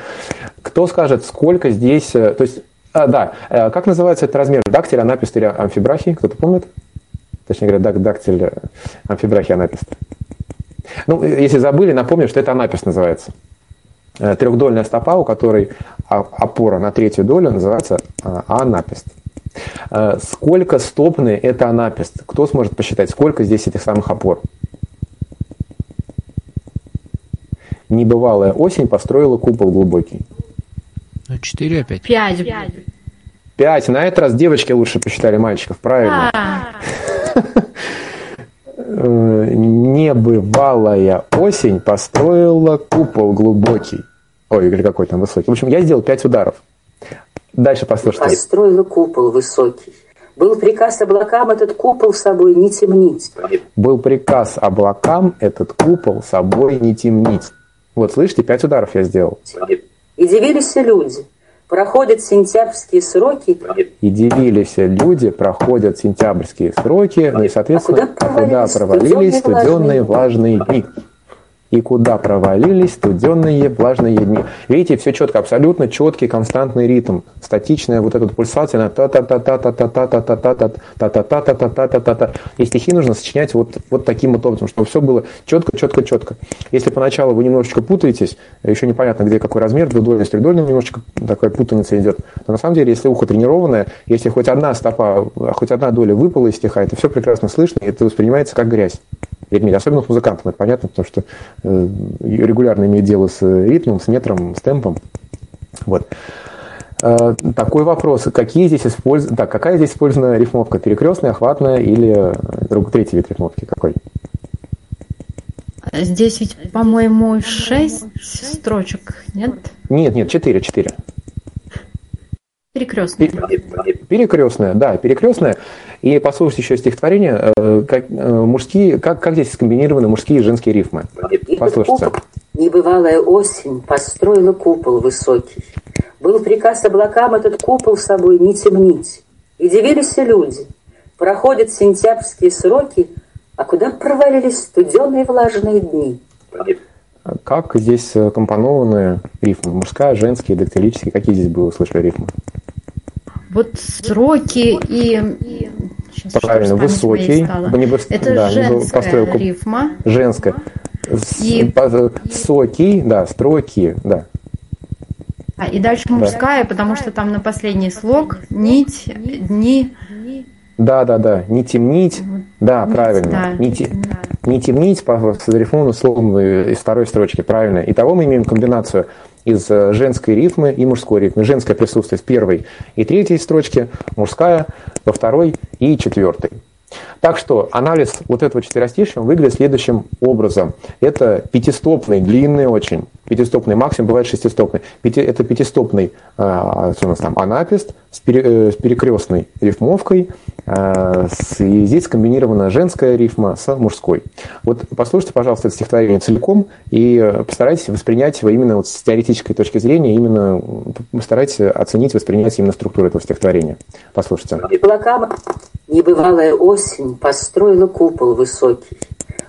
Кто скажет, сколько здесь... э, То есть, а, да, э, как называется этот размер? Дактиль, анапист или амфибрахий? Кто-то помнит? Точнее говоря, дак- дактиль, э, амфибрахий, анапист. Ну, если забыли, напомню, что это анапист называется. Трехдольная стопа, у которой опора на третью долю, называется анапист. Сколько стопны это анапист? Кто сможет посчитать, сколько здесь этих самых опор? Небывалая осень построила купол глубокий. Ну, четыре опять. Пять. Пять. На этот раз девочки лучше посчитали мальчиков, правильно. Э, Небывалая осень построила купол глубокий. Ой, или какой там высокий. В общем, я сделал пять ударов. Дальше послушайте. Построила купол высокий. Был приказ облакам этот купол собой не темнить. Был приказ облакам этот купол собой не темнить. Вот, слышите, пять ударов я сделал. И дивились люди. Проходят сентябрьские сроки, И дивились люди, проходят сентябрьские сроки, ну и, соответственно, А куда куда провалились провалились студеные студенные влажные дни. И куда провалились студенные влажные дни. Видите, все четко, абсолютно четкий константный ритм. Статичная вот эта пульсация на та та та та та та та та та та та та та та та та та та та И стихи нужно сочинять вот, вот таким вот образом, чтобы все было четко, четко, четко. Если поначалу вы немножечко путаетесь, еще непонятно, где какой размер, двудольный, с трехдольным немножечко такая путаница идет, то на самом деле, если ухо тренированное, если хоть одна стопа, хоть одна доля выпала из стиха, это все прекрасно слышно, и это воспринимается как грязь. Вернее, особенно с музыкантом, это понятно, потому что э, регулярно имеет дело с э, ритмом, с метром, с темпом. Вот. Э, такой вопрос. Какие здесь использ... так, какая здесь использована рифмовка? Перекрестная, охватная или друг, третий вид рифмовки? Какой? Здесь ведь, по-моему, шесть строчек, нет? Нет, нет, четыре, четыре. Перекрестные. Перекрестная, да, перекрестная. И послушайте еще стихотворение. э, Как, э, мужские, как, как здесь скомбинированы мужские и женские рифмы? Послушайте. Небывалая осень построила купол высокий. Был приказ облакам этот купол собой не темнить. И дивились все люди. Проходят сентябрьские сроки, а куда провалились студеные влажные дни? Как здесь э, компонованы рифмы? Мужская, женские, дактилические. Какие здесь были услышали рифмы? Вот сроки и... Сейчас, Правильно, высокий. стало. Не быс- Это да, женская построил куп- рифма. Женская. И- по- Соки, да, строки, да. А, и дальше мужская, потому что там на последний слог нить, дни. Да, да, да. Не темнить. Да, правильно. да. Не, те- не темнить по зарифмованным словом э, из второй строчки, правильно. Итого мы имеем комбинацию из э, женской рифмы и мужской рифмы. Женское присутствие в первой и третьей строчке, мужская во второй и четвертой. Так что анализ вот этого четверостишия выглядит следующим образом. Это пятистопный, длинный очень, пятистопный максимум, бывает шестистопный. Пяти, это пятистопный, что у нас там, анапист с, э, перекрестной рифмовкой, э, с, и здесь скомбинирована женская рифма с мужской. Вот послушайте, пожалуйста, это стихотворение целиком и э, постарайтесь воспринять его именно вот с теоретической точки зрения, именно постарайтесь оценить, воспринять именно структуру этого стихотворения. Послушайте. И облакам небывалая осень построила купол высокий.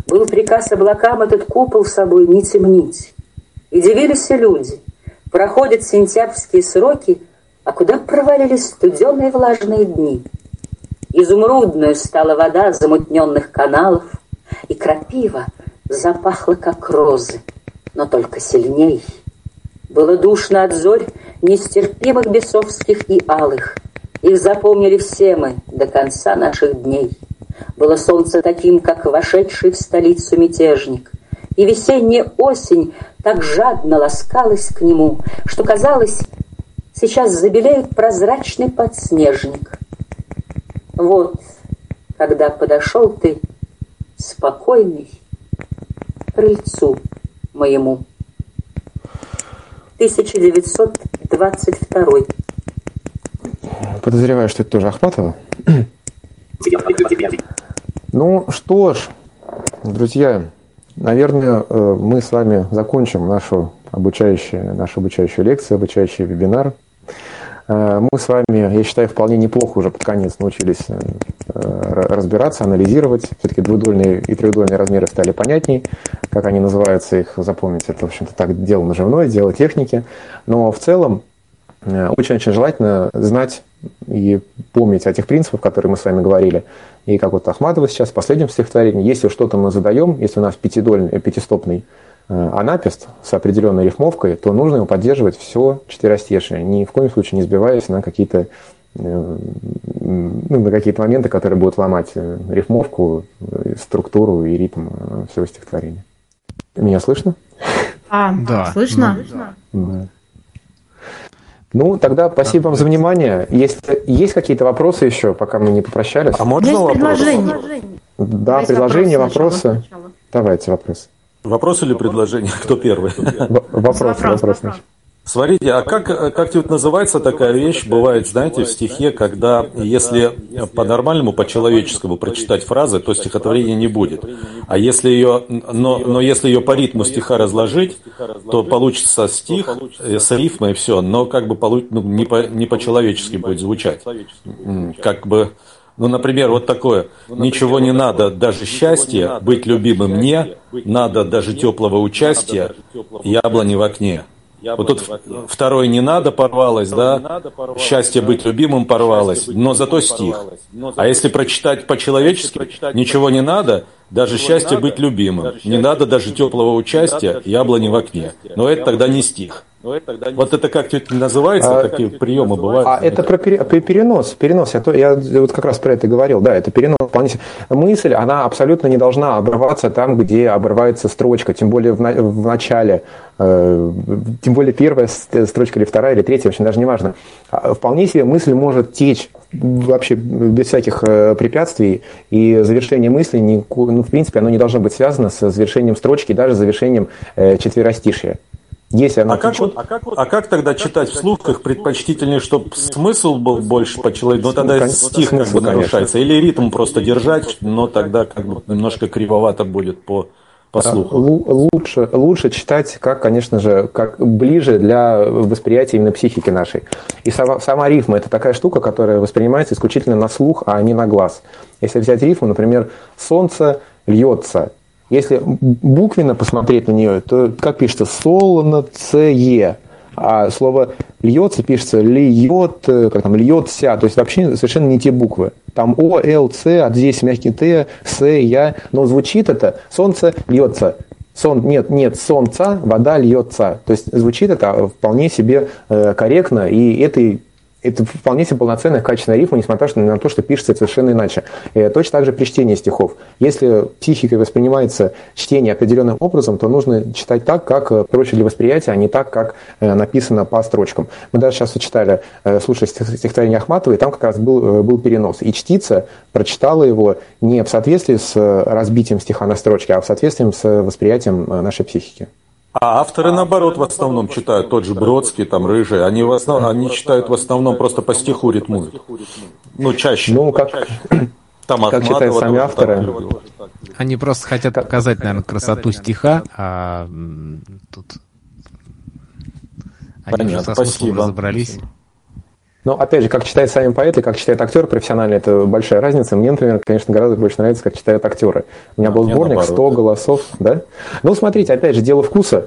Был приказ облакам этот купол собой не темнить. И дивились люди. Проходят сентябрьские сроки, а куда провалились студеные влажные дни? Изумрудную стала вода замутненных каналов, и крапива запахла, как розы, но только сильней. Было душно от зорь нестерпимых бесовских и алых. Их запомнили все мы до конца наших дней. Было солнце таким, как вошедший в столицу мятежник. И весенняя осень так жадно ласкалась к нему, что казалось, сейчас забелеет прозрачный подснежник. Вот, когда подошел ты, спокойный, к крыльцу моему. 1922 Подозреваю, что это тоже Ахматова. Ну что ж, друзья, наверное, э, мы с вами закончим нашу обучающую, нашу обучающую лекцию, обучающий вебинар. Э, мы с вами, я считаю, вполне неплохо уже под конец научились э, разбираться, анализировать. Все-таки двудольные и трехдольные размеры стали понятней. Как они называются, их запомнить, это, в общем-то, так дело наживное, дело техники. Но в целом очень-очень желательно знать и помнить о тех принципах, которые мы с вами говорили. И как вот Ахматова сейчас в последнем стихотворении, если что-то мы задаем, если у нас пятидольный, э, пятистопный э, анапист с определенной рифмовкой, то нужно его поддерживать все четверостишие, ни в коем случае не сбиваясь на какие-то э, ну, на какие-то моменты, которые будут ломать рифмовку, структуру и ритм всего стихотворения. Меня слышно? А, да. Слышно? Да. Ну, тогда спасибо да. вам за внимание. Есть, есть какие-то вопросы еще, пока мы не попрощались? А можно есть вопрос? Предложение. Да, есть предложения, вопросы. Сначала. Давайте вопрос. Вопрос или предложение? Кто первый? Вопрос, вопрос. Смотрите, а как, как вот называется такая вещь, бывает, знаете, в стихе, когда если по-нормальному, по-человеческому прочитать фразы, то стихотворения не будет. А если ее, но, но если ее по ритму стиха разложить, то получится стих э, с рифмой и все, но как бы получ, ну, не, по, не по-человечески будет звучать. Как бы, ну, например, вот такое. Ничего не надо, даже счастье, быть любимым мне, надо даже теплого участия, яблони в окне. Вот тут второй не надо порвалось, да? Счастье быть любимым порвалось, но зато стих. А если прочитать по-человечески, ничего не надо, даже счастье быть любимым. Не надо даже теплого участия, яблони в окне. Но это тогда не стих. Вот это как это называется, а, такие приемы бывают? А это про перенос, перенос. Я, я вот как раз про это говорил, да, это перенос. Вполне... Мысль, она абсолютно не должна обрываться там, где обрывается строчка, тем более в, на, в начале, э, тем более первая строчка или вторая или третья, вообще даже не важно. А, вполне себе мысль может течь вообще без всяких э, препятствий, и завершение мысли, не, ну, в принципе, оно не должно быть связано с завершением строчки, даже завершением э, четверостишия. Если она а, как, вот, а, как, а как тогда читать вслух их предпочтительнее, чтобы смысл был больше по человеку, но тогда ну, стих смысл, как бы нарушается, конечно. или ритм просто держать, но тогда как бы немножко кривовато будет по, по слуху. Лучше, лучше читать, как, конечно же, как ближе для восприятия именно психики нашей. И сама, сама рифма – это такая штука, которая воспринимается исключительно на слух, а не на глаз. Если взять рифму, например, «солнце льется», если буквенно посмотреть на нее, то как пишется солнце, а слово льется пишется льет, как там, льется, то есть вообще совершенно не те буквы. Там О, Л, С, а здесь мягкий Т, С, Я, но звучит это солнце льется. Сон, нет, нет, солнца, вода льется. То есть звучит это вполне себе э, корректно, и это это вполне себе полноценная качественная рифма, несмотря на то, что пишется совершенно иначе. И точно так же при чтении стихов. Если психикой воспринимается чтение определенным образом, то нужно читать так, как э, проще для восприятия, а не так, как э, написано по строчкам. Мы даже сейчас читали, э, слушали стихотворение Ахматовой, и там как раз был, был перенос. И чтица прочитала его не в соответствии с разбитием стиха на строчке, а в соответствии с восприятием нашей психики. А авторы, наоборот, в основном читают, тот же Бродский, там, Рыжий, они, в основ... они читают в основном просто по стиху ритмуют. Ну, чаще. Ну, как, Там как читают сами авторы. так. Они просто хотят показать, наверное, красоту стиха, а тут они Понятно, уже со смыслом спасибо. разобрались. Но опять же, как читают сами поэты, как читает актер профессионально, это большая разница. Мне, например, конечно, гораздо больше нравится, как читают актеры. У меня А был сборник наоборот. 100 голосов, да? Ну, смотрите, опять же, дело вкуса.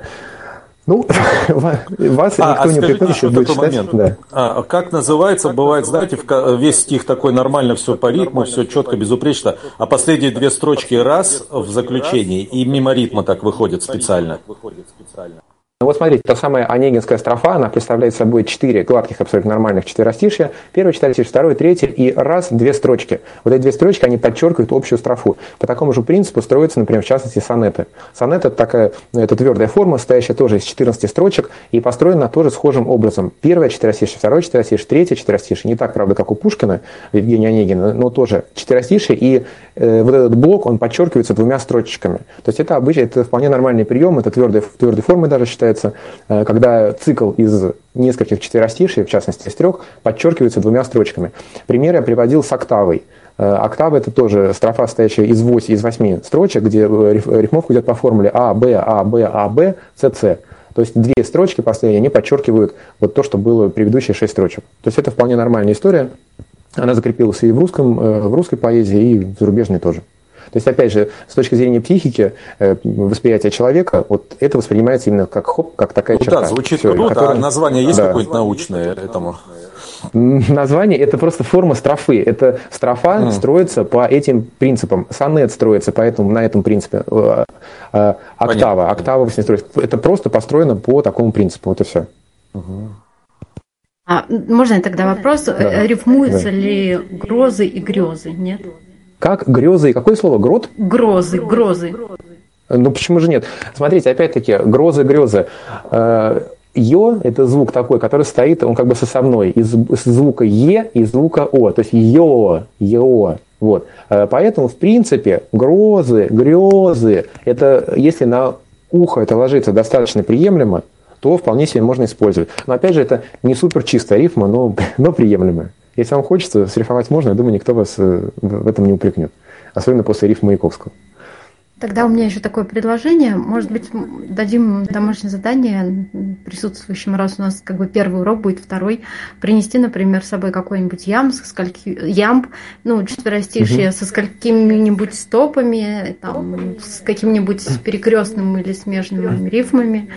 Ну, вас А, никто а не упрекнет, еще будет читать. момент. Да. А, как называется, бывает, знаете, весь стих такой нормально, все по ритму, все четко, безупречно, а последние две строчки раз в заключении, и мимо ритма так выходит специально. Ну вот смотрите, та самая онегинская строфа, она представляет собой четыре гладких, абсолютно нормальных четверостишья. Первое четверостишье, второе, третье и раз, две строчки. Вот эти две строчки, они подчеркивают общую строфу. По такому же принципу строятся, например, в частности, сонеты. Сонет это такая, это твердая форма, состоящая тоже из 14 строчек и построена тоже схожим образом. Первое четверостишье, второе четверостишье, третье четверостишье. Не так, правда, как у Пушкина, Евгения Онегина, но тоже четверостишие. И э, вот этот блок, он подчеркивается двумя строчечками. То есть это обычно, это вполне нормальный прием, это твердой, твердой формы даже считается, э, когда цикл из нескольких четверостишей, в частности из трех, подчеркивается двумя строчками. Пример я приводил с октавой. Э, Октава это тоже строфа, состоящая из 8, из 8 строчек, где э, риф- рифмовка идет по формуле А, Б, А, Б, А, Б, С, С. То есть две строчки последние, они подчеркивают вот то, что было предыдущие шесть строчек. То есть это вполне нормальная история. Она закрепилась и в, русском, в русской поэзии, и в зарубежной тоже. То есть, опять же, с точки зрения психики, э, восприятия человека, вот это воспринимается именно как хоп, как такая Ну черта. да, звучит круто, которая- а название есть Да. какое-нибудь научное этому? Название это просто форма строфы. Это строфа Мгм. строится по этим принципам. Сонет строится по этому, на этом принципе. Э, э, Октава. Октава не строится. Это просто построено по такому принципу. Вот и все. А можно я тогда вопрос? Да. Рифмуются Да. ли грозы и грезы? Нет? Как грезы и какое слово? Грот? Грозы, грозы. Ну почему же нет? Смотрите, опять-таки, грозы, грезы. Э, Ё – это звук такой, который стоит, он как бы составной, из из звука Е и звука О, то есть Ё, Ё. Вот. Э, Поэтому, в принципе, грозы, грезы, это если на ухо это ложится достаточно приемлемо, то вполне себе можно использовать. Но опять же, это не супер чистая рифма, но, но приемлемая. Если вам хочется, срифовать можно, я думаю, никто вас э, в этом не упрекнет. Особенно после рифма Маяковского. Тогда у меня еще такое предложение. Может быть, дадим домашнее задание присутствующим, раз у нас как бы первый урок будет, второй, принести, например, с собой какой-нибудь ям, со скольки, ямб, ну, четверостишие Мгм. со сколькими-нибудь стопами, там, с каким-нибудь перекрестным или смежными рифмами.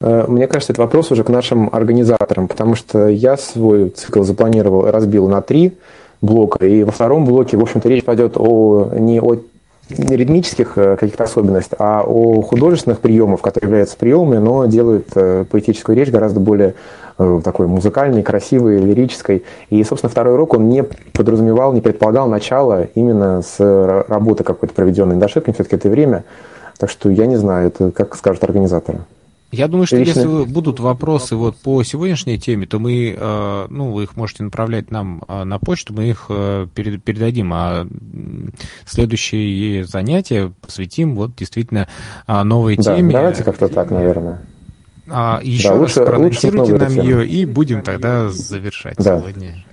Э, Мне кажется, это вопрос уже к нашим организаторам, потому что я свой цикл запланировал, разбил на три блока, и во втором блоке, в общем-то, речь пойдет о, не о ритмических э, каких-то особенностях, а о художественных приемах, которые являются приемами, но делают э, поэтическую речь гораздо более такой музыкальной, красивой, лирической. И, собственно, второй урок, он не подразумевал, не предполагал начало именно с ра- работы какой-то проведенной над ошибками, все-таки это время. Так что я не знаю, это как скажут организаторы. Я думаю, что Лично- если будут вопросы вот по сегодняшней теме, то мы, э, ну, вы их можете направлять нам э, на почту, мы их э, перед- передадим, а следующие занятия посвятим вот действительно а, новой Да, теме. давайте как-то так, наверное. А, еще Да, раз лучше- лучше проанонсируйте новую нам тему. ее и будем тогда завершать Да. сегодня.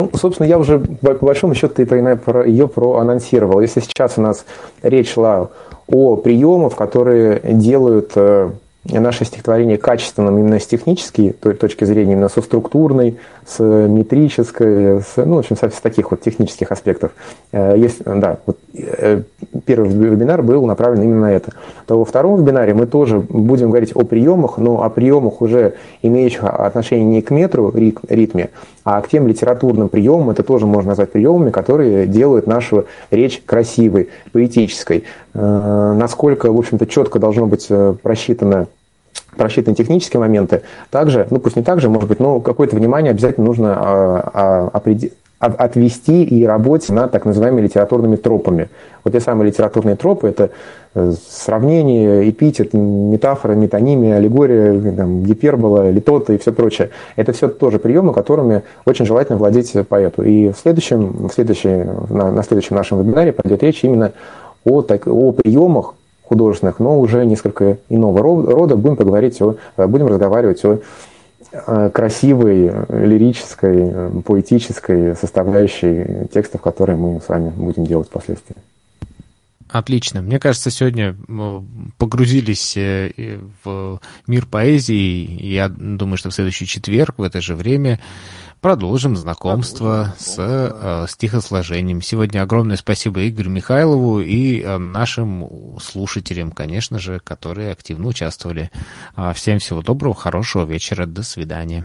Ну, собственно, я уже по большому счету ее проанонсировал. Если сейчас у нас речь шла о приемах, которые делают наше стихотворение качественным именно с технической то- точки зрения, именно со структурной, с метрической, с, ну, в общем, с таких вот технических аспектов. Э, Есть, да, вот, э, первый вебинар был направлен именно на это. То во втором вебинаре мы тоже будем говорить о приемах, но о приемах уже имеющих отношение не к метру, рит- ритме, а к тем литературным приемам, это тоже можно назвать приемами, которые делают нашу речь красивой, поэтической. Э, Насколько, в общем-то, четко должно быть просчитано просчитаны технические моменты. Также, ну пусть не так же, может быть, но какое-то внимание обязательно нужно а, а, а- отвести и работе над так называемыми литературными тропами. Вот те самые литературные тропы – это э, сравнение, эпитет, метафора, метонимия, аллегория, там, гипербола, литота и все прочее. Это все тоже приемы, которыми очень желательно владеть поэту. И в следующем, в следующей, на, на следующем нашем вебинаре пойдет речь именно о, так, о приемах художественных, но уже несколько иного рода. Будем поговорить о, будем разговаривать о красивой, лирической, поэтической составляющей текстов, которые мы с вами будем делать впоследствии. Отлично. Мне кажется, сегодня погрузились э, в мир поэзии. Я думаю, что в следующий четверг в это же время продолжим знакомство с э, стихосложением. Сегодня огромное спасибо Игорю Михайлову и э, нашим слушателям, конечно же, которые активно участвовали. А всем всего доброго, хорошего вечера, до свидания.